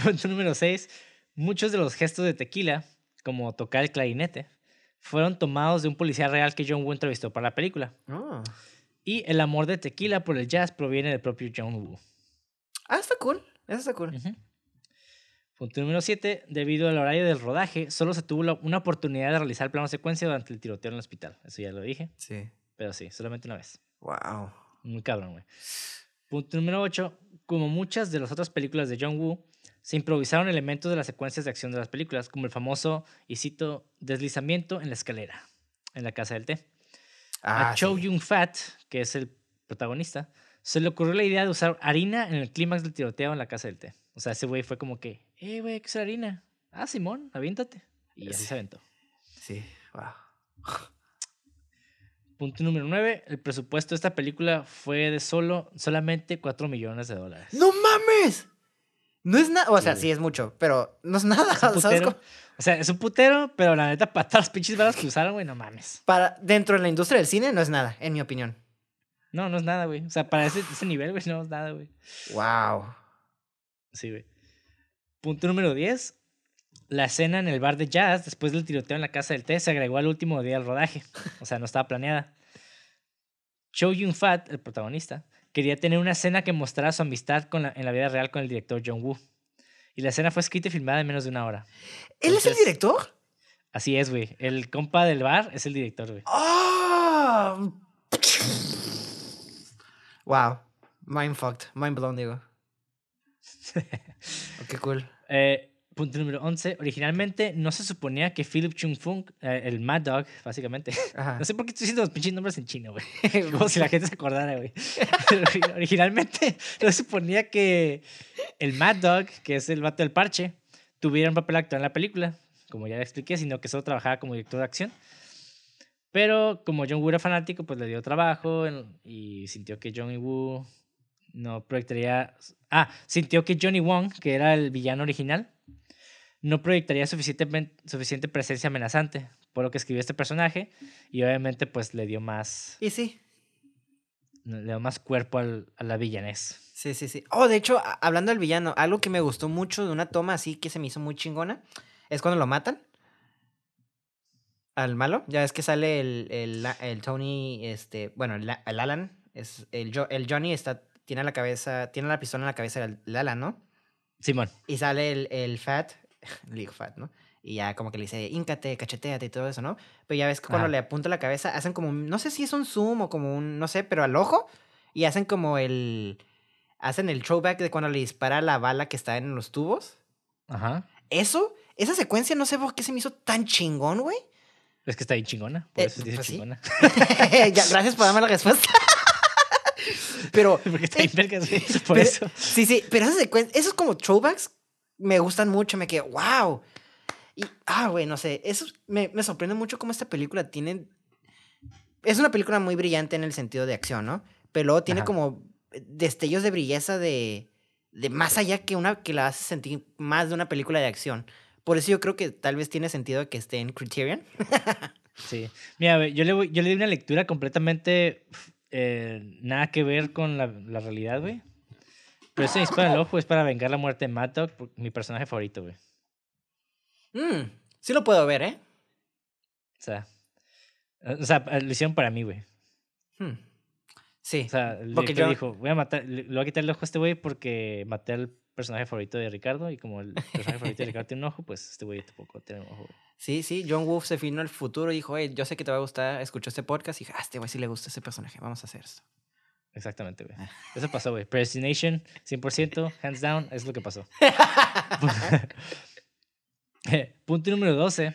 Punto número 6. Muchos de los gestos de tequila, como tocar el clarinete, fueron tomados de un policía real que John Woo entrevistó para la película. Oh. Y el amor de tequila por el jazz proviene del propio John Woo. Ah, está cool. Eso está cool. Punto número 7. Debido al horario del rodaje, solo se tuvo la- una oportunidad de realizar plano secuencia durante el tiroteo en el hospital. Eso ya lo dije, Sí. pero sí, solamente una vez. Wow. Muy cabrón, güey. Punto número 8. Como muchas de las otras películas de John Woo, se improvisaron elementos de las secuencias de acción de las películas, como el famoso, y cito, deslizamiento en la escalera, en la casa del té. Ah, a Chow sí. Yun Fat, que es el protagonista, se le ocurrió la idea de usar harina en el clímax del tiroteo en la casa del té. O sea, ese güey fue como que, eh, güey, hay que usar harina. Ah, Simón, aviéntate. Y así Sí. se aventó. Sí, wow. Punto número 9. El presupuesto de esta película fue de solo, solamente 4 millones de dólares. ¡No mames! No es nada, o sea, Sí. es mucho, pero no es nada. Es. O sea, es un putero, pero la neta, para todas las pinches balas que usaron, güey, no mames. Para dentro de la industria del cine no es nada, en mi opinión. No, no es nada, güey. O sea, para ese, ese nivel, güey, no es nada, güey. Wow. Sí, güey. Punto número 10. La escena en el bar de jazz, después del tiroteo en la casa del té, se agregó al último día del rodaje. O sea, no estaba planeada. Cho Yun Fat, el protagonista, quería tener una escena que mostrara su amistad con la- en la vida real con el director John Woo. Y la escena fue escrita y filmada en menos de una hora. ¿Él es el director? Así es, güey. El compa del bar es el director, güey. ¡Ah! Wow. Mind fucked. Mind blown, digo. Oh, qué cool. Eh, punto número 11. Originalmente no se suponía que Philip Chung Fung, eh, el Mad Dog, básicamente. Ajá. No sé por qué estoy diciendo los pinches nombres en chino, güey. Como si la gente se acordara, güey. Originalmente no se suponía que el Mad Dog, que es el vato del parche, tuviera un papel actual en la película, como ya le expliqué, sino que solo trabajaba como director de acción. Pero como John Woo era fanático, pues le dio trabajo y sintió que Johnny Woo no proyectaría... Ah, sintió que Johnny Wong, que era el villano original, no proyectaría suficiente, suficiente presencia amenazante, por lo que escribió este personaje y obviamente pues le dio más, Y sí. le dio más cuerpo al, a la villanés. Sí, sí, sí. Oh, de hecho, hablando del villano, algo que me gustó mucho de una toma así que se me hizo muy chingona es cuando lo matan. Al malo. Ya es que sale el, el, el Tony, este, bueno, el, La- el Alan. Es, el, el Johnny está, tiene la cabeza, tiene la pistola en la cabeza del Alan, ¿no? Simón, Y sale el, el Fat, League Fat, ¿no? Y ya como que le dice, íncate, cacheteate y todo eso, ¿no? Pero ya ves que cuando le apunta la cabeza, hacen como, un- no sé si es un zoom o como un, no sé, pero al ojo. Y hacen como el, hacen el throwback de cuando le dispara la bala que está en los tubos. ajá. Eso, esa secuencia, no sé por qué se me hizo tan chingón, güey. Es que está bien chingona, por Eh, eso dice pues sí. chingona. Ya, gracias por darme la respuesta. pero, Porque está bien vergas, güey, por pero- eso. Sí, sí, pero esas secuencias, esos como throwbacks me gustan mucho, me quedé, wow. Y, ah, güey, no sé, eso me, me sorprende mucho cómo esta película tiene... Es una película muy brillante en el sentido de acción, ¿no? Pero luego tiene Ajá. como destellos de brilleza de, de más allá que una que la hace sentir más de una película de acción. Por eso yo creo que tal vez tiene sentido que esté en Criterion. Sí. Mira, yo le, voy- yo le di una lectura completamente eh, nada que ver con la, la realidad, güey. Pero ese disparo en ojo es para vengar la muerte de Mad Dog, mi personaje favorito, güey. Mm, sí lo puedo ver, ¿eh? O sea, o sea, lo hicieron para mí, güey. Hmm. Sí. O sea, Porque yo- dijo, voy a matar, le, voy a quitar el ojo a este güey porque maté al personaje favorito de Ricardo y como el personaje favorito de Ricardo tiene un ojo, pues este güey tampoco tiene un ojo. güey. Sí, sí, John Woo se vino al futuro y dijo, hey, yo sé que te va a gustar, escuchó este podcast y dije, ah, este güey sí le gusta ese personaje, vamos a hacer esto. Exactamente, güey. Eso pasó, güey. Predestination, 100%, hands down, es lo que pasó. Punto número 12.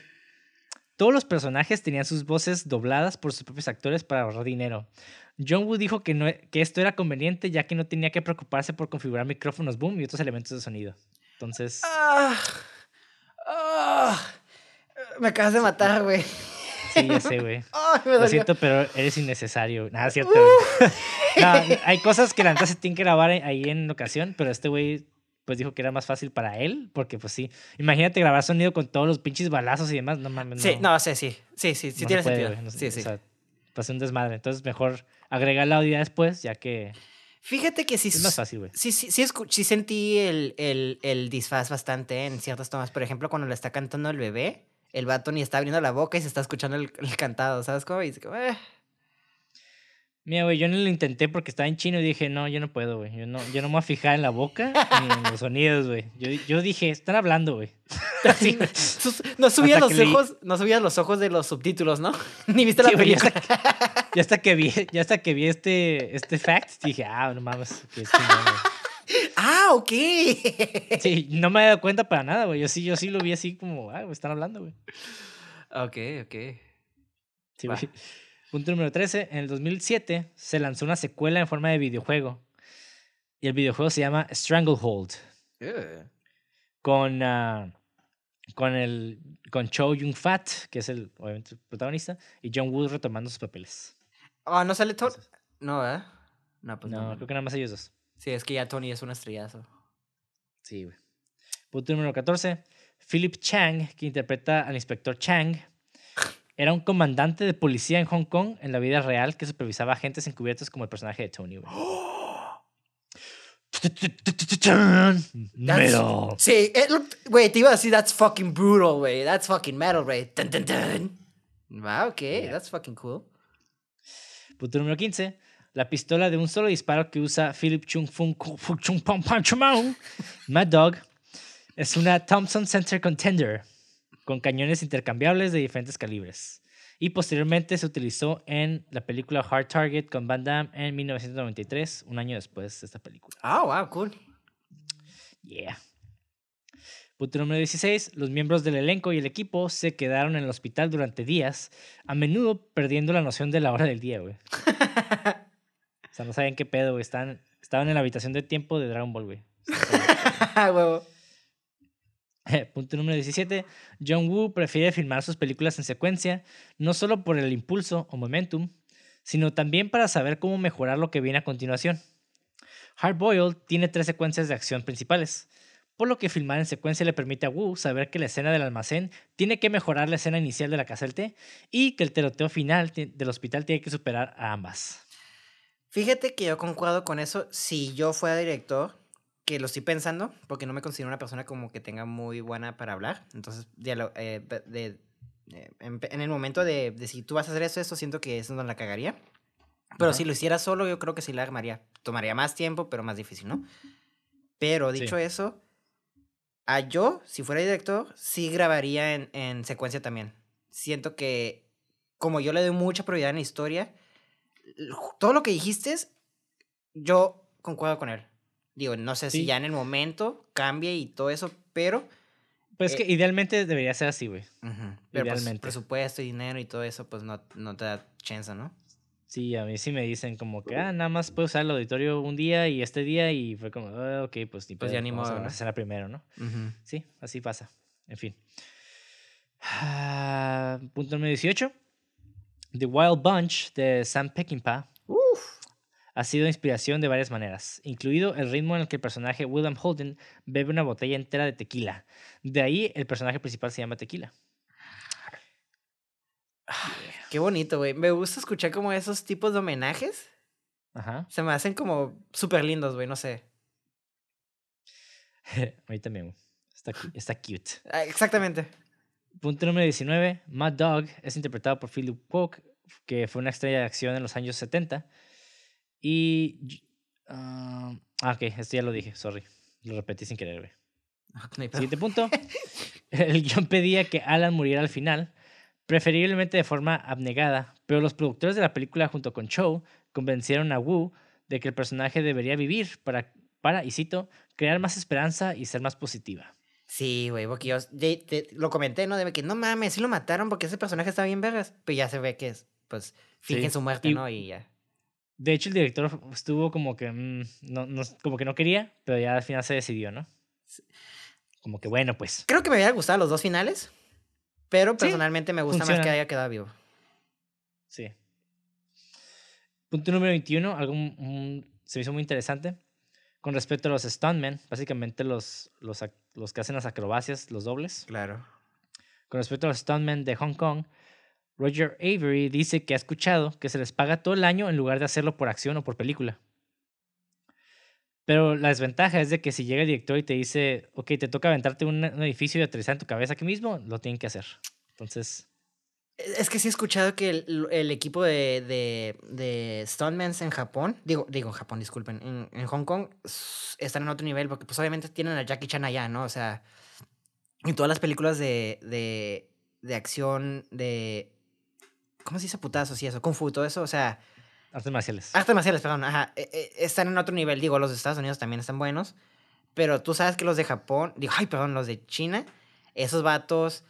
Todos los personajes tenían sus voces dobladas por sus propios actores para ahorrar dinero. John Woo dijo que, no, e- que esto era conveniente ya que no tenía que preocuparse por configurar micrófonos boom y otros elementos de sonido. Entonces, Ah, ah, me acabas de matar, güey. Sí, ya sé, güey. Lo siento, pero eres innecesario. Nada, cierto. No, hay cosas que la neta se tienen que grabar ahí en ocasión, pero este güey pues dijo que era más fácil para él, porque pues sí. Imagínate grabar sonido con todos los pinches balazos y demás. No mames, Sí, no. no, sí, sí, sí, sí, sí no tiene se puede, sentido. no sí, sí. O sea, pasé un desmadre. Entonces mejor agregar el audio después, ya que Fíjate que sí, es más fácil, güey. sí, sí, sí, sí sentí el, el, el disfraz bastante en ciertas tomas. Por ejemplo, cuando le está cantando el bebé, el vato ni está abriendo la boca y se está escuchando el, el cantado, ¿sabes cómo? Y dice "Eh". Mira, güey, yo no lo intenté porque estaba en chino y dije, no, yo no puedo, güey. Yo no, yo no me voy a fijar en la boca ni en los sonidos, güey. Yo, yo dije, están hablando, güey. Sus- No subías Hasta los que ojos, no subías los ojos de los subtítulos, ¿no? Ni viste la Sí, güey, ya película. Ya hasta que vi, ya hasta que vi este, este fact, dije, ah, no mames, qué chingón. Ah, ok. Sí, no me había dado cuenta para nada, güey. Yo sí, yo sí lo vi así como, ah, güey, están hablando, güey. Ok, ok. Sí, güey. Punto número 13. En el 2007 se lanzó una secuela en forma de videojuego. Y el videojuego se llama Stranglehold. Con, ah, con, el, con Cho Yun Fat, que es el, obviamente, el protagonista, y John Woo retomando sus papeles. Oh, ¿no sale Tony? No, ¿verdad? No, pues no. No, creo que nada más ellos dos. Sí, es que ya Tony es un estrellazo. Sí, güey. Punto número 14. Philip Chang, que interpreta al inspector Chang, era un comandante de policía en Hong Kong en la vida real que supervisaba agentes encubiertos como el personaje de Tony, güey. Metal. Sí, it looked, güey, te iba a decir, that's fucking brutal, güey. That's fucking metal, güey. Dun, dun, dun. Wow, okay, Yeah. that's fucking cool. Punto número 15. La pistola de un solo disparo que usa Philip Chung Fung Fu Chung Pong Mad Dog, es una Thompson Center Contender con cañones intercambiables de diferentes calibres. Y posteriormente se utilizó en la película Hard Target con Van Damme en 1993, un año después de esta película. Oh, wow, cool. Yeah. Punto número 16. Los miembros del elenco y el equipo se quedaron en el hospital durante días, a menudo perdiendo la noción de la hora del día, güey. Sea, no saben qué pedo, güey. Estaban, estaban en la habitación de tiempo de Dragon Ball, güey. Huevo. Punto número 17. John Woo prefiere filmar sus películas en secuencia, no solo por el impulso o momentum, sino también para saber cómo mejorar lo que viene a continuación. Hard Boiled tiene tres secuencias de acción principales, por lo que filmar en secuencia le permite a Woo saber que la escena del almacén tiene que mejorar la escena inicial de la casa del té y que el tiroteo final del hospital tiene que superar a ambas. Fíjate que yo concuerdo con eso. Si yo fuera director, que lo estoy pensando, porque no me considero una persona como que tenga muy buena para hablar. Entonces, eh, de- eh, en, en el momento de, de si tú vas a hacer eso, esto siento que es donde la cagaría. Pero si lo hiciera solo, yo creo que sí la armaría. Tomaría más tiempo, pero más difícil, ¿no? Pero Sí. dicho eso, a yo, si fuera director, sí grabaría en, en secuencia también. Siento que, como yo le doy mucha prioridad en la historia, todo lo que dijiste, yo concuerdo con él. Digo, no sé si Sí. ya en el momento cambie y todo eso, pero... Pues Eh, que idealmente debería ser así, güey. ujú, pero pues, Idealmente. presupuesto y dinero y todo eso, pues no, no te da chance, ¿no? Sí, a mí sí me dicen como que, ah, nada más puedo usar el auditorio un día y este día y fue como, ah, ok, pues ni Pues ya ni vamos a modo, ¿no? esa escena primero, ¿no? Ujú. Sí, así pasa. En fin. Ah, punto número 18. The Wild Bunch de Sam Peckinpah Uf. ha sido inspiración de varias maneras, incluido el ritmo en el que el personaje William Holden bebe una botella entera de tequila. De ahí el personaje principal se llama Tequila. Qué bonito, güey. Me gusta escuchar como esos tipos de homenajes. Ajá. Se me hacen como súper lindos, güey, no sé. a mí también. güey. Está, está cute. Ah, Exactamente. Punto número 19. Mad Dog es interpretado por Philip Kwok, que fue una estrella de acción en los años 70. Y. ah, ah, ok, esto ya lo dije, sorry. Lo repetí sin querer, güey. No pedo. Siguiente punto. El guion pedía que Alan muriera al final, preferiblemente de forma abnegada, pero los productores de la película junto con Cho convencieron a Wu de que el personaje debería vivir para, para, y cito, crear más esperanza y ser más positiva. Sí, güey, porque yo lo comenté, ¿no? De que no mames, sí lo mataron porque ese personaje está bien vergas. Pero ya se ve que es, pues, fingen Sí, su muerte, y- ¿no? Y ya. De hecho, el director estuvo como que, mm, no, no- como que no quería, pero ya al final se decidió, ¿no? Como que bueno, pues. Creo que me hubiera gustado los dos finales. Pero Sí, personalmente me gusta más que haya quedado vivo. Sí. Punto número 21, algo mm, se me hizo muy interesante. Con respecto a los stuntmen, básicamente los, los, los que hacen las acrobacias, los dobles. Claro. Con respecto a los stuntmen de Hong Kong, Roger Avery dice que ha escuchado que se les paga todo el año en lugar de hacerlo por acción o por película. Pero la desventaja es de que si llega el director y te dice, ok, te toca aventarte un, un edificio y aterrizar en tu cabeza aquí mismo, lo tienen que hacer. Entonces, Es que sí he escuchado que el, el equipo de, de, de Stuntmans en Japón, digo, digo en Japón, disculpen, en, en Hong Kong están en otro nivel porque pues obviamente tienen a Jackie Chan allá, ¿no? O sea, en todas las películas de, de, de acción, de... ¿Cómo se dice putazos y eso? Kung Fu, todo eso, o sea... artes marciales. Artes marciales, perdón, ajá. e- e- Están en otro nivel. Digo, los de Estados Unidos también están buenos. Pero tú sabes que los de Japón, digo, ay, perdón, los de China, esos vatos.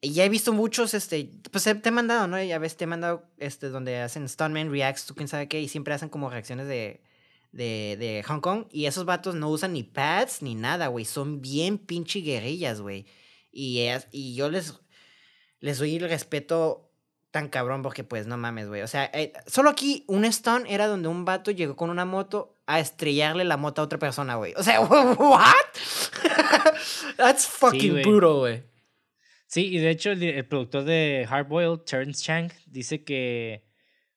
Y Ya he visto muchos, este, pues te he mandado, ¿no? Ya ves, te he mandado, este, donde hacen Stuntman Reacts, tú quién sabe qué, y siempre hacen como reacciones de, de, de Hong Kong. Y esos vatos no usan ni pads ni nada, güey. Son bien pinche guerrillas, güey. Y, es- y yo les, les doy el respeto tan cabrón porque pues no mames, güey. O sea, eh, solo aquí un stunt era donde un vato llegó con una moto a estrellarle la moto a otra persona, güey. O sea, what? That's fucking güey. brutal, güey. Sí, y de hecho el, el productor de Hardboiled, Terrence Chang, dice que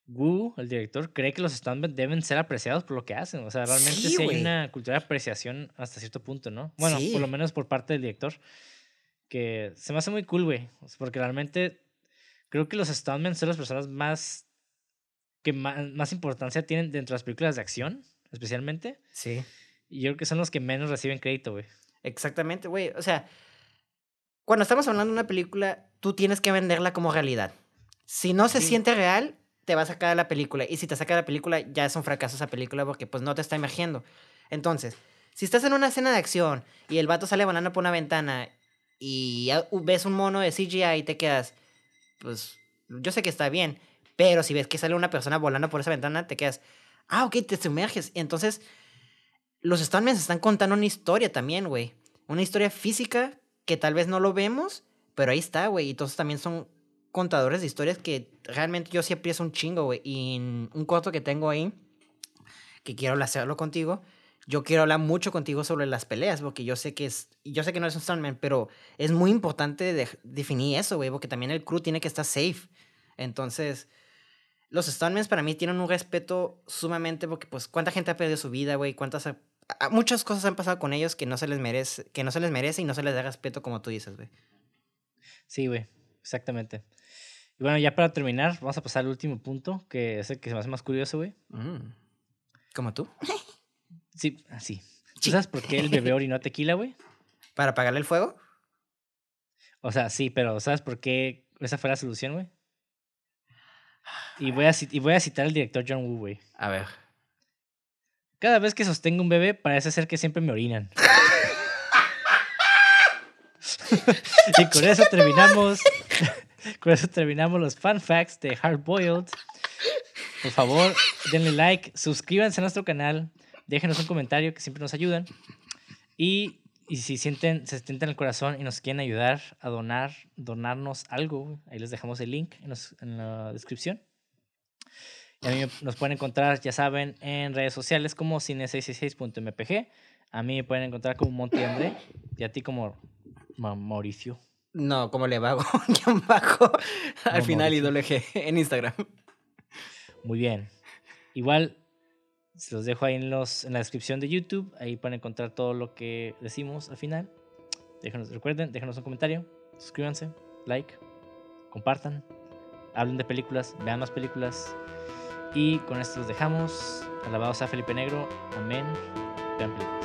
Wu, el director, cree que los stuntmen deben ser apreciados por lo que hacen. O sea, realmente Sí, sí, hay una cultura de apreciación hasta cierto punto, ¿no? Bueno, Sí. por lo menos por parte del director. Que se me hace muy cool, güey. Porque realmente creo que los stuntmen son las personas más que más, más importancia tienen dentro de las películas de acción, especialmente. Sí. Y yo creo que son los que menos reciben crédito, güey. Exactamente, güey. O sea, cuando estamos hablando de una película, tú tienes que venderla como realidad. Si no se Sí. siente real, te va a sacar de la película. Y si te saca de la película, ya es un fracaso esa película porque pues no te está emergiendo. Entonces, si estás en una escena de acción y el vato sale volando por una ventana y ves un mono de CGI y te quedas, pues yo sé que está bien, pero si ves que sale una persona volando por esa ventana, te quedas, ah, ok, te sumerges. Y entonces, los stuntmen están contando una historia también, güey. Una historia física que tal vez no lo vemos, pero ahí está, güey. Y entonces también son contadores de historias que realmente yo sí apriezo un chingo, güey. Y en un corto que tengo ahí, que quiero hacerlo contigo, yo quiero hablar mucho contigo sobre las peleas, porque yo sé que es, yo sé que no es un stuntman, pero es muy importante de- definir eso, güey, porque también el crew tiene que estar safe. Entonces, los stuntmen para mí tienen un respeto sumamente, porque pues cuánta gente ha perdido su vida, güey, cuántas muchas cosas han pasado con ellos que no se les merece, que no se les merece y no se les da respeto como tú dices, güey. Sí, güey, exactamente. Y bueno, ya para terminar, vamos a pasar al último punto, que es el que se me hace más curioso, güey. Mm. ¿Como tú? Sí, así. ¿Tú Sí. sabes por qué el bebé orinó tequila, güey? ¿Para apagarle el fuego? O sea, sí, pero ¿sabes por qué esa fue la solución, güey? Y voy, a, y voy a citar al director John Woo, güey. A ver. Cada vez que sostengo un bebé, parece ser que siempre me orinan. y con eso terminamos. Con eso terminamos los fun facts de Hard Boiled. Por favor, denle like, suscríbanse a nuestro canal, déjenos un comentario que siempre nos ayudan. Y, y si sienten, se sienten el corazón y nos quieren ayudar a donar, donarnos algo, ahí les dejamos el link en, los- en la descripción. Y a mí me- nos pueden encontrar, ya saben, en redes sociales como cine666.mpg. A mí me pueden encontrar como Monty André y a ti como Ma- Mauricio. No, como le vago, bajo, al No, final y Mauricio. doble G en Instagram. Muy bien. Igual, se los dejo ahí en, los, en la descripción de YouTube. Ahí pueden encontrar todo lo que decimos al final. Déjenos, recuerden, déjenos un comentario, suscríbanse, like, compartan, hablen de películas, vean más películas. Y con esto los dejamos. Alabado sea Felipe Negro. Amén. Películas.